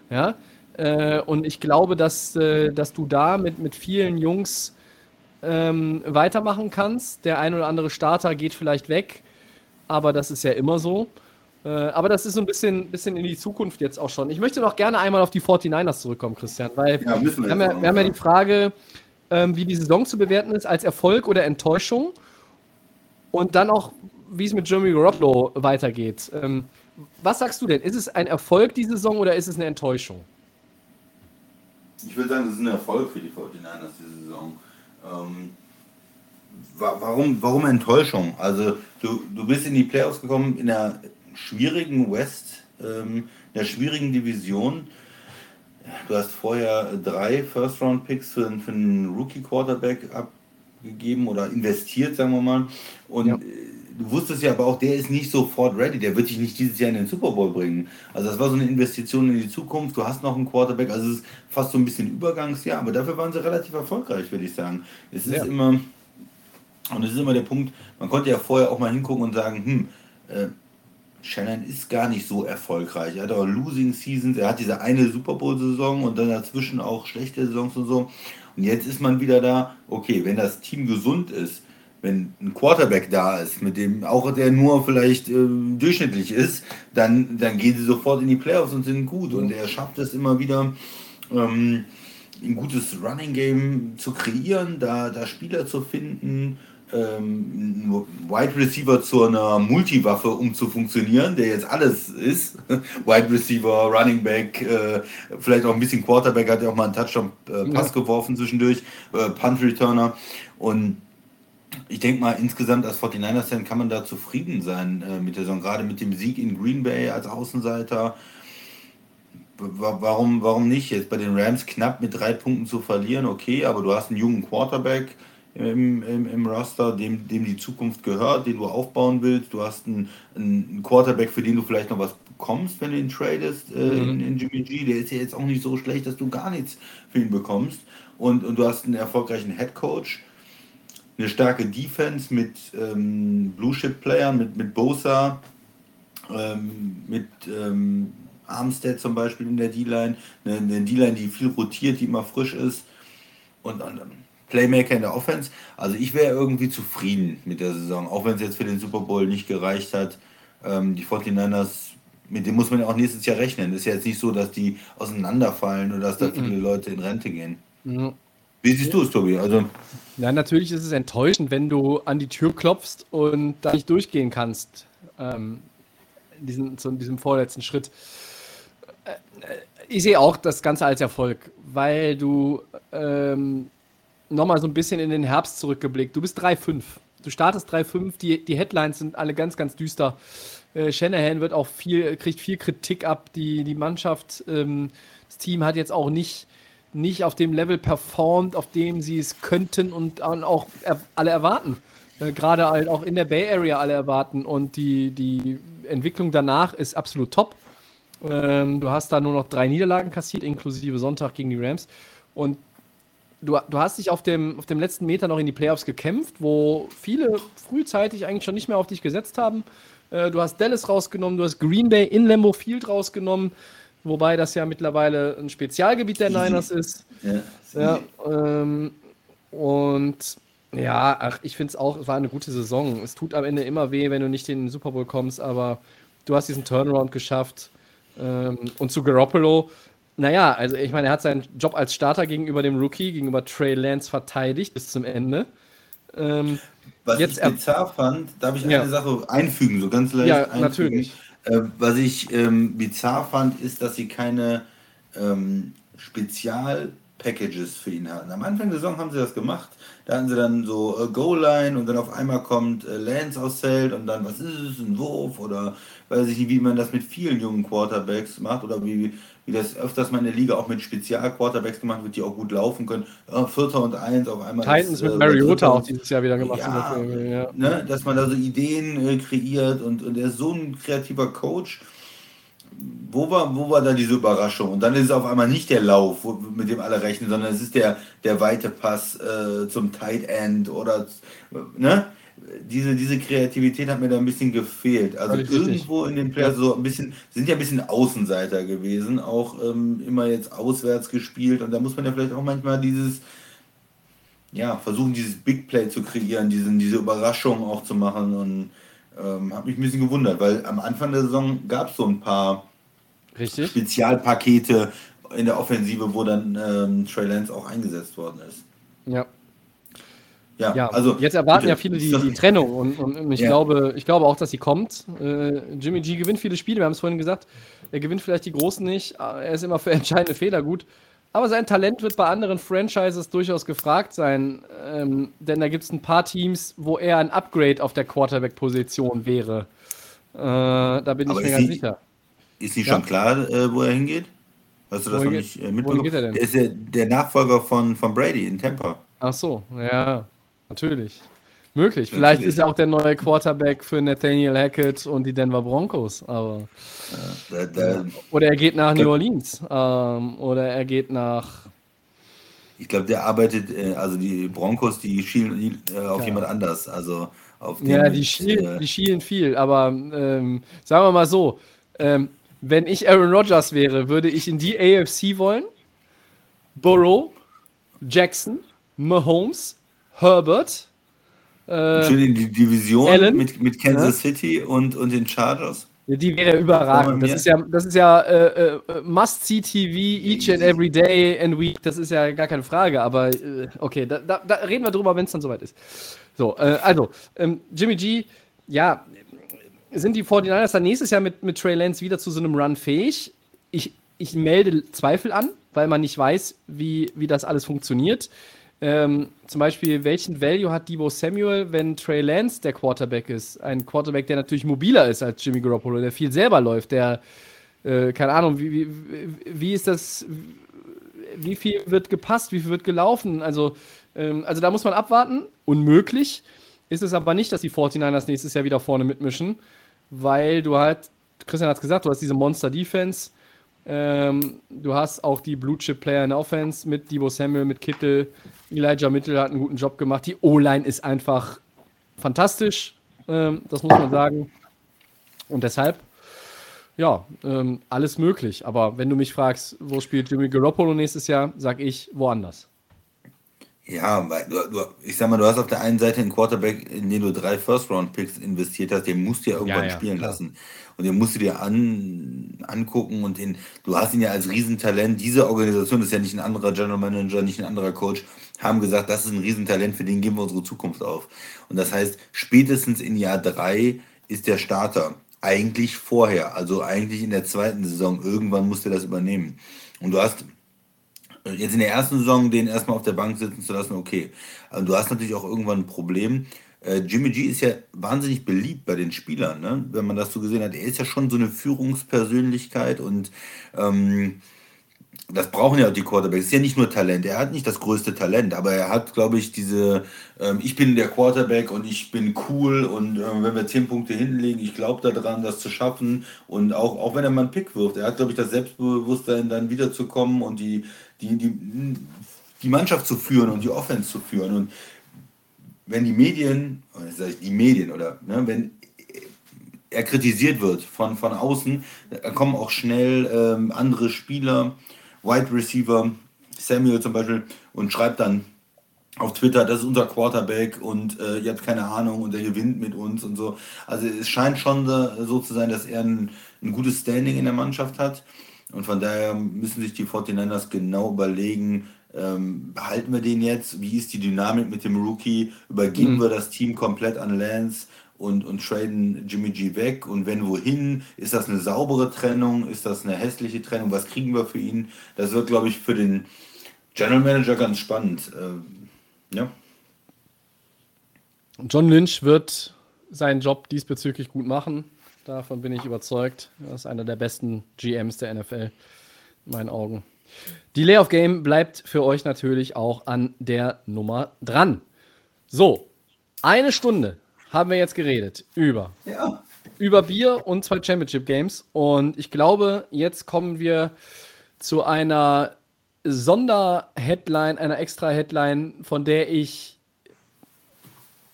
Ja? Äh, und ich glaube, dass, äh, dass du da mit, mit vielen Jungs ähm, weitermachen kannst. Der ein oder andere Starter geht vielleicht weg, aber das ist ja immer so. Äh, aber das ist so ein bisschen, bisschen in die Zukunft jetzt auch schon. Ich möchte noch gerne einmal auf die 49ers zurückkommen, Christian, weil Ja, wir wir haben ja, wir haben ja die Frage, ähm, wie die Saison zu bewerten ist, als Erfolg oder Enttäuschung. Und dann auch, wie es mit Jeremy Garoppolo weitergeht. Ähm, was sagst du denn? Ist es ein Erfolg die Saison oder ist es eine Enttäuschung? Ich würde sagen, das ist ein Erfolg für die 49ers diese Saison. Ähm, wa warum, warum Enttäuschung? Also du, du bist in die Playoffs gekommen in einer schwierigen West, ähm, in einer schwierigen Division. Du hast vorher drei First-Round-Picks für, für einen Rookie-Quarterback abgegeben oder investiert, sagen wir mal. Und Ja. Du wusstest ja aber auch, der ist nicht sofort ready. Der wird dich nicht dieses Jahr in den Super Bowl bringen. Also das war so eine Investition in die Zukunft. Du hast noch einen Quarterback. Also es ist fast so ein bisschen Übergangsjahr. Aber dafür waren sie relativ erfolgreich, würde ich sagen. Es ist Ja. immer... Und es ist immer der Punkt, man konnte ja vorher auch mal hingucken und sagen, hm, äh, Shannon ist gar nicht so erfolgreich. Er hat auch Losing Seasons, er hat diese eine Super Bowl-Saison und dann dazwischen auch schlechte Saisons und so. Und jetzt ist man wieder da, okay, wenn das Team gesund ist, wenn ein Quarterback da ist, mit dem auch der nur vielleicht äh, durchschnittlich ist, dann, dann gehen sie sofort in die Playoffs und sind gut. Und er schafft es immer wieder, ähm, ein gutes Running Game zu kreieren, da, da Spieler zu finden, ähm, einen Wide Receiver zu einer Multiwaffe um zu funktionieren, der jetzt alles ist. Wide Receiver, Running Back, äh, vielleicht auch ein bisschen Quarterback, hat ja auch mal einen Touchdown-Pass Ja. geworfen zwischendurch, äh, Punt Returner und ich denke mal, insgesamt als 49ers-Fan kann man da zufrieden sein äh, mit der Saison, gerade mit dem Sieg in Green Bay als Außenseiter. Wa- Warum, warum nicht? Jetzt bei den Rams knapp mit drei Punkten zu verlieren, okay, aber du hast einen jungen Quarterback im, im, im Roster, dem, dem die Zukunft gehört, den du aufbauen willst. Du hast einen, einen Quarterback, für den du vielleicht noch was bekommst, wenn du ihn tradest, äh, in, in Jimmy G. Der ist ja jetzt auch nicht so schlecht, dass du gar nichts für ihn bekommst. Und, und du hast einen erfolgreichen Head Coach, eine starke Defense mit ähm, Blue Chip Playern, mit, mit Bosa, ähm, mit ähm, Armstead zum Beispiel in der D-Line, eine, eine D-Line, die viel rotiert, die immer frisch ist und dann Playmaker in der Offense. Also ich wäre irgendwie zufrieden mit der Saison, auch wenn es jetzt für den Super Bowl nicht gereicht hat. Ähm, die 49ers, mit dem muss man ja auch nächstes Jahr rechnen. Ist ja jetzt nicht so, dass die auseinanderfallen oder dass da viele Leute in Rente gehen. Ja. Wie siehst du es, Tobi? Also, ja, natürlich ist es enttäuschend, wenn du an die Tür klopfst und da nicht durchgehen kannst. Ähm, diesen, zu diesem vorletzten Schritt. Äh, ich sehe auch das Ganze als Erfolg, weil du ähm, nochmal so ein bisschen in den Herbst zurückgeblickt. Du bist 3-5. Du startest 3-5, die, die Headlines sind alle ganz, ganz düster. Äh, Shanahan wird auch viel, kriegt viel Kritik ab. Die, die Mannschaft, ähm, das Team hat jetzt auch nicht, nicht auf dem Level performt, auf dem sie es könnten und auch alle erwarten. Äh, Gerade halt auch in der Bay Area alle erwarten. Und die, die Entwicklung danach ist absolut top. Ähm, du hast da nur noch drei Niederlagen kassiert, inklusive Sonntag gegen die Rams. Und du, du hast dich auf dem, auf dem letzten Meter noch in die Playoffs gekämpft, wo viele frühzeitig eigentlich schon nicht mehr auf dich gesetzt haben. Äh, du hast Dallas rausgenommen, du hast Green Bay in Lambeau Field rausgenommen, wobei das ja mittlerweile ein Spezialgebiet der Niners ist. Ja, ja ähm, und ja, ach, ich finde es auch, es war eine gute Saison. Es tut am Ende immer weh, wenn du nicht in den Super Bowl kommst, aber du hast diesen Turnaround geschafft. Ähm, und zu Garoppolo, naja, also ich meine, er hat seinen Job als Starter gegenüber dem Rookie, gegenüber Trey Lance verteidigt bis zum Ende. Ähm, was jetzt ich bizarr fand, darf ich ja. eine Sache einfügen, so ganz leicht. Ja, einfügen. natürlich. Äh, was ich ähm, bizarr fand, ist, dass sie keine ähm, Spezial-Packages für ihn hatten. Am Anfang der Saison haben sie das gemacht. Da hatten sie dann so äh, Goal-Line und dann auf einmal kommt äh, Lance aus Zelt und dann, was ist es, ein Wurf oder weiß ich nicht, wie man das mit vielen jungen Quarterbacks macht oder wie, wie das öfters mal in der Liga auch mit Spezial-Quarterbacks gemacht wird, die auch gut laufen können. Ja, Vierter und Eins auf einmal. Titans ist, mit äh, Mariota auch dieses Jahr wieder gemacht. Ja, ja. Ne, dass man da so Ideen äh, kreiert und, und er ist so ein kreativer Coach wo war, wo war dann diese Überraschung? Und dann ist es auf einmal nicht der Lauf, wo, mit dem alle rechnen, sondern es ist der, der weite Pass äh, zum Tight End oder ne? Diese, diese Kreativität hat mir da ein bisschen gefehlt. Also irgendwo in den Players so ein bisschen, sind ja ein bisschen Außenseiter gewesen, auch ähm, immer jetzt auswärts gespielt und da muss man ja vielleicht auch manchmal dieses, ja, versuchen, dieses Big Play zu kreieren, diesen, diese Überraschung auch zu machen und ähm, hat mich ein bisschen gewundert, weil am Anfang der Saison gab es so ein paar Richtig. Spezialpakete in der Offensive, wo dann ähm, Trey Lance auch eingesetzt worden ist. Ja. Ja, ja also jetzt erwarten bitte, ja viele die, die Trennung und, und ich, ja. glaube, ich glaube auch, dass sie kommt. Äh, Jimmy G gewinnt viele Spiele, wir haben es vorhin gesagt. Er gewinnt vielleicht die Großen nicht, er ist immer für entscheidende Fehler gut. Aber sein Talent wird bei anderen Franchises durchaus gefragt sein, ähm, denn da gibt es ein paar Teams, wo er ein Upgrade auf der Quarterback-Position wäre. Äh, da bin Aber ich mir ganz die, sicher. Ist nicht ja? schon klar, äh, wo er hingeht? Hast du das noch nicht äh, mitbekommen? Geht er denn? Der ist ja der Nachfolger von, von Brady in Tampa. Ach so, ja, natürlich. Möglich. Vielleicht Natürlich. ist er auch der neue Quarterback für Nathaniel Hackett und die Denver Broncos. Aber ja, da, da, oder er geht nach New Orleans. Ähm, oder er geht nach. Ich glaube, der arbeitet, äh, also die Broncos, die schielen äh, auf ja. jemand anders. Also auf ja, die, schielen, äh, die schielen viel. Aber ähm, sagen wir mal so: ähm, Wenn ich Aaron Rodgers wäre, würde ich in die AFC wollen. Burrow, Jackson, Mahomes, Herbert. Äh, die Division mit, mit Kansas ja. City und, und den Chargers. Ja, die wäre überragend. Das ist ja, das ist ja äh, äh, Must-See-TV each and every day and week. Das ist ja gar keine Frage. Aber äh, okay, da, da, da, reden wir drüber, wenn es dann soweit ist. So, äh, also, ähm, Jimmy G, ja, sind die 49ers dann nächstes Jahr mit, mit Trey Lance wieder zu so einem Run fähig? Ich, ich melde Zweifel an, weil man nicht weiß, wie, wie das alles funktioniert. Ähm, zum Beispiel, welchen Value hat Debo Samuel, wenn Trey Lance der Quarterback ist? Ein Quarterback, der natürlich mobiler ist als Jimmy Garoppolo, der viel selber läuft, der, äh, keine Ahnung, wie, wie, wie ist das, wie viel wird gepasst, wie viel wird gelaufen? Also, ähm, also da muss man abwarten. Unmöglich ist es aber nicht, dass die 49ers nächstes Jahr wieder vorne mitmischen, weil du halt, Christian hat es gesagt, du hast diese Monster-Defense. Ähm, du hast auch die Blue Chip Player in der Offense mit Debo Samuel, mit Kittel, Elijah Mitchell hat einen guten Job gemacht. Die O-Line ist einfach fantastisch, ähm, das muss man sagen. Und deshalb, ja, ähm, alles möglich. Aber wenn du mich fragst, wo spielt Jimmy Garoppolo nächstes Jahr, sag ich woanders. Ja, weil du, du, ich sag mal, du hast auf der einen Seite einen Quarterback, in den du drei First-Round-Picks investiert hast, den musst du ja irgendwann ja, ja, spielen klar. lassen. Und den musst du dir an, angucken und den, du hast ihn ja als Riesentalent. Diese Organisation ist ja nicht ein anderer General Manager, nicht ein anderer Coach. Haben gesagt, das ist ein Riesentalent, für den geben wir unsere Zukunft auf. Und das heißt, spätestens in Jahr drei ist der Starter. Eigentlich vorher, also eigentlich in der zweiten Saison. Irgendwann musste er das übernehmen. Und du hast jetzt in der ersten Saison den erstmal auf der Bank sitzen zu lassen, okay. Aber du hast natürlich auch irgendwann ein Problem. Äh, Jimmy G ist ja wahnsinnig beliebt bei den Spielern, ne? wenn man das so gesehen hat. Er ist ja schon so eine Führungspersönlichkeit und ähm, das brauchen ja auch die Quarterbacks. Es ist ja nicht nur Talent. Er hat nicht das größte Talent, aber er hat, glaube ich, diese, ähm, ich bin der Quarterback und ich bin cool und äh, wenn wir zehn Punkte hinlegen, ich glaube daran, das zu schaffen. Und auch, auch wenn er mal einen Pick wirft, er hat, glaube ich, das Selbstbewusstsein, dann wiederzukommen und die, die, die, die Mannschaft zu führen und die Offense zu führen. Und wenn die Medien, sage ich die Medien, oder ne, wenn er kritisiert wird von, von außen, kommen auch schnell ähm, andere Spieler, Wide Receiver, Samuel zum Beispiel, und schreibt dann auf Twitter, das ist unser Quarterback und äh, ihr habt keine Ahnung und er gewinnt mit uns und so. Also es scheint schon so zu sein, dass er ein, ein gutes Standing in der Mannschaft hat. Und von daher müssen sich die 49ers genau überlegen, ähm, behalten wir den jetzt? Wie ist die Dynamik mit dem Rookie? Übergeben mhm. wir das Team komplett an Lance und, und traden Jimmy G weg? Und wenn wohin? Ist das eine saubere Trennung? Ist das eine hässliche Trennung? Was kriegen wir für ihn? Das wird, glaube ich, für den General Manager ganz spannend. Ähm, ja. John Lynch wird seinen Job diesbezüglich gut machen. Davon bin ich überzeugt. Er ist einer der besten GMs der NFL, in meinen Augen. Die Layoff Game bleibt für euch natürlich auch an der Nummer dran. So, eine Stunde haben wir jetzt geredet über, ja. über Bier und zwei Championship Games. Und ich glaube, jetzt kommen wir zu einer Sonderheadline, einer extra Headline, von der ich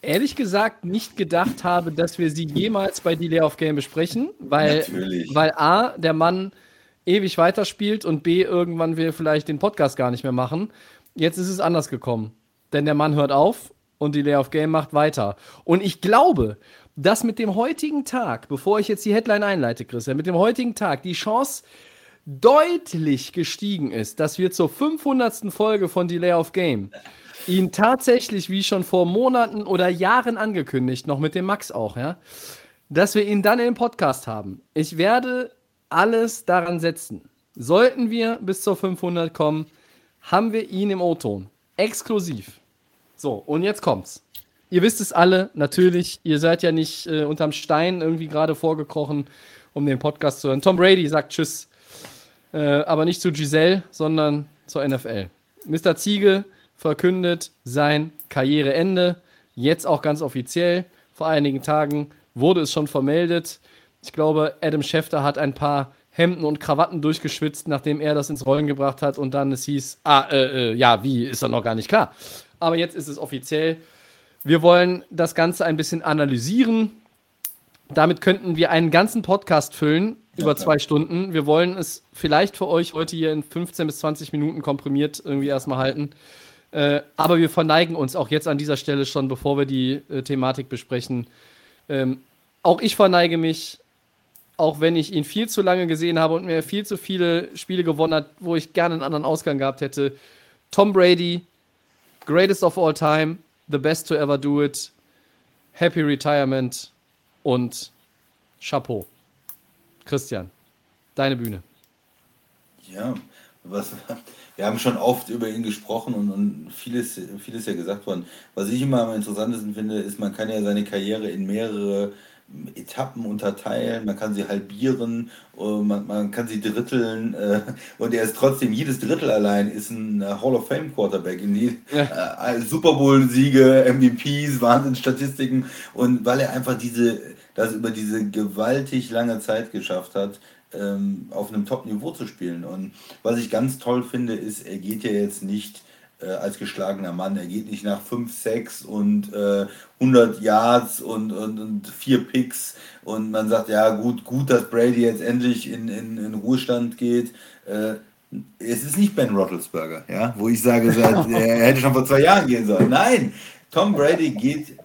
ehrlich gesagt nicht gedacht habe, dass wir sie jemals bei Delay of Game besprechen, weil, weil A, der Mann ewig weiterspielt und B, irgendwann wir vielleicht den Podcast gar nicht mehr machen. Jetzt ist es anders gekommen. Denn der Mann hört auf und Delay of Game macht weiter. Und ich glaube, dass mit dem heutigen Tag, bevor ich jetzt die Headline einleite, Christian, mit dem heutigen Tag die Chance deutlich gestiegen ist, dass wir zur 500. Folge von Delay of Game ihn tatsächlich, wie schon vor Monaten oder Jahren angekündigt, noch mit dem Max auch, ja, dass wir ihn dann im Podcast haben. Ich werde alles daran setzen. Sollten wir bis zur 500 kommen, haben wir ihn im O-Ton. Exklusiv. So, und jetzt kommt's. Ihr wisst es alle, natürlich. Ihr seid ja nicht äh, unterm Stein irgendwie gerade vorgekrochen, um den Podcast zu hören. Tom Brady sagt Tschüss. Äh, aber nicht zu Giselle, sondern zur NFL. Mr. Ziege verkündet sein Karriereende. Jetzt auch ganz offiziell. Vor einigen Tagen wurde es schon vermeldet. Ich glaube, Adam Schefter hat ein paar Hemden und Krawatten durchgeschwitzt, nachdem er das ins Rollen gebracht hat und dann es hieß, ah, äh, äh, ja, wie, ist doch noch gar nicht klar. Aber jetzt ist es offiziell. Wir wollen das Ganze ein bisschen analysieren. Damit könnten wir einen ganzen Podcast füllen, über zwei Stunden. Wir wollen es vielleicht für euch heute hier in 15 bis 20 Minuten komprimiert irgendwie erstmal halten. Äh, aber wir verneigen uns auch jetzt an dieser Stelle schon, bevor wir die äh, Thematik besprechen. Ähm, auch ich verneige mich, auch wenn ich ihn viel zu lange gesehen habe und mir viel zu viele Spiele gewonnen hat, wo ich gerne einen anderen Ausgang gehabt hätte. Tom Brady, greatest of all time, the best to ever do it, happy retirement und Chapeau. Christian, deine Bühne. Ja, was, wir haben schon oft über ihn gesprochen und, und vieles, vieles ja gesagt worden. Was ich immer am interessantesten finde, ist, man kann ja seine Karriere in mehrere Etappen unterteilen, man kann sie halbieren, man, man kann sie dritteln äh, und er ist trotzdem, jedes Drittel allein ist ein äh, Hall of Fame Quarterback. In die, ja. äh, Super Bowl-Siege, MVPs, Wahnsinnsstatistiken und weil er einfach diese, das über diese gewaltig lange Zeit geschafft hat, ähm, auf einem Top-Niveau zu spielen. Und was ich ganz toll finde, ist, er geht ja jetzt nicht äh, als geschlagener Mann. Er geht nicht nach 5, 6 und äh, 100 Yards und, und, und vier Picks und man sagt, ja gut, gut, dass Brady jetzt endlich in, in, in Ruhestand geht. Äh, es ist nicht Ben Roethlisberger, ja, wo ich sage, er hätte schon vor zwei Jahren gehen sollen. Nein, Tom Brady geht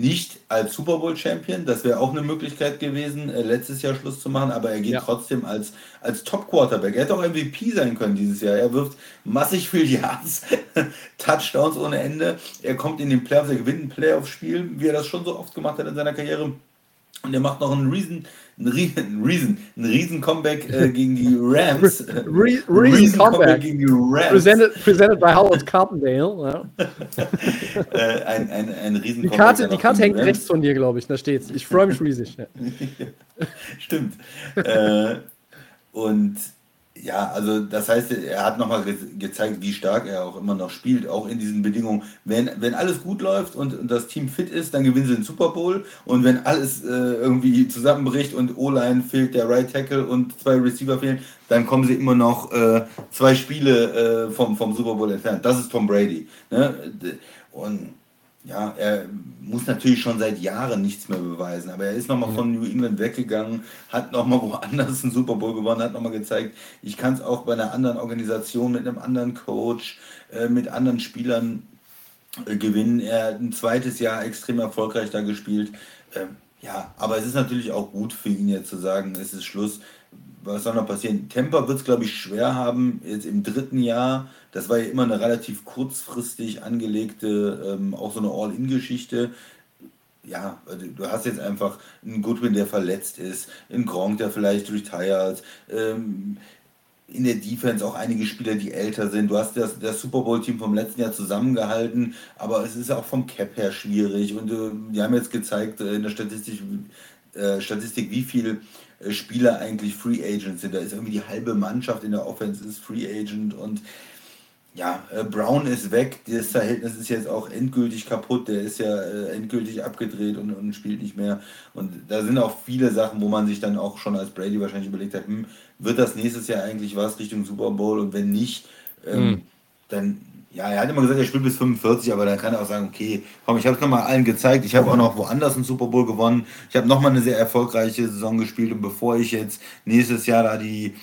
nicht als Super Bowl Champion, das wäre auch eine Möglichkeit gewesen, äh, letztes Jahr Schluss zu machen, aber er geht ja. trotzdem als, als Top Quarterback. Er hätte auch MVP sein können dieses Jahr. Er wirft massig viel Yards, Touchdowns ohne Ende. Er kommt in den Playoffs, er gewinnt ein Playoff-Spiel, wie er das schon so oft gemacht hat in seiner Karriere. Und er macht noch einen Einen Riesen, einen riesen Comeback äh, gegen die Rams. Re Reason, Comeback. Comeback. gegen die Rams. Presented, presented by Howard Carpendale. Äh, ein, ein, ein riesen Die Karte, die Karte hängt rechts von dir, glaube ich. Da steht's. Ich freue mich riesig. Ja. Stimmt. äh, und ja, also das heißt, er hat nochmal ge gezeigt, wie stark er auch immer noch spielt, auch in diesen Bedingungen. Wenn, wenn alles gut läuft und, und das Team fit ist, dann gewinnen sie den Super Bowl. Und wenn alles äh, irgendwie zusammenbricht und O-Line fehlt, der Right Tackle und zwei Receiver fehlen, dann kommen sie immer noch äh, zwei Spiele äh, vom, vom Super Bowl entfernt. Das ist Tom Brady. Ne? Und ja, er muss natürlich schon seit Jahren nichts mehr beweisen, aber er ist nochmal von New England weggegangen, hat nochmal woanders einen Super Bowl gewonnen, hat nochmal gezeigt, ich kann es auch bei einer anderen Organisation, mit einem anderen Coach, äh, mit anderen Spielern äh, gewinnen. Er hat ein zweites Jahr extrem erfolgreich da gespielt. Ähm, ja, aber es ist natürlich auch gut für ihn jetzt zu sagen, es ist Schluss was soll noch passieren? Temper wird es, glaube ich, schwer haben, jetzt im dritten Jahr. Das war ja immer eine relativ kurzfristig angelegte, ähm, auch so eine All-In-Geschichte. Ja, also du hast jetzt einfach einen Goodwin, der verletzt ist, einen Gronk, der vielleicht retired, ähm, in der Defense auch einige Spieler, die älter sind. Du hast das, das Super Bowl-Team vom letzten Jahr zusammengehalten, aber es ist auch vom Cap her schwierig. Und äh, die haben jetzt gezeigt äh, in der Statistik, äh, Statistik wie viel äh, Spieler eigentlich Free Agents sind. Da ist irgendwie die halbe Mannschaft in der Offense ist Free Agent und ja, äh, Brown ist weg. Das Verhältnis ist jetzt auch endgültig kaputt. Der ist ja äh, endgültig abgedreht und, und spielt nicht mehr. Und da sind auch viele Sachen, wo man sich dann auch schon als Brady wahrscheinlich überlegt hat, hm, wird das nächstes Jahr eigentlich was Richtung Super Bowl? Und wenn nicht, ähm, mhm. dann ja, er hat immer gesagt, er spielt bis 45, aber dann kann er auch sagen, okay, komm, ich habe es nochmal allen gezeigt. Ich habe auch noch woanders einen Super Bowl gewonnen. Ich habe nochmal eine sehr erfolgreiche Saison gespielt und bevor ich jetzt nächstes Jahr da die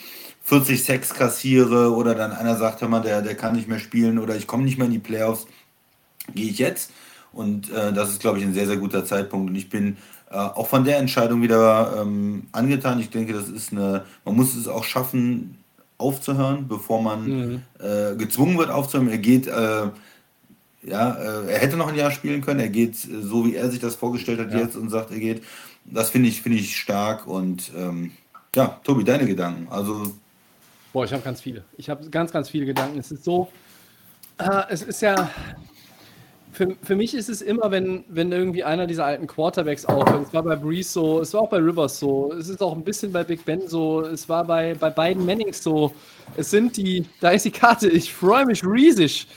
40 Sex kassiere oder dann einer sagt, hör mal, der, der kann nicht mehr spielen oder ich komme nicht mehr in die Playoffs, gehe ich jetzt. Und äh, das ist, glaube ich, ein sehr, sehr guter Zeitpunkt. Und ich bin äh, auch von der Entscheidung wieder ähm, angetan. Ich denke, das ist eine, man muss es auch schaffen, aufzuhören, bevor man mhm. äh, gezwungen wird aufzuhören. Er geht, äh, ja, äh, er hätte noch ein Jahr spielen können. Er geht äh, so, wie er sich das vorgestellt hat ja. jetzt und sagt, er geht. Das finde ich, finde ich stark und ähm, ja, Tobi, deine Gedanken. Also Boah, ich habe ganz viele. Ich habe ganz, ganz viele Gedanken. Es ist so, äh, es ist ja, für, für mich ist es immer, wenn, wenn irgendwie einer dieser alten Quarterbacks aufhört. Es war bei Breeze so, es war auch bei Rivers so, es ist auch ein bisschen bei Big Ben so, es war bei, bei beiden Mannings so. Es sind die, da ist die Karte, ich freue mich riesig.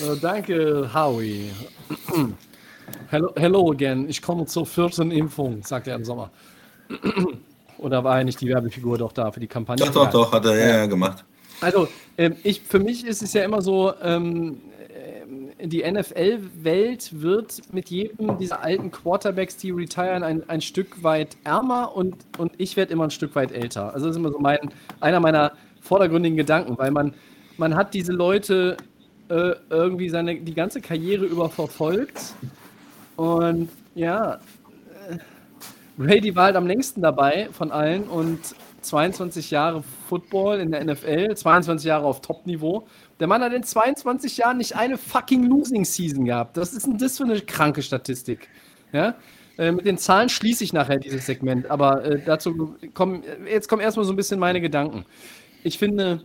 Uh, danke, Howie. hello, hello again, ich komme zur vierten Impfung, sagt er im Sommer. Oder war er nicht die Werbefigur doch da für die Kampagne? Doch, doch, doch, hat er ja, ja gemacht. Also, ähm, ich, für mich ist es ja immer so, ähm, die NFL-Welt wird mit jedem dieser alten Quarterbacks, die retiren, ein, ein Stück weit ärmer und, und ich werde immer ein Stück weit älter. Also das ist immer so mein, einer meiner vordergründigen Gedanken, weil man, man hat diese Leute äh, irgendwie seine, die ganze Karriere über verfolgt und ja, äh, Brady war halt am längsten dabei von allen und 22 Jahre Football in der NFL, 22 Jahre auf Top-Niveau der Mann hat in 22 Jahren nicht eine fucking Losing Season gehabt. Das ist ein, das für eine kranke Statistik. Ja? Äh, mit den Zahlen schließe ich nachher dieses Segment, aber äh, dazu kommen, jetzt kommen erstmal so ein bisschen meine Gedanken. Ich finde,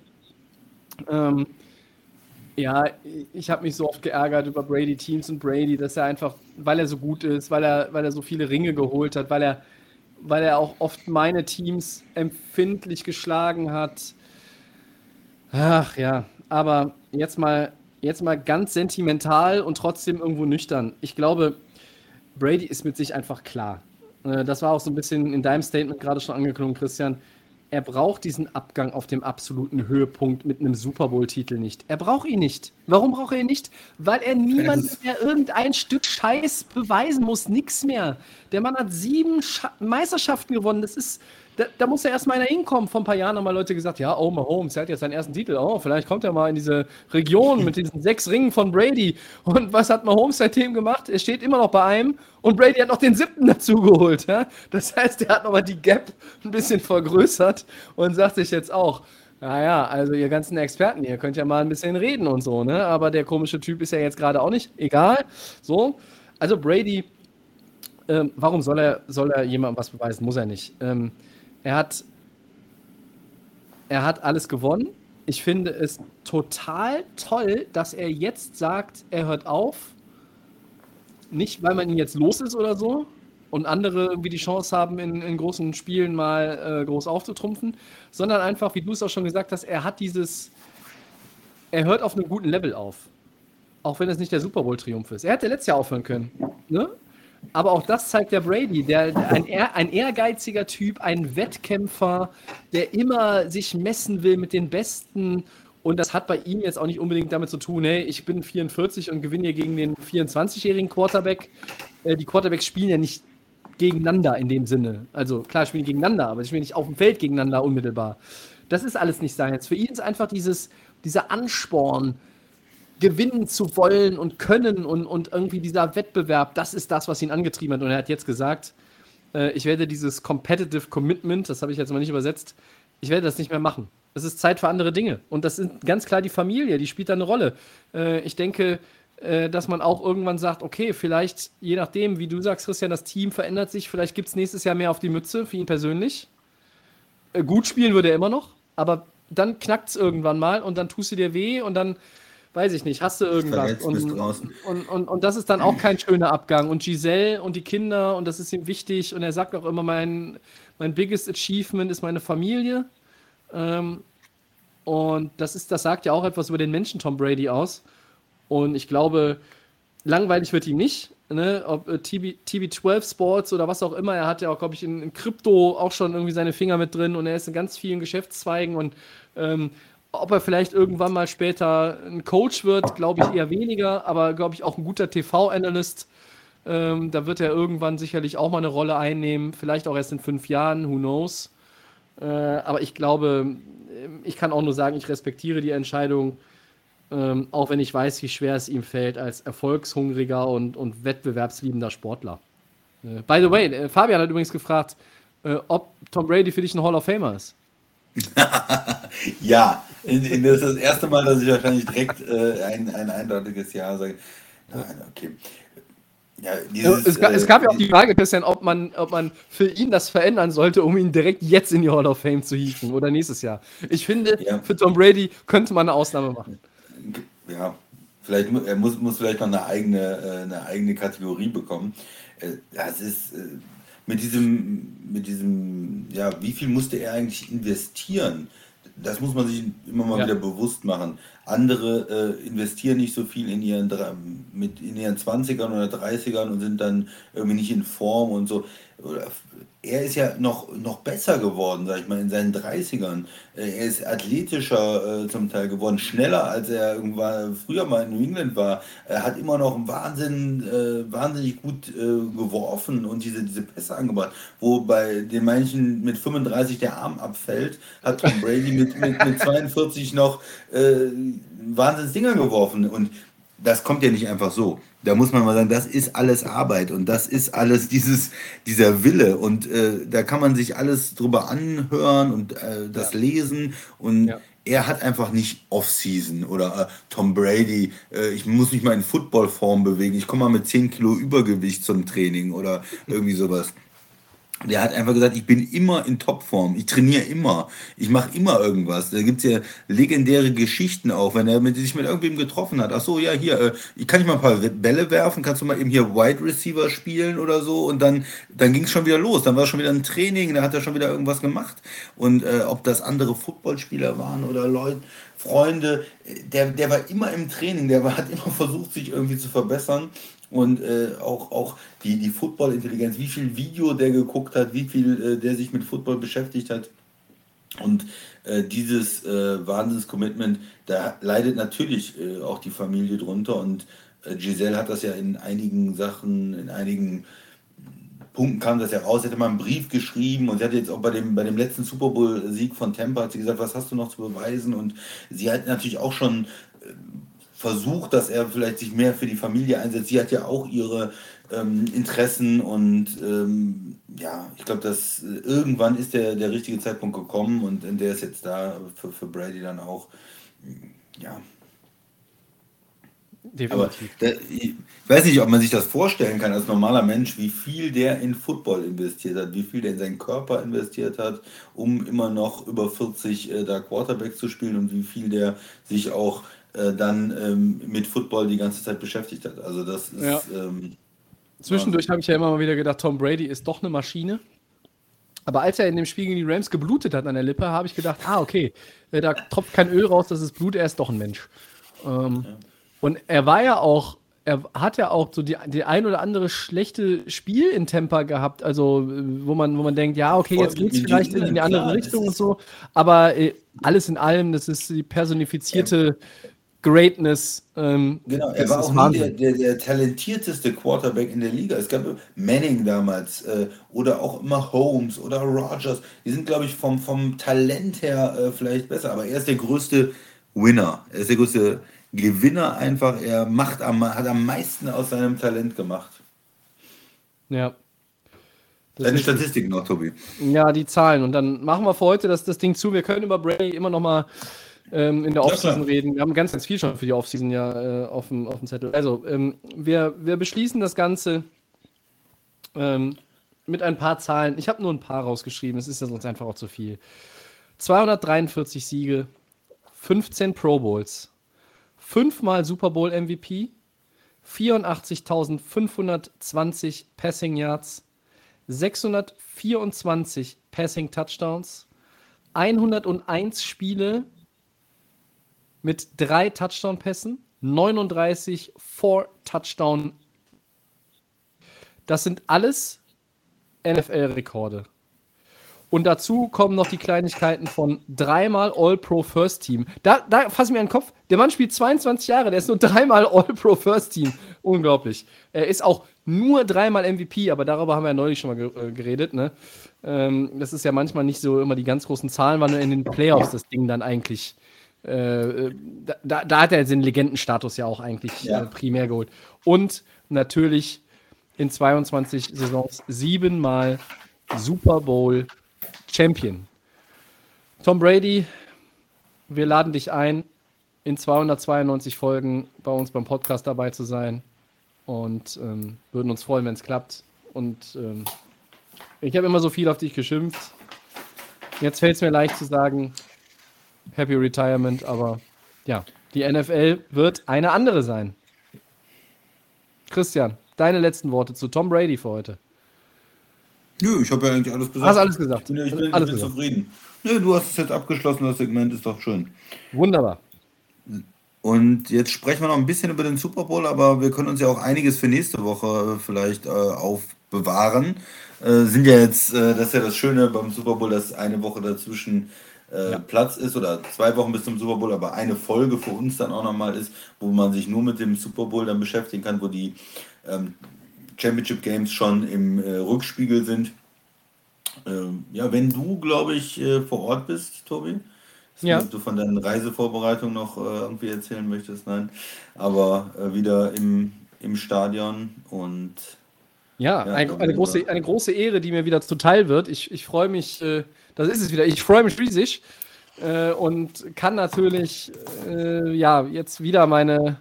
ähm, ja, ich habe mich so oft geärgert über Brady Teams und Brady, dass er einfach, weil er so gut ist, weil er, weil er so viele Ringe geholt hat, weil er, weil er auch oft meine Teams empfindlich geschlagen hat. Ach ja, aber jetzt mal, jetzt mal ganz sentimental und trotzdem irgendwo nüchtern. Ich glaube, Brady ist mit sich einfach klar. Äh, das war auch so ein bisschen in deinem Statement gerade schon angeklungen, Christian. Er braucht diesen Abgang auf dem absoluten Höhepunkt mit einem Super Bowl-Titel nicht. Er braucht ihn nicht. Warum braucht er ihn nicht? Weil er niemand mehr irgendein Stück Scheiß beweisen muss. Nix mehr. Der Mann hat sieben Scha Meisterschaften gewonnen. Das ist, da, da muss ja erstmal einer hinkommen. Vor ein paar Jahren haben mal Leute gesagt, ja, oh, Mahomes, er hat jetzt seinen ersten Titel. Oh, vielleicht kommt er mal in diese Region mit diesen sechs Ringen von Brady. Und was hat Mahomes seitdem gemacht? Er steht immer noch bei einem und Brady hat noch den siebten dazu geholt. Ja? Das heißt, er hat nochmal die Gap ein bisschen vergrößert und sagt sich jetzt auch, naja, also ihr ganzen Experten, ihr könnt ja mal ein bisschen reden und so, ne? Aber der komische Typ ist ja jetzt gerade auch nicht. Egal. So. Also Brady, ähm, warum soll er, soll er jemandem was beweisen? Muss er nicht. Ähm, er hat, er hat alles gewonnen. Ich finde es total toll, dass er jetzt sagt, er hört auf. Nicht, weil man ihn jetzt los ist oder so und andere irgendwie die Chance haben, in, in großen Spielen mal äh, groß aufzutrumpfen, sondern einfach, wie du es auch schon gesagt hast, er hat dieses, er hört auf einem guten Level auf. Auch wenn es nicht der Super Bowl-Triumph ist. Er hätte letztes Jahr aufhören können. Ne? Aber auch das zeigt der Brady, der, ein, ein, ehrgeiziger Typ, ein Wettkämpfer, der immer sich messen will mit den Besten. Und das hat bei ihm jetzt auch nicht unbedingt damit zu tun, hey, ich bin 44 und gewinne hier gegen den 24-jährigen Quarterback. Äh, die Quarterbacks spielen ja nicht gegeneinander in dem Sinne. Also klar spielen gegeneinander, aber sie spielen nicht auf dem Feld gegeneinander unmittelbar. Das ist alles nicht sein. Jetzt für ihn ist einfach dieses, dieser Ansporn, gewinnen zu wollen und können und, und irgendwie dieser Wettbewerb, das ist das, was ihn angetrieben hat. Und er hat jetzt gesagt, äh, ich werde dieses Competitive Commitment, das habe ich jetzt mal nicht übersetzt, ich werde das nicht mehr machen. Es ist Zeit für andere Dinge. Und das sind ganz klar die Familie, die spielt da eine Rolle. Äh, ich denke, äh, dass man auch irgendwann sagt, okay, vielleicht, je nachdem, wie du sagst, Christian, das Team verändert sich, vielleicht gibt es nächstes Jahr mehr auf die Mütze für ihn persönlich. Äh, gut spielen würde er immer noch, aber dann knackt es irgendwann mal und dann tust du dir weh und dann weiß ich nicht, hast du irgendwas. Und, und, und, und, das ist dann auch kein schöner Abgang. Und Giselle und die Kinder, und das ist ihm wichtig. Und er sagt auch immer, mein, mein biggest achievement ist meine Familie. Ähm, und das, ist, das sagt ja auch etwas über den Menschen Tom Brady aus. Und ich glaube, langweilig wird ihm nicht. Ne? Ob äh, TB, TB12 Sports oder was auch immer. Er hat ja auch, glaube ich, in, in Krypto auch schon irgendwie seine Finger mit drin. Und er ist in ganz vielen Geschäftszweigen. Und ähm, ob er vielleicht irgendwann mal später ein Coach wird, glaube ich eher weniger, aber glaube ich auch ein guter TV-Analyst. Ähm, da wird er irgendwann sicherlich auch mal eine Rolle einnehmen, vielleicht auch erst in fünf Jahren, who knows. Äh, aber ich glaube, ich kann auch nur sagen, ich respektiere die Entscheidung, ähm, auch wenn ich weiß, wie schwer es ihm fällt als erfolgshungriger und, und wettbewerbsliebender Sportler. Äh, by the way, äh, Fabian hat übrigens gefragt, äh, ob Tom Brady für dich ein Hall of Famer ist. ja, das ist das erste Mal, dass ich wahrscheinlich direkt äh, ein, ein eindeutiges Ja sage. Nein, okay. Ja, dieses, es, es, gab ja auch die äh, Frage, Christian, ob man, ob man für ihn das verändern sollte, um ihn direkt jetzt in die Hall of Fame zu hieven oder nächstes Jahr. Ich finde, ja. für Tom Brady könnte man eine Ausnahme machen. Ja, vielleicht er muss, muss vielleicht noch eine eigene, äh, eine eigene Kategorie bekommen. Äh, das ist mit diesem, mit diesem, ja, wie viel musste er eigentlich investieren? Das muss man sich immer mal ja. wieder bewusst machen. Andere äh, investieren nicht so viel in ihren, mit, in ihren 20ern oder 30ern und sind dann irgendwie nicht in Form und so. Oder er ist ja noch, noch besser geworden, sag ich mal, in seinen 30ern. Äh, er ist athletischer äh, zum Teil geworden, schneller als er irgendwann früher mal in New England war. Er hat immer noch Wahnsinn, äh, wahnsinnig gut äh, geworfen und diese, diese Pässe angebracht. Wo bei den manchen mit 35 der Arm abfällt, hat Tom Brady mit, mit, mit 42 noch äh, Wahnsinns Dinger geworfen. Und das kommt ja nicht einfach so. Da muss man mal sagen, das ist alles Arbeit und das ist alles dieses, dieser Wille. Und äh, da kann man sich alles drüber anhören und äh, das ja. lesen. Und ja. er hat einfach nicht Off-Season oder äh, Tom Brady, äh, ich muss mich mal in Footballform bewegen, ich komme mal mit 10 Kilo Übergewicht zum Training oder irgendwie sowas. Der hat einfach gesagt, ich bin immer in Topform, ich trainiere immer, ich mache immer irgendwas. Da gibt es ja legendäre Geschichten auch, wenn er mit, sich mit irgendwem getroffen hat. Ach so, ja, hier, äh, ich kann ich mal ein paar Bälle werfen, kannst du mal eben hier Wide Receiver spielen oder so und dann, dann ging es schon wieder los. Dann war schon wieder ein Training, da hat er schon wieder irgendwas gemacht. Und äh, ob das andere Footballspieler waren oder Leute, Freunde, der, der war immer im Training, der war, hat immer versucht, sich irgendwie zu verbessern und äh, auch, auch die, die Football-Intelligenz, wie viel Video der geguckt hat, wie viel äh, der sich mit Football beschäftigt hat. Und äh, dieses äh, Wahnsinns-Commitment, da leidet natürlich äh, auch die Familie drunter. Und äh, Giselle hat das ja in einigen Sachen, in einigen Punkten kam das ja raus, hätte mal einen Brief geschrieben und sie hat jetzt auch bei dem, bei dem letzten Super Bowl-Sieg von Tampa, hat sie gesagt, was hast du noch zu beweisen? Und sie hat natürlich auch schon äh, versucht, dass er vielleicht sich mehr für die Familie einsetzt. Sie hat ja auch ihre ähm, Interessen und ähm, ja, ich glaube, dass äh, irgendwann ist der, der richtige Zeitpunkt gekommen und der ist jetzt da für, für Brady dann auch. Ja, Definitiv. Aber der, ich weiß nicht, ob man sich das vorstellen kann als normaler Mensch, wie viel der in Football investiert hat, wie viel der in seinen Körper investiert hat, um immer noch über 40 äh, da Quarterback zu spielen und wie viel der sich auch äh, dann ähm, mit Football die ganze Zeit beschäftigt hat. Also das ist. Ja. Ähm, Zwischendurch habe ich ja immer mal wieder gedacht, Tom Brady ist doch eine Maschine. Aber als er in dem Spiel gegen die Rams geblutet hat an der Lippe, habe ich gedacht, ah, okay, äh, da tropft kein Öl raus, das ist Blut, er ist doch ein Mensch. Ähm, ja. Und er war ja auch, er hat ja auch so die, die ein oder andere schlechte Spiel in Temper gehabt, also wo man, wo man denkt, ja, okay, jetzt geht es vielleicht in eine andere Richtung und so, aber äh, alles in allem, das ist die personifizierte ja. Greatness. Ähm, genau, er war auch nie der, der, der, talentierteste Quarterback in der Liga. Es gab Manning damals äh, oder auch immer Holmes oder Rogers. Die sind, glaube ich, vom, vom Talent her äh, vielleicht besser, aber er ist der größte Winner. Er ist der größte Gewinner einfach. Er macht am, hat am meisten aus seinem Talent gemacht. Ja. Das Deine Statistik noch, Tobi. Ja, die Zahlen. Und dann machen wir für heute das, das Ding zu. Wir können über Brady immer noch mal ähm, in der Offseason reden. Wir haben ganz, ganz viel schon für die Offseason ja äh, auf, dem, auf dem Zettel. Also, ähm, wir, wir beschließen das Ganze ähm, mit ein paar Zahlen. Ich habe nur ein paar rausgeschrieben. Es ist ja sonst einfach auch zu viel. 243 Siege, 15 Pro Bowls, fünfmal Super Bowl MVP, 84.520 Passing Yards, 624 Passing Touchdowns, 101 Spiele mit drei Touchdown-Pässen, 39 Four Touchdown. Das sind alles NFL-Rekorde. Und dazu kommen noch die Kleinigkeiten von dreimal All-Pro First Team. Da, da fasse ich mir Kopf. Der Mann spielt 22 Jahre, der ist nur dreimal All-Pro First Team. Unglaublich. Er ist auch nur dreimal MVP, aber darüber haben wir ja neulich schon mal äh, geredet. Ne? Ähm, das ist ja manchmal nicht so immer die ganz großen Zahlen, weil nur in den Playoffs das Ding dann eigentlich. Äh, da, da, hat er den Legendenstatus ja auch eigentlich ja. Äh, primär geholt. Und natürlich in 22 Saisons siebenmal Super Bowl Champion. Tom Brady, wir laden dich ein, in 292 Folgen bei uns beim Podcast dabei zu sein und ähm, würden uns freuen, wenn es klappt. Und ähm, ich habe immer so viel auf dich geschimpft. Jetzt fällt es mir leicht zu sagen, Happy Retirement, aber ja, die NFL wird eine andere sein. Christian, deine letzten Worte zu Tom Brady für heute. Nö, ich habe ja eigentlich alles gesagt. Hast alles gesagt? Ich bin, ich bin, alles ich bin zufrieden. Nö, du hast es jetzt abgeschlossen, das Segment ist doch schön. Wunderbar. Und jetzt sprechen wir noch ein bisschen über den Super Bowl, aber wir können uns ja auch einiges für nächste Woche vielleicht äh, aufbewahren. Äh, sind ja jetzt, äh, das ist ja das Schöne beim Super Bowl, dass eine Woche dazwischen äh, ja. Platz ist oder zwei Wochen bis zum Super Bowl, aber eine Folge für uns dann auch nochmal ist, wo man sich nur mit dem Super Bowl dann beschäftigen kann, wo die ähm, Championship Games schon im äh, Rückspiegel sind. Ähm, ja, wenn du, glaube ich, äh, vor Ort bist, Tobi, ja. ob du von deinen Reisevorbereitungen noch äh, irgendwie erzählen möchtest, nein, aber äh, wieder im, im Stadion und ja, ja ein, eine, große, eine große Ehre, die mir wieder zuteil wird. Ich, ich freue mich, äh, das ist es wieder, ich freue mich riesig äh, und kann natürlich ja jetzt wieder meine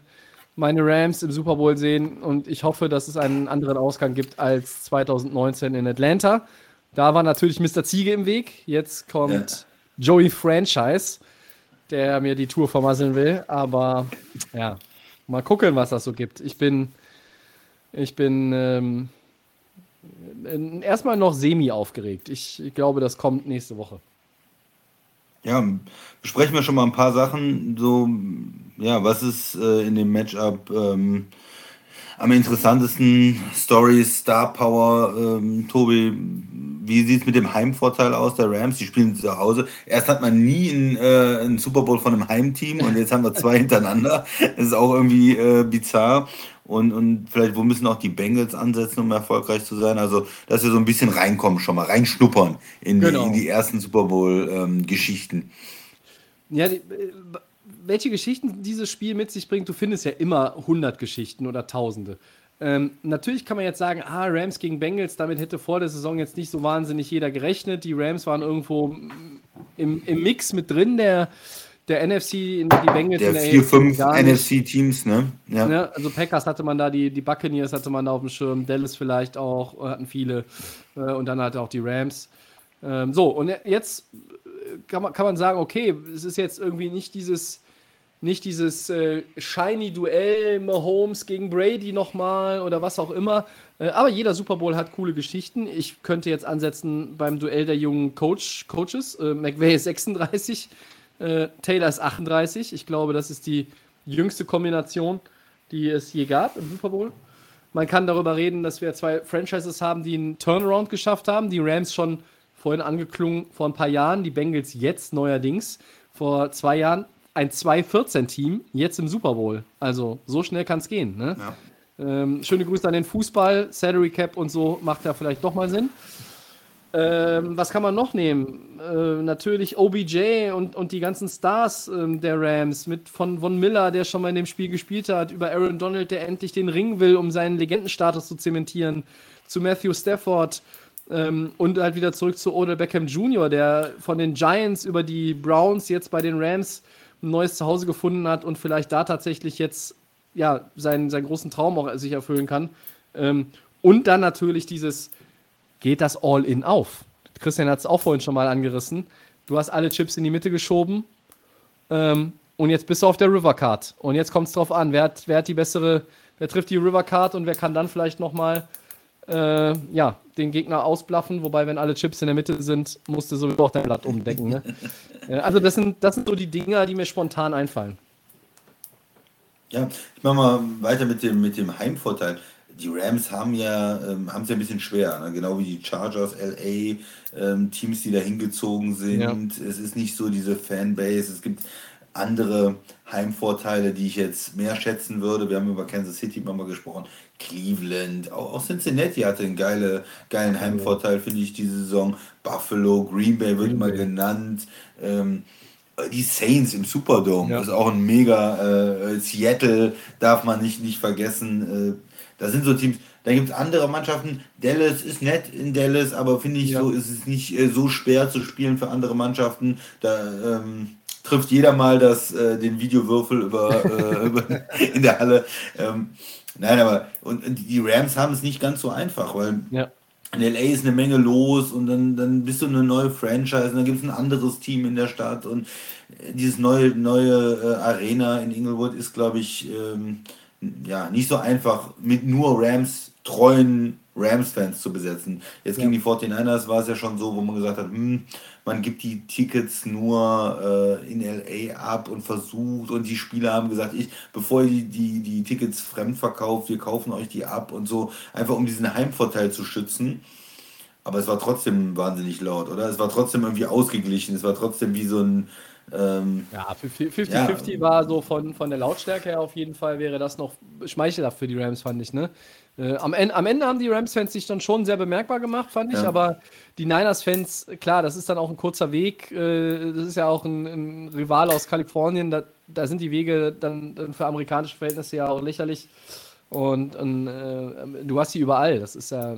meine Rams im Super Bowl sehen und ich hoffe, dass es einen anderen Ausgang gibt als 2019 in Atlanta. Da war natürlich Mr. Ziege im Weg. Jetzt kommt ja. Joey Franchise, der mir die Tour vermasseln will. Aber ja, mal gucken, was das so gibt. Ich bin, ich bin ähm, erstmal noch semi aufgeregt. Ich, ich glaube, das kommt nächste Woche. Ja, besprechen wir schon mal ein paar Sachen. So, ja, was ist äh, in dem Matchup ähm, am interessantesten? Stories, Star Power, ähm, Tobi, wie sieht es mit dem Heimvorteil aus der Rams? Die spielen zu Hause. Erst hat man nie einen, äh, einen Super Bowl von einem Heimteam und jetzt haben wir zwei hintereinander. Das ist auch irgendwie äh, bizarr. Und, und vielleicht, wo müssen auch die Bengals ansetzen, um erfolgreich zu sein. Also, dass wir so ein bisschen reinkommen, schon mal reinschnuppern in, genau. die, in die ersten Super Bowl-Geschichten. Ähm, ja, die, äh, welche Geschichten dieses Spiel mit sich bringt, du findest ja immer 100 Geschichten oder Tausende. Ähm, natürlich kann man jetzt sagen, ah, Rams gegen Bengals, damit hätte vor der Saison jetzt nicht so wahnsinnig jeder gerechnet. Die Rams waren irgendwo im, im Mix mit drin, der, der NFC, die Bengals der in der vier, fünf NFC-Teams, ne? Ja. ja. Also Packers hatte man da, die, die Buccaneers hatte man da auf dem Schirm, Dallas vielleicht auch, hatten viele äh, und dann hatte auch die Rams. Ähm, so, und jetzt kann man, kann man sagen, okay, es ist jetzt irgendwie nicht dieses nicht dieses äh, shiny Duell Mahomes gegen Brady nochmal oder was auch immer. Äh, aber jeder Super Bowl hat coole Geschichten. Ich könnte jetzt ansetzen beim Duell der jungen Coach, Coaches. Äh, McVay ist 36, äh, Taylor ist 38. Ich glaube, das ist die jüngste Kombination, die es je gab im Super Bowl. Man kann darüber reden, dass wir zwei Franchises haben, die einen Turnaround geschafft haben. Die Rams schon vorhin angeklungen vor ein paar Jahren, die Bengals jetzt neuerdings. Vor zwei Jahren ein 2-14-Team jetzt im Super Bowl. Also so schnell kann es gehen. Ne? Ja. Ähm, schöne Grüße an den Fußball, Salary Cap und so macht ja vielleicht doch mal Sinn. Ähm, was kann man noch nehmen? Äh, natürlich OBJ und, und die ganzen Stars ähm, der Rams, mit von Von Miller, der schon mal in dem Spiel gespielt hat, über Aaron Donald, der endlich den Ring will, um seinen Legendenstatus zu zementieren, zu Matthew Stafford ähm, und halt wieder zurück zu Odell Beckham Jr., der von den Giants über die Browns jetzt bei den Rams ein neues Zuhause gefunden hat und vielleicht da tatsächlich jetzt ja, seinen, seinen großen Traum auch sich erfüllen kann. Ähm, und dann natürlich dieses, geht das All-In auf? Christian hat es auch vorhin schon mal angerissen. Du hast alle Chips in die Mitte geschoben ähm, und jetzt bist du auf der River Card. Und jetzt kommt es drauf an, wer hat, wer hat die bessere, wer trifft die River Card und wer kann dann vielleicht nochmal äh, ja, den Gegner ausblaffen, wobei, wenn alle Chips in der Mitte sind, musst du sowieso auch dein Blatt umdecken. Ne? also, das sind, das sind so die Dinger, die mir spontan einfallen. Ja, ich mache mal weiter mit dem, mit dem Heimvorteil. Die Rams haben ja ähm, haben es ja ein bisschen schwer, ne? genau wie die Chargers, LA, ähm, Teams, die da hingezogen sind. Ja. Es ist nicht so diese Fanbase. Es gibt andere Heimvorteile, die ich jetzt mehr schätzen würde. Wir haben über Kansas City mal gesprochen. Cleveland, auch, auch Cincinnati hatte einen geile, geilen Heimvorteil, finde ich, diese Saison. Buffalo, Green Bay wird Green mal Bay. genannt. Ähm, die Saints im Superdome ja. ist auch ein mega. Äh, Seattle darf man nicht, nicht vergessen. Äh, da sind so Teams. Da gibt es andere Mannschaften. Dallas ist nett in Dallas, aber finde ich, ja. so ist es nicht äh, so schwer zu spielen für andere Mannschaften. Da ähm, trifft jeder mal das, äh, den Videowürfel über, äh, über in der Halle. Ähm, nein, aber und, die Rams haben es nicht ganz so einfach, weil ja. in LA ist eine Menge los und dann, dann bist du eine neue Franchise und dann gibt es ein anderes Team in der Stadt und äh, dieses neue, neue äh, Arena in Inglewood ist, glaube ich, ähm, ja, nicht so einfach mit nur Rams treuen Rams-Fans zu besetzen. Jetzt ja. gegen die 49ers war es ja schon so, wo man gesagt hat, hm, man gibt die Tickets nur äh, in LA ab und versucht und die Spieler haben gesagt, ich, bevor ihr die, die, die Tickets fremd verkauft, wir kaufen euch die ab und so, einfach um diesen Heimvorteil zu schützen. Aber es war trotzdem wahnsinnig laut, oder? Es war trotzdem irgendwie ausgeglichen, es war trotzdem wie so ein ähm, ja, 50-50 ja. war so von, von der Lautstärke her auf jeden Fall wäre das noch schmeichelhaft für die Rams, fand ich. Ne? Äh, am, Ende, am Ende haben die Rams-Fans sich dann schon sehr bemerkbar gemacht, fand ich, ja. aber die Niners-Fans, klar, das ist dann auch ein kurzer Weg. Äh, das ist ja auch ein, ein Rival aus Kalifornien, da, da, sind die Wege dann, dann, für amerikanische Verhältnisse ja auch lächerlich. Und, und äh, du hast sie überall. Das ist ja,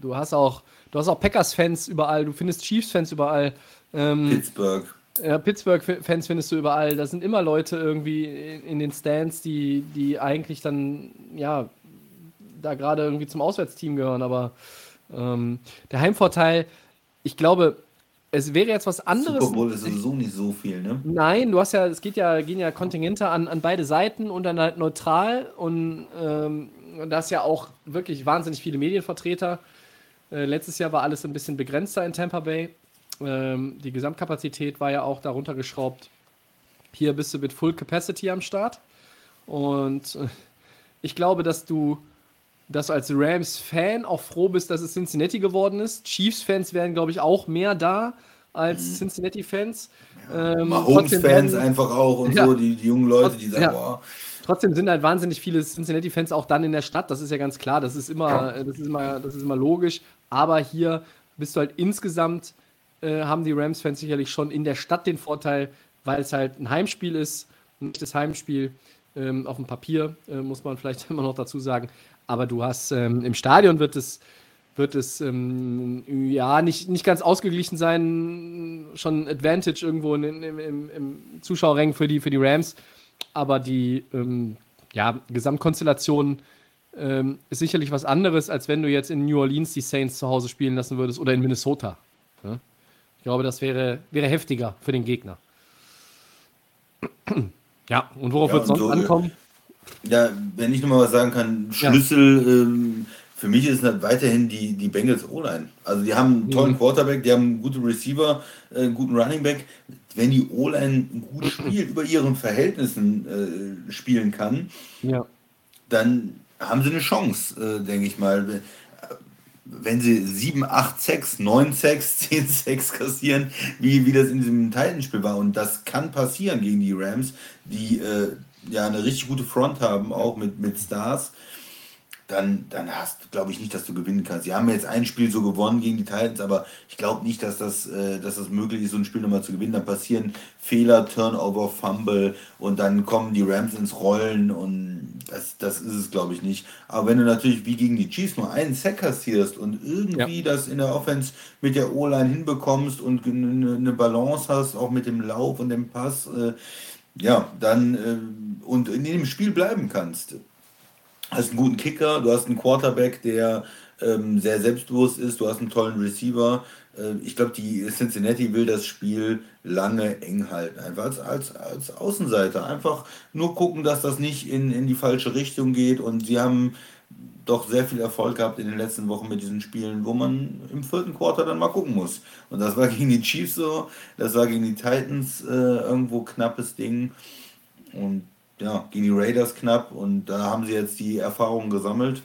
du hast auch, du hast auch Packers-Fans überall, du findest Chiefs-Fans überall. Ähm, Pittsburgh. Ja, Pittsburgh-Fans findest du überall. Da sind immer Leute irgendwie in, den Stands, die, die eigentlich dann, ja, da gerade irgendwie zum Auswärtsteam gehören, aber ähm, der Heimvorteil, ich glaube, es wäre jetzt was anderes. Super Bowl ist sowieso nicht so viel, ne? Nein, du hast ja, es geht ja, gehen ja Kontingente an, an beide Seiten und dann halt neutral und ähm, da ist ja auch wirklich wahnsinnig viele Medienvertreter. Äh, letztes Jahr war alles ein bisschen begrenzter in Tampa Bay. Ähm, die Gesamtkapazität war ja auch darunter geschraubt. Hier bist du mit Full Capacity am Start. Und äh, ich glaube, dass du dass du als Rams-Fan auch froh bist, dass es Cincinnati geworden ist. Chiefs-Fans wären, glaube ich, auch mehr da als mhm. Cincinnati-Fans. Ja, ähm, Mahomes-Fans einfach auch und ja. so, die, die, jungen Leute, die sagen, ja. boah. trotzdem sind halt wahnsinnig viele Cincinnati-Fans auch dann in der Stadt. Das ist ja ganz klar. Das ist immer, das ist immer, das ist immer logisch. Aber hier bist du halt insgesamt, äh, haben die Rams-Fans sicherlich schon in der Stadt den Vorteil, weil es halt ein Heimspiel ist, nicht das Heimspiel ähm, auf dem Papier, äh, muss man vielleicht immer noch dazu sagen. Aber du hast ähm, im Stadion wird es, wird es ähm, ja nicht, nicht ganz ausgeglichen sein. Schon Advantage irgendwo in, in, im, im Zuschauerrängen für die, für die Rams. Aber die ähm, ja, Gesamtkonstellation ähm, ist sicherlich was anderes, als wenn du jetzt in New Orleans die Saints zu Hause spielen lassen würdest oder in Minnesota. Ja? Ich glaube, das wäre, wäre heftiger für den Gegner. Ja, und worauf ja, wird es sonst so, ankommen? Ja, wenn ich nochmal was sagen kann, Schlüssel ja. ähm, für mich ist halt weiterhin die, die Bengals O-Line. Also die haben einen tollen mhm. Quarterback, die haben einen guten Receiver, äh, einen guten Running Back. Wenn die O-Line ein gutes Spiel über ihren Verhältnissen äh, spielen kann, ja. dann haben sie eine Chance, äh, denke ich mal. Wenn sie 7, 8, 6, 9, 6, 10, 6 kassieren, wie, wie das in diesem Titanspiel war. Und das kann passieren gegen die Rams, die äh, ja eine richtig gute Front haben, auch mit, mit Stars dann, dann hast glaube ich nicht, dass du gewinnen kannst. Sie haben jetzt ein Spiel so gewonnen gegen die Titans, aber ich glaube nicht, dass das, äh, dass das möglich ist, so ein Spiel nochmal zu gewinnen. Dann passieren Fehler, Turnover, Fumble und dann kommen die Rams ins Rollen und das, das ist es, glaube ich, nicht. Aber wenn du natürlich wie gegen die Chiefs nur einen Sack kassierst und irgendwie ja. das in der Offense mit der O-Line hinbekommst und eine, eine Balance hast, auch mit dem Lauf und dem Pass, äh, ja, dann äh, und in dem Spiel bleiben kannst, hast einen guten Kicker, du hast einen Quarterback, der ähm, sehr selbstbewusst ist, du hast einen tollen Receiver. Äh, ich glaube, die Cincinnati will das Spiel lange eng halten, einfach als, als, als Außenseiter. Einfach nur gucken, dass das nicht in, in die falsche Richtung geht. Und sie haben doch sehr viel Erfolg gehabt in den letzten Wochen mit diesen Spielen, wo man im vierten Quarter dann mal gucken muss. Und das war gegen die Chiefs so, das war gegen die Titans äh, irgendwo knappes Ding. Und ja, gegen die Raiders knapp und da haben sie jetzt die Erfahrungen gesammelt.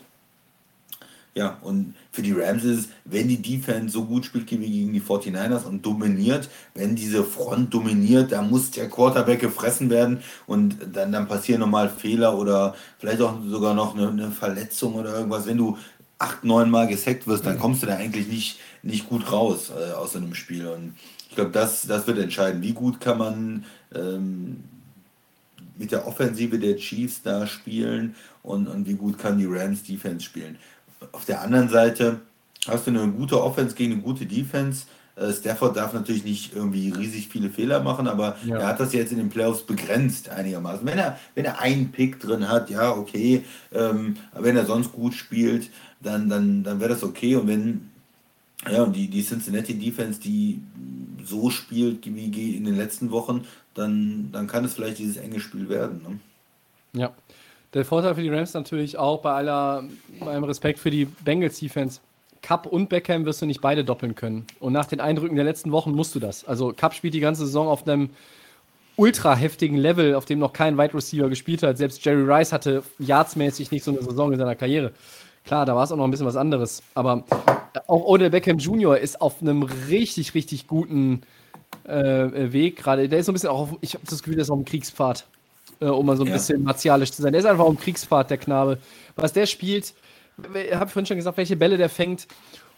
Ja, und für die Rams ist es, wenn die Defense so gut spielt wie gegen die 49ers und dominiert, wenn diese Front dominiert, da muss der Quarterback gefressen werden und dann, dann passieren nochmal Fehler oder vielleicht auch sogar noch eine, eine Verletzung oder irgendwas. Wenn du acht, neun Mal gesackt wirst, dann kommst du da eigentlich nicht, nicht gut raus äh, aus einem Spiel. Und ich glaube, das, das wird entscheiden. Wie gut kann man ähm, mit der Offensive der Chiefs da spielen und, und wie gut kann die Rams Defense spielen. Auf der anderen Seite hast du eine gute Offense gegen eine gute Defense. Äh, Stafford darf natürlich nicht irgendwie riesig viele Fehler machen, aber ja. er hat das jetzt in den Playoffs begrenzt einigermaßen. Wenn er, wenn er einen Pick drin hat, ja, okay. Ähm, wenn er sonst gut spielt, dann, dann, dann wäre das okay. Und wenn ja, und die, die Cincinnati Defense, die so spielt wie in den letzten Wochen, dann, dann kann es vielleicht dieses enge Spiel werden. Ne? Ja. Der Vorteil für die Rams natürlich auch bei aller bei allem Respekt für die Bengals Defense. Cup und Beckham wirst du nicht beide doppeln können. Und nach den Eindrücken der letzten Wochen musst du das. Also Cup spielt die ganze Saison auf einem ultra heftigen Level, auf dem noch kein Wide Receiver gespielt hat. Selbst Jerry Rice hatte yardsmäßig nicht so eine Saison in seiner Karriere. Klar, da war es auch noch ein bisschen was anderes. Aber auch Odell Beckham Jr. ist auf einem richtig, richtig guten äh, Weg gerade. Der ist so ein bisschen auch, auf, ich habe das Gefühl, der ist auf dem Kriegspfad, äh, um mal so ein ja. bisschen martialisch zu sein. Der ist einfach auf dem Kriegspfad, der Knabe. Was der spielt, habe ich vorhin schon gesagt, welche Bälle der fängt.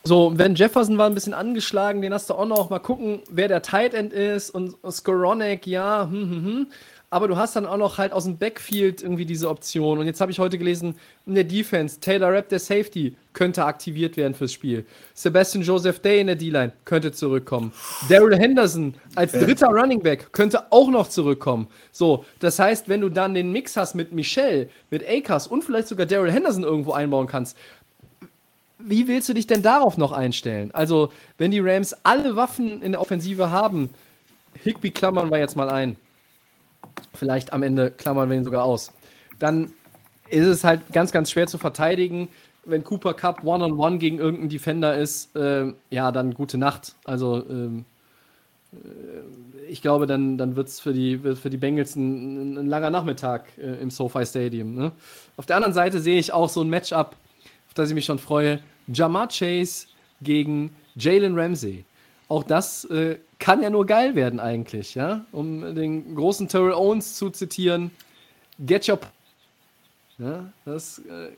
So, wenn Jefferson war ein bisschen angeschlagen, den hast du auch noch mal gucken, wer der Tight End ist und Skoronek, ja, hm, hm, hm aber du hast dann auch noch halt aus dem Backfield irgendwie diese Option. Und jetzt habe ich heute gelesen, in der Defense, Taylor Rapp, der Safety, könnte aktiviert werden fürs Spiel. Sebastian Joseph Day in der D-Line könnte zurückkommen. Daryl Henderson als dritter Running Back könnte auch noch zurückkommen. So, das heißt, wenn du dann den Mix hast mit Michelle, mit Akers und vielleicht sogar Daryl Henderson irgendwo einbauen kannst, wie willst du dich denn darauf noch einstellen? Also, wenn die Rams alle Waffen in der Offensive haben, Higby klammern wir jetzt mal ein Vielleicht am Ende klammern wir ihn sogar aus. Dann ist es halt ganz, ganz schwer zu verteidigen. Wenn Cooper Cup One-on-One -on -one gegen irgendeinen Defender ist, äh, ja, dann gute Nacht. Also, ähm, äh, ich glaube, dann, dann wird es für die, für die Bengals ein, ein langer Nachmittag äh, im SoFi Stadium. Ne? Auf der anderen Seite sehe ich auch so ein Matchup, auf das ich mich schon freue. Jamar Chase gegen Jalen Ramsey. Auch das äh, kann ja nur geil werden eigentlich, ja. Um den großen Terrell Owens zu zitieren, get your Ja, das äh,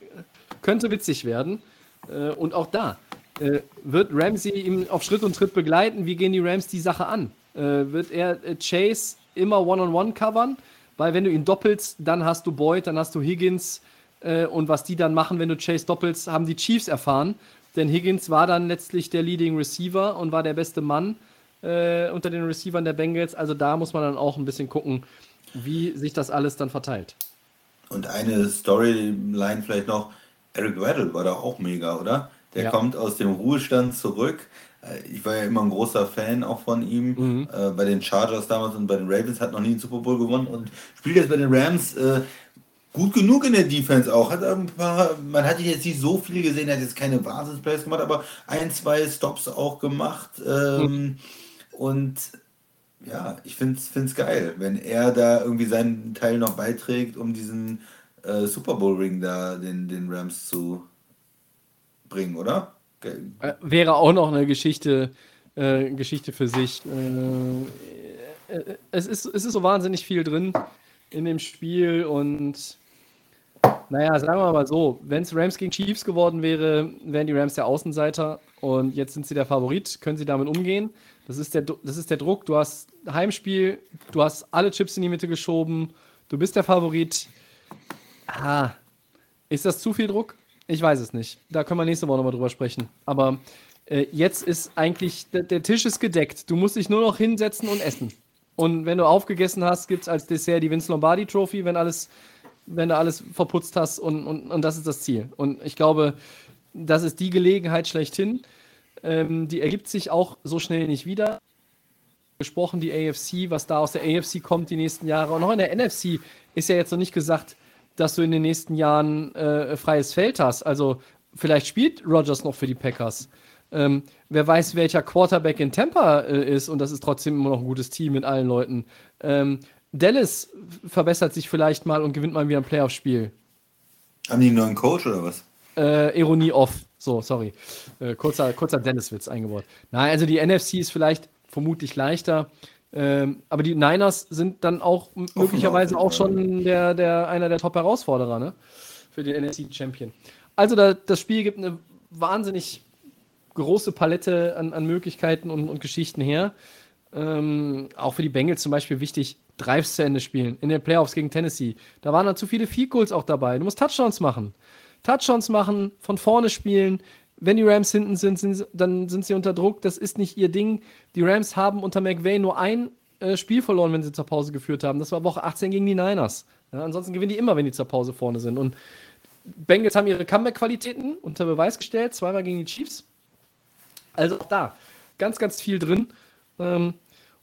könnte witzig werden. Äh, und auch da äh, wird Ramsey ihm auf Schritt und Tritt begleiten. Wie gehen die Rams die Sache an? Äh, wird er äh, Chase immer One-on-One -on -one covern? Weil wenn du ihn doppelst, dann hast du Boyd, dann hast du Higgins. Äh, und was die dann machen, wenn du Chase doppelst, haben die Chiefs erfahren. Denn Higgins war dann letztlich der Leading Receiver und war der beste Mann äh, unter den Receivern der Bengals. Also da muss man dann auch ein bisschen gucken, wie sich das alles dann verteilt. Und eine Storyline vielleicht noch, Eric Weddle war da auch mega, oder? Der ja. kommt aus dem Ruhestand zurück. Äh, ich war ja immer ein großer Fan auch von ihm. Mhm. Äh, bei den Chargers damals und bei den Ravens hat noch nie einen Super Bowl gewonnen und spielt jetzt bei den Rams. Äh, gut genug in der Defense auch. Hat ein paar, man hat jetzt nicht so viel gesehen, hat jetzt keine Wahnsinnsplays gemacht, aber ein, zwei Stops auch gemacht. Ähm, mhm. Und ja, ich finde es geil, wenn er da irgendwie seinen Teil noch beiträgt, um diesen äh, Super Bowl-Ring da den, den Rams zu bringen, oder? Äh, wäre auch noch eine Geschichte, äh, Geschichte für sich. Äh, äh, es, ist, es ist so wahnsinnig viel drin in dem Spiel und naja, sagen wir mal so, wenn es Rams gegen Chiefs geworden wäre, wären die Rams der Außenseiter und jetzt sind sie der Favorit. Können sie damit umgehen? Das ist der, das ist der Druck. Du hast Heimspiel, du hast alle Chips in die Mitte geschoben, du bist der Favorit. Ah, ist das zu viel Druck? Ich weiß es nicht. Da können wir nächste Woche nochmal drüber sprechen. Aber äh, jetzt ist eigentlich, der, der, Tisch ist gedeckt. Du musst dich nur noch hinsetzen und essen. Und wenn du aufgegessen hast, gibt es als Dessert die Vince Lombardi Trophy, wenn alles wenn du alles verputzt hast und, und, und das ist das Ziel. Und ich glaube, das ist die Gelegenheit schlechthin. Ähm, die ergibt sich auch so schnell nicht wieder. Gesprochen, die AFC, was da aus der AFC kommt die nächsten Jahre. Und auch in der NFC ist ja jetzt noch nicht gesagt, dass du in den nächsten Jahren äh, freies Feld hast. Also vielleicht spielt Rogers noch für die Packers. Ähm, wer weiß, welcher Quarterback in Tampa äh, ist und das ist trotzdem immer noch ein gutes Team mit allen Leuten. Ähm, Dallas verbessert sich vielleicht mal und gewinnt mal wieder ein Playoff-Spiel. Haben die einen neuen Coach oder was? Äh, Ironie off. So, sorry. Äh, kurzer kurzer Dennis-Witz eingebaut. Nein, also die NFC ist vielleicht vermutlich leichter. Ähm, aber die Niners sind dann auch möglicherweise auch schon der, der, einer der Top-Herausforderer ne? für den NFC-Champion. Also da, das Spiel gibt eine wahnsinnig große Palette an, an Möglichkeiten und, und Geschichten her. Ähm, auch für die Bengals zum Beispiel wichtig, Drives zu Ende spielen. In den Playoffs gegen Tennessee. Da waren dann zu viele Field Goals auch dabei. Du musst Touchdowns machen. Touchdowns machen, von vorne spielen. Wenn die Rams hinten sind, sind dann sind sie unter Druck. Das ist nicht ihr Ding. Die Rams haben unter McVay nur ein äh, Spiel verloren, wenn sie zur Pause geführt haben. Das war Woche 18 gegen die Niners. Ja, ansonsten gewinnen die immer, wenn die zur Pause vorne sind. Und Bengals haben ihre Comeback-Qualitäten unter Beweis gestellt. Zweimal gegen die Chiefs. Also auch da ganz, ganz viel drin. Ähm,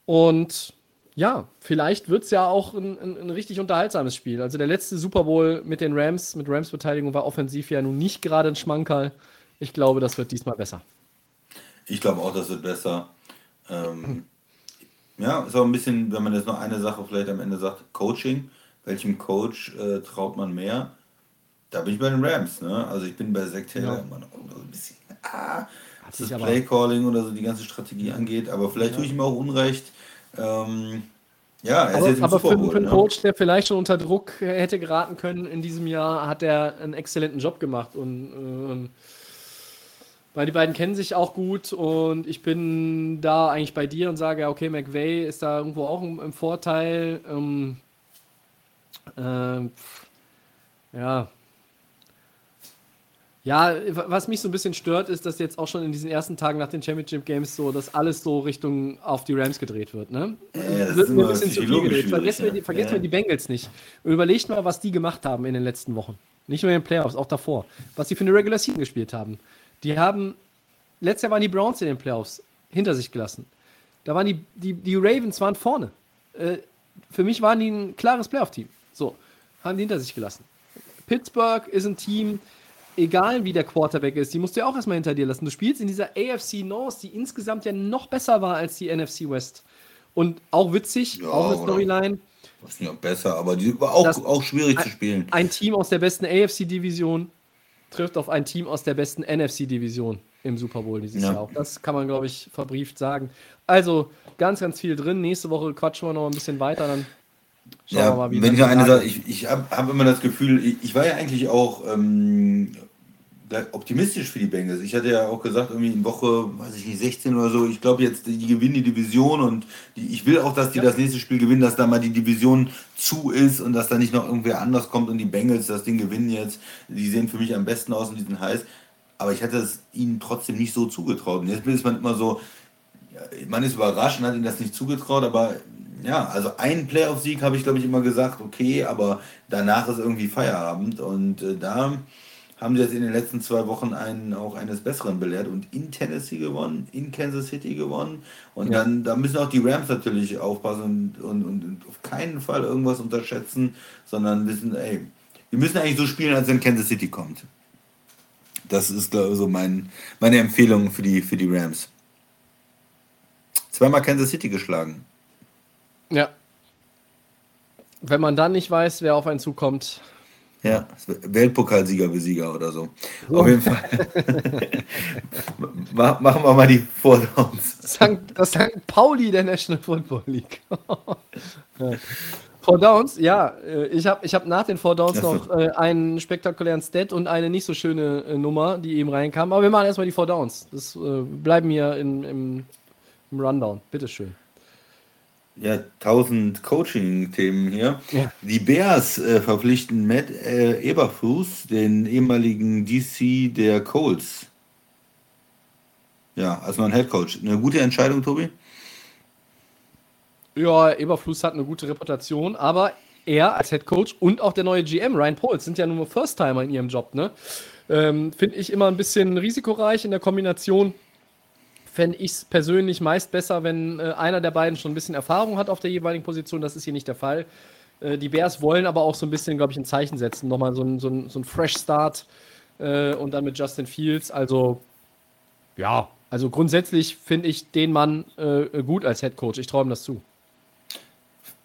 und ja, vielleicht wird es ja auch ein, ein, ein, richtig unterhaltsames Spiel. Also der letzte Super Bowl mit den Rams, mit Rams Beteiligung war offensiv ja nun nicht gerade ein Schmankerl. Ich glaube, das wird diesmal besser. Ich glaube auch, das wird besser. Ähm, ja, ist auch ein bisschen, wenn man jetzt noch eine Sache vielleicht am Ende sagt, Coaching. Welchem Coach äh, traut man mehr? Da bin ich bei den Rams. Ne? Also ich bin bei Zach Taylor ja. immer noch ein bisschen, ah, was das Playcalling oder so die ganze Strategie angeht. Aber vielleicht ja. tue ich ihm auch Unrecht ähm, ja, er aber, ist jetzt aber für, für, einen ne? Coach, der vielleicht schon unter Druck hätte geraten können in diesem Jahr, hat er einen exzellenten Job gemacht. Und äh, weil die beiden kennen sich auch gut und ich bin da eigentlich bei dir und sage, okay, McVay ist da irgendwo auch im, im Vorteil. Ähm, äh, ja, ja, was mich so ein bisschen stört, ist, dass jetzt auch schon in diesen ersten Tagen nach den Championship Games so, dass alles so Richtung auf die Rams gedreht wird. Ne? Ja, das wird mir ein bisschen zu viel gedreht. Vergesst, ja. mir, die, vergesst ja. mir die Bengals nicht. Überlegt mal, was die gemacht haben in den letzten Wochen. Nicht nur in den Playoffs, auch davor. Was die für eine Regular Season gespielt haben. Die haben, letztes Jahr waren die Browns in den Playoffs hinter sich gelassen. Da waren die, die, die Ravens waren vorne. Äh, für mich waren die ein klares Playoff-Team. So, haben die hinter sich gelassen. Pittsburgh ist ein Team, egal wie der Quarterback ist, die musst du ja auch erstmal hinter dir lassen. Du spielst in dieser AFC North, die insgesamt ja noch besser war als die NFC West. Und auch witzig, ja, auch eine Storyline. Was nicht auch besser, aber die war auch, auch schwierig ein, zu spielen. Ein Team aus der besten AFC-Division trifft auf ein Team aus der besten NFC-Division im Super Bowl dieses ja. Jahr. Auch das kann man, glaube ich, verbrieft sagen. Also ganz, ganz viel drin. Nächste Woche quatschen wir noch ein bisschen weiter. Dann Schauen Ja, wir mal, wie wenn das ich eine Sache, ich, ich habe hab immer das Gefühl, ich, ich war ja eigentlich auch ähm, optimistisch für die Bengals. Ich hatte ja auch gesagt, irgendwie in Woche, weiß ich nicht, 16 oder so, ich glaube jetzt, die gewinnen die Division und die, ich will auch, dass die Ja. das nächste Spiel gewinnen, dass da mal die Division zu ist und dass da nicht noch irgendwer anders kommt und die Bengals das Ding gewinnen jetzt. Die sehen für mich am besten aus und die sind heiß. Aber ich hatte es ihnen trotzdem nicht so zugetraut. Und jetzt ist man immer so, man ist überrascht und hat ihnen das nicht zugetraut, aber ja, also einen Playoff-Sieg habe ich, glaube ich, immer gesagt, okay, aber danach ist irgendwie Feierabend und äh, da haben sie jetzt in den letzten zwei Wochen einen auch eines Besseren belehrt und in Tennessee gewonnen, in Kansas City gewonnen und Ja. dann da müssen auch die Rams natürlich aufpassen und, und, und, auf keinen Fall irgendwas unterschätzen, sondern wissen, ey, wir müssen eigentlich so spielen, als wenn Kansas City kommt. Das ist glaube ich, so mein, meine Empfehlung für die, für die Rams. Zweimal Kansas City geschlagen. Ja. Wenn man dann nicht weiß, wer auf einen zukommt. Ja, Weltpokalsieger Besieger oder so. Auf jeden Fall. Ma- Machen wir mal die Vordowns. St. Das St. Pauli der National Football League. ja. Four Downs, ja, äh, ich habe ich hab nach den Four Downs so. noch äh, einen spektakulären Stat und eine nicht so schöne äh, Nummer, die eben reinkam. Aber wir machen erstmal die Four Downs. Das äh, bleiben hier in, im, im Rundown. Bitteschön. Ja, tausend Coaching-Themen hier. Ja. Die Bears äh, verpflichten Matt äh, Eberfuß, den ehemaligen DC der Colts. Ja, als neuen Head Coach. Eine gute Entscheidung, Tobi? Ja, Eberfluss hat eine gute Reputation, aber er als Head Coach und auch der neue GM, Ryan Poles, sind ja nur First-Timer in ihrem Job, ne? Ähm, Finde ich immer ein bisschen risikoreich in der Kombination. Fände ich es persönlich meist besser, wenn äh, einer der beiden schon ein bisschen Erfahrung hat auf der jeweiligen Position. Das ist hier nicht der Fall. Äh, die Bears wollen aber auch so ein bisschen, glaube ich, ein Zeichen setzen. Nochmal so ein, so ein, so ein Fresh Start äh, und dann mit Justin Fields. Also, ja, also grundsätzlich finde ich den Mann äh, gut als Head Coach. Ich traue ihm das zu.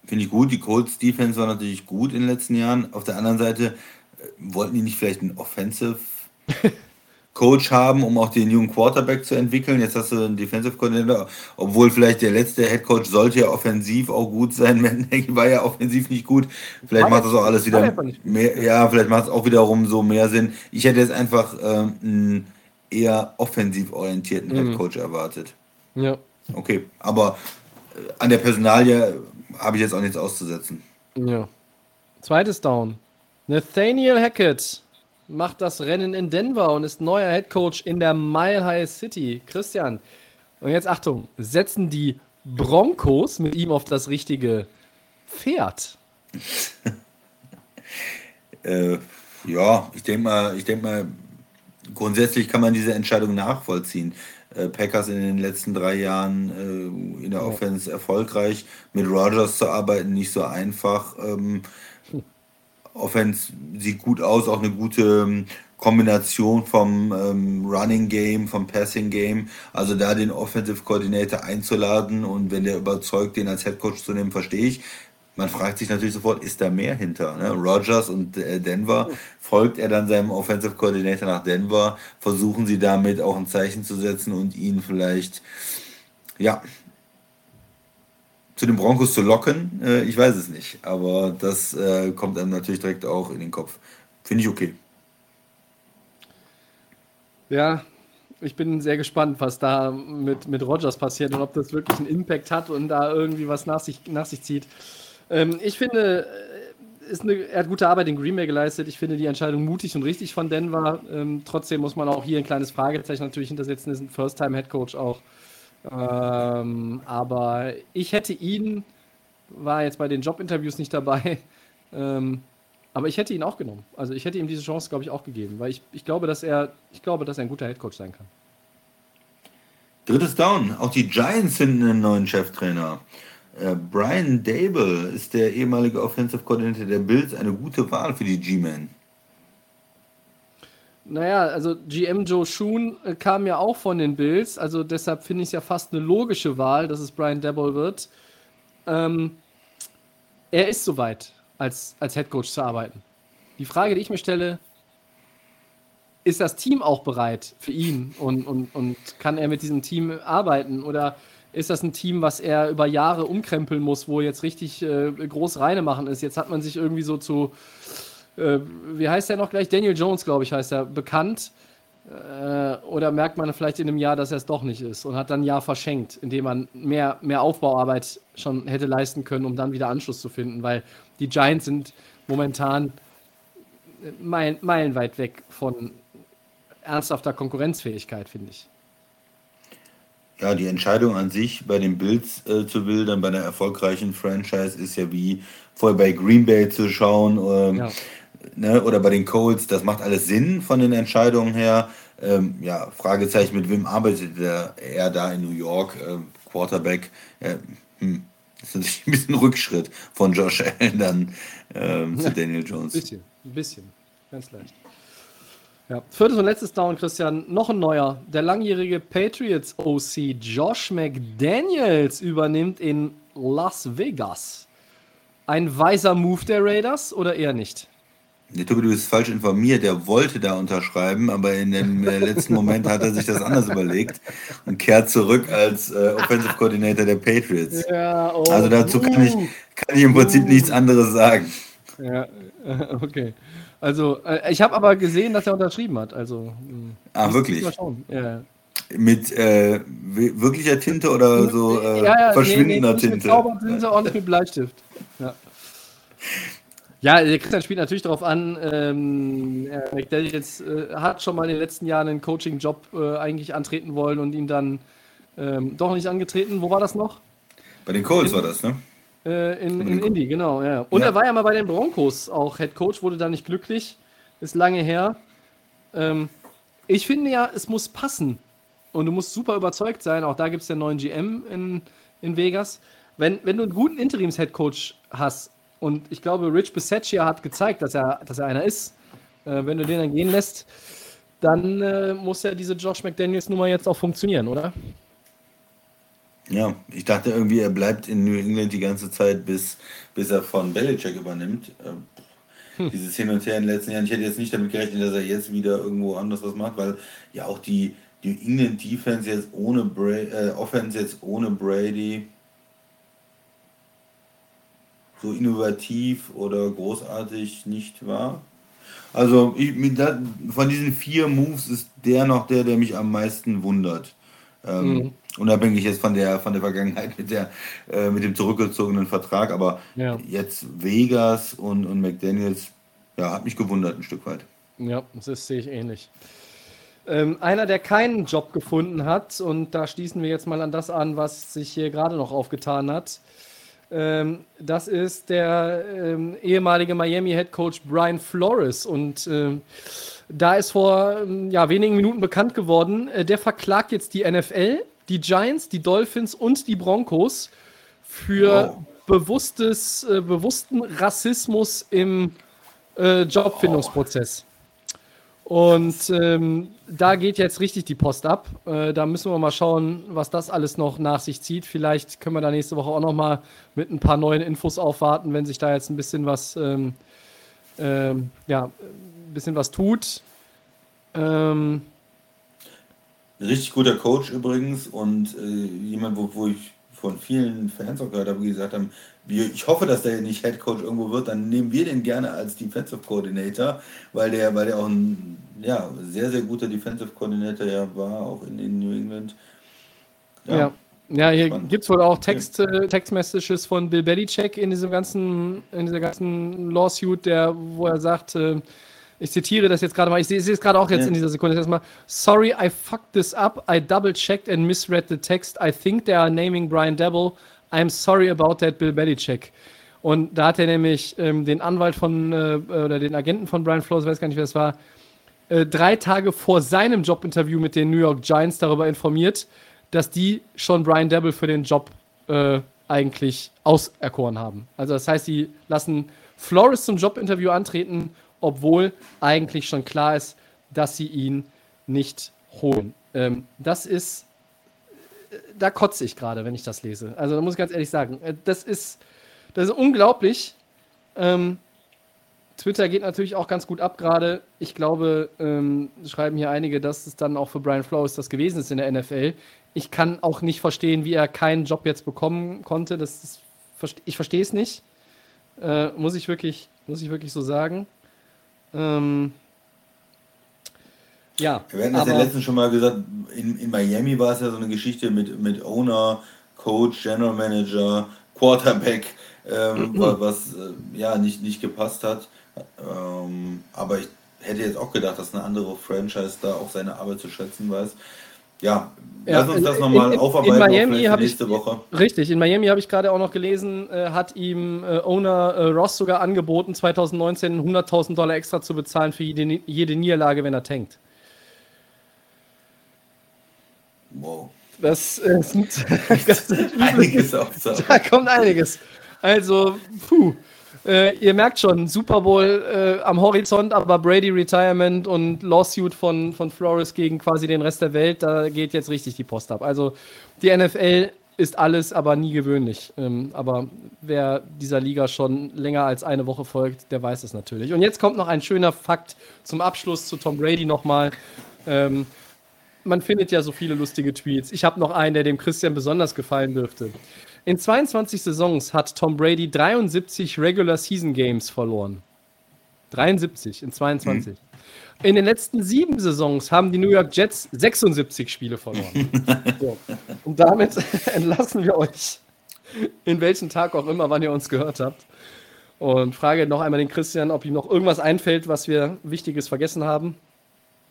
Finde ich gut. Die Colts Defense war natürlich gut in den letzten Jahren. Auf der anderen Seite äh, wollten die nicht vielleicht einen Offensive Coach haben, um auch den jungen Quarterback zu entwickeln. Jetzt hast du einen Defensive Coordinator, obwohl vielleicht der letzte Head Coach sollte ja offensiv auch gut sein. Matt war ja offensiv nicht gut. Vielleicht macht das auch alles wieder er mehr, ja, vielleicht macht es auch wiederum so mehr Sinn. Ich hätte jetzt einfach ähm, einen eher offensiv orientierten Mhm. Head Coach erwartet. Ja. Okay, aber äh, an der Personalie habe ich jetzt auch nichts auszusetzen. Ja. Zweites Down. Nathaniel Hackett macht das Rennen in Denver und ist neuer Head Coach in der Mile High City. Christian. Und jetzt Achtung, setzen die Broncos mit ihm auf das richtige Pferd. Äh, ja, ich denke mal, ich denke mal, grundsätzlich kann man diese Entscheidung nachvollziehen. Äh, Packers in den letzten drei Jahren äh, in der Offense erfolgreich, mit Rogers zu arbeiten, nicht so einfach. Ähm, Offense sieht gut aus, auch eine gute ähm, Kombination vom ähm, Running Game, vom Passing Game. Also da den Offensive Coordinator einzuladen und wenn der überzeugt, den als Head Coach zu nehmen, verstehe ich. Man fragt sich natürlich sofort, ist da mehr hinter? Ne? Rogers und äh, Denver, folgt er dann seinem Offensive Coordinator nach Denver? Versuchen sie damit auch ein Zeichen zu setzen und ihn vielleicht, ja, zu den Broncos zu locken? Äh, ich weiß es nicht, aber das äh, kommt einem natürlich direkt auch in den Kopf. Finde ich okay. Ja, ich bin sehr gespannt, was da mit, mit Rogers passiert und ob das wirklich einen Impact hat und da irgendwie was nach sich, nach sich zieht. Ähm, ich finde, äh, eine, er hat gute Arbeit in Green Bay geleistet. Ich finde die Entscheidung mutig und richtig von Denver. Ähm, trotzdem muss man auch hier ein kleines Fragezeichen natürlich hintersetzen. Ist ein First-Time-Head-Coach auch. Ähm, aber ich hätte ihn, war jetzt bei den Jobinterviews nicht dabei, ähm, aber ich hätte ihn auch genommen. Also ich hätte ihm diese Chance, glaube ich, auch gegeben, weil ich, ich glaube, dass er, ich glaube, dass er ein guter Headcoach sein kann. Drittes Down. Auch die Giants finden einen neuen Cheftrainer. Äh, Brian Dable ist der ehemalige Offensive Coordinator der Bills. Eine gute Wahl für die G-Men. Naja, also GM Joe Shoon äh, kam ja auch von den Bills, also deshalb finde ich es ja fast eine logische Wahl, dass es Brian Dabble wird. Ähm, er ist soweit, als, als Head Coach zu arbeiten. Die Frage, die ich mir stelle, ist das Team auch bereit für ihn und, und, und kann er mit diesem Team arbeiten? Oder ist das ein Team, was er über Jahre umkrempeln muss, wo jetzt richtig äh, groß reine machen ist. Jetzt hat man sich irgendwie so zu, äh, wie heißt der noch gleich? Daniel Jones, glaube ich, heißt er, bekannt. Äh, oder merkt man vielleicht in einem Jahr, dass er es doch nicht ist und hat dann ein Jahr verschenkt, indem man mehr, mehr Aufbauarbeit schon hätte leisten können, um dann wieder Anschluss zu finden, weil die Giants sind momentan Meilen, meilenweit weg von ernsthafter Konkurrenzfähigkeit, finde ich. Ja, die Entscheidung an sich bei den Bills äh, zu wildern, bei einer erfolgreichen Franchise, ist ja wie vorher bei Green Bay zu schauen ähm, ja. Ne, oder bei den Colts. Das macht alles Sinn von den Entscheidungen her. Ähm, ja, Fragezeichen, mit wem arbeitet er, er da in New York? Ähm, Quarterback. Äh, hm, das ist natürlich ein bisschen Rückschritt von Josh Allen dann ähm, zu Daniel Jones. Ein bisschen, ein bisschen, ganz leicht. Ja. Viertes und letztes Down, Christian. Noch ein neuer. Der langjährige Patriots OC Josh McDaniels übernimmt in Las Vegas. Ein weiser Move der Raiders oder eher nicht? Nee, Tobi, du bist falsch informiert. Er wollte da unterschreiben, aber in dem äh, letzten Moment hat er sich das anders überlegt und kehrt zurück als äh, Offensive Coordinator der Patriots. Ja, oh, also dazu kann ich, kann ich im Prinzip uh, nichts anderes sagen. Ja, okay. Also, äh, ich habe aber gesehen, dass er unterschrieben hat. Also, hm. ah, wirklich? Ja. Mit äh, wirklicher Tinte oder so äh, ja, ja, verschwindender nee, nee, Tinte? Mit Zaubertinte und nicht mit Bleistift. Ja. Ja, der Christian spielt natürlich darauf an, ähm, McDaniels äh, hat schon mal in den letzten Jahren einen Coaching-Job äh, eigentlich antreten wollen und ihn dann ähm, doch nicht angetreten. Wo war das noch? Bei den Colts war das, ne? Äh, in, in Indy, genau, ja. Und ja. er war ja mal bei den Broncos auch Head Coach, wurde da nicht glücklich. Ist lange her. Ähm, ich finde ja, es muss passen. Und du musst super überzeugt sein. Auch da gibt es den neuen GM in, in Vegas. Wenn, wenn du einen guten Interims-Head Coach hast, und ich glaube, Rich Bisaccia hat gezeigt, dass er, dass er einer ist, äh, wenn du den dann gehen lässt, dann äh, muss ja diese Josh McDaniels Nummer jetzt auch funktionieren, oder? Ja, ich dachte irgendwie, er bleibt in New England die ganze Zeit, bis, bis er von Belichick übernimmt. Ähm, hm. Dieses Hin und Her in den letzten Jahren. Ich hätte jetzt nicht damit gerechnet, dass er jetzt wieder irgendwo anders was macht, weil ja auch die New England Defense jetzt ohne Brady, äh, Offense jetzt ohne Brady so innovativ oder großartig nicht war. Also ich, von diesen vier Moves ist der noch der, der mich am meisten wundert. Ähm, mhm. Unabhängig jetzt von der, von der Vergangenheit mit, der, äh, mit dem zurückgezogenen Vertrag, aber ja. jetzt Vegas und, und McDaniels, ja, hat mich gewundert ein Stück weit. Ja, das sehe ich ähnlich. Ähm, einer, der keinen Job gefunden hat, und da schließen wir jetzt mal an das an, was sich hier gerade noch aufgetan hat. Ähm, das ist der ähm, ehemalige Miami Head Coach Brian Flores. Und ähm, da ist vor ähm, ja, wenigen Minuten bekannt geworden, äh, der verklagt jetzt die NFL, die Giants, die Dolphins und die Broncos für oh. bewusstes, äh, bewussten Rassismus im äh, Jobfindungsprozess. Und ähm, da geht jetzt richtig die Post ab. Äh, da müssen wir mal schauen, was das alles noch nach sich zieht. Vielleicht können wir da nächste Woche auch noch mal mit ein paar neuen Infos aufwarten, wenn sich da jetzt ein bisschen was ähm, ähm, ja, bisschen was tut. Ähm, Richtig guter Coach übrigens und äh, jemand, wo, wo ich von vielen Fans auch gehört habe, die gesagt haben, wir, ich hoffe, dass der nicht Head Coach irgendwo wird, dann nehmen wir den gerne als Defensive Coordinator, weil der, weil der auch ein ja, sehr, sehr guter Defensive Coordinator ja war, auch in, in New England. Ja. ja. Ja, hier gibt es wohl auch Text, äh, Text-Messages von Bill Belichick in diesem ganzen, in dieser ganzen Lawsuit, der, wo er sagt, äh, ich zitiere das jetzt gerade mal, ich sehe es gerade auch jetzt ja. in dieser Sekunde erstmal. Sorry, I fucked this up. I double checked and misread the text. I think they are naming Brian Dabble. I'm sorry about that, Bill Belichick. Und da hat er nämlich ähm, den Anwalt von, äh, oder den Agenten von Brian Flores, weiß gar nicht, wer es war, äh, drei Tage vor seinem Jobinterview mit den New York Giants darüber informiert, dass die schon Brian Dabble für den Job äh, eigentlich auserkoren haben. Also das heißt, sie lassen Flores zum Jobinterview antreten, obwohl eigentlich schon klar ist, dass sie ihn nicht holen. Ähm, das ist, äh, da kotze ich gerade, wenn ich das lese. Also da muss ich ganz ehrlich sagen, äh, das ist, das ist unglaublich. Ähm, Twitter geht natürlich auch ganz gut ab gerade. Ich glaube, ähm, schreiben hier einige, dass es dann auch für Brian Flores das gewesen ist in der NFL. Ich kann auch nicht verstehen, wie er keinen Job jetzt bekommen konnte. Das ist, ich verstehe es nicht. Äh, muss, ich wirklich, muss ich wirklich so sagen. Ähm, ja. Wir hatten das ja letztens schon mal gesagt, in, in Miami war es ja so eine Geschichte mit, mit Owner, Coach, General Manager, Quarterback, ähm, was, was äh, ja nicht, nicht gepasst hat. Ähm, aber ich hätte jetzt auch gedacht, dass eine andere Franchise da auch seine Arbeit zu schätzen weiß. Ja, ja lass uns das nochmal aufarbeiten. In Miami habe ich Woche. richtig. In Miami habe ich gerade auch noch gelesen, äh, hat ihm äh, Owner äh, Ross sogar angeboten, 2019 100.000 Dollar extra zu bezahlen für jede, jede Niederlage, wenn er tankt. Wow. Das, sind, das sind einiges auf Da kommt einiges. Also, puh. Äh, ihr merkt schon, Super Bowl äh, am Horizont, aber Brady Retirement und Lawsuit von, von Flores gegen quasi den Rest der Welt, da geht jetzt richtig die Post ab. Also die NFL ist alles, aber nie gewöhnlich. Ähm, aber wer dieser Liga schon länger als eine Woche folgt, der weiß es natürlich. Und jetzt kommt noch ein schöner Fakt zum Abschluss zu Tom Brady nochmal. Ähm, man findet ja so viele lustige Tweets. Ich habe noch einen, der dem Christian besonders gefallen dürfte. In 22 Saisons hat Tom Brady 73 Regular Season Games verloren. 73 in 22. Mhm. In den letzten sieben Saisons haben die New York Jets 76 Spiele verloren. so. Und damit entlassen wir euch, in welchen Tag auch immer, wann ihr uns gehört habt. Und frage noch einmal den Christian, ob ihm noch irgendwas einfällt, was wir Wichtiges vergessen haben.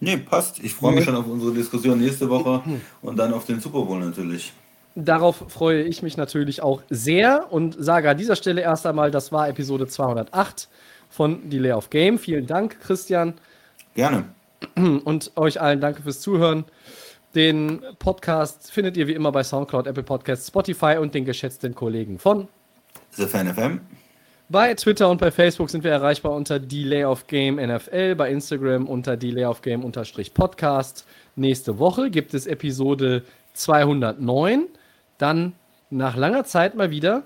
Nee, passt. Ich freue mich schon auf unsere Diskussion nächste Woche und dann auf den Super Bowl natürlich. Darauf freue ich mich natürlich auch sehr und sage an dieser Stelle erst einmal, das war Episode 208 von Delay of Game. Vielen Dank, Christian. Gerne. Und euch allen danke fürs Zuhören. Den Podcast findet ihr wie immer bei Soundcloud, Apple Podcasts, Spotify und den geschätzten Kollegen von The Fan FM. Bei Twitter und bei Facebook sind wir erreichbar unter Delay of Game NFL, bei Instagram unter Delay of Game Podcast. Nächste Woche gibt es Episode 209 dann nach langer Zeit mal wieder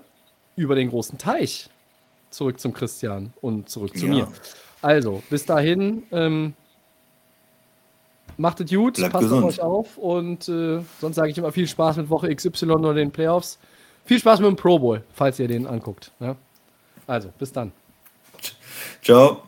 über den großen Teich zurück zum Christian und zurück zu ja. mir. Also, bis dahin, ähm, macht es gut, Bleibt passt gesund. auf euch auf und äh, sonst sage ich immer viel Spaß mit Woche XY oder den Playoffs. Viel Spaß mit dem Pro Bowl, falls ihr den anguckt. Ja? Also, bis dann. Ciao.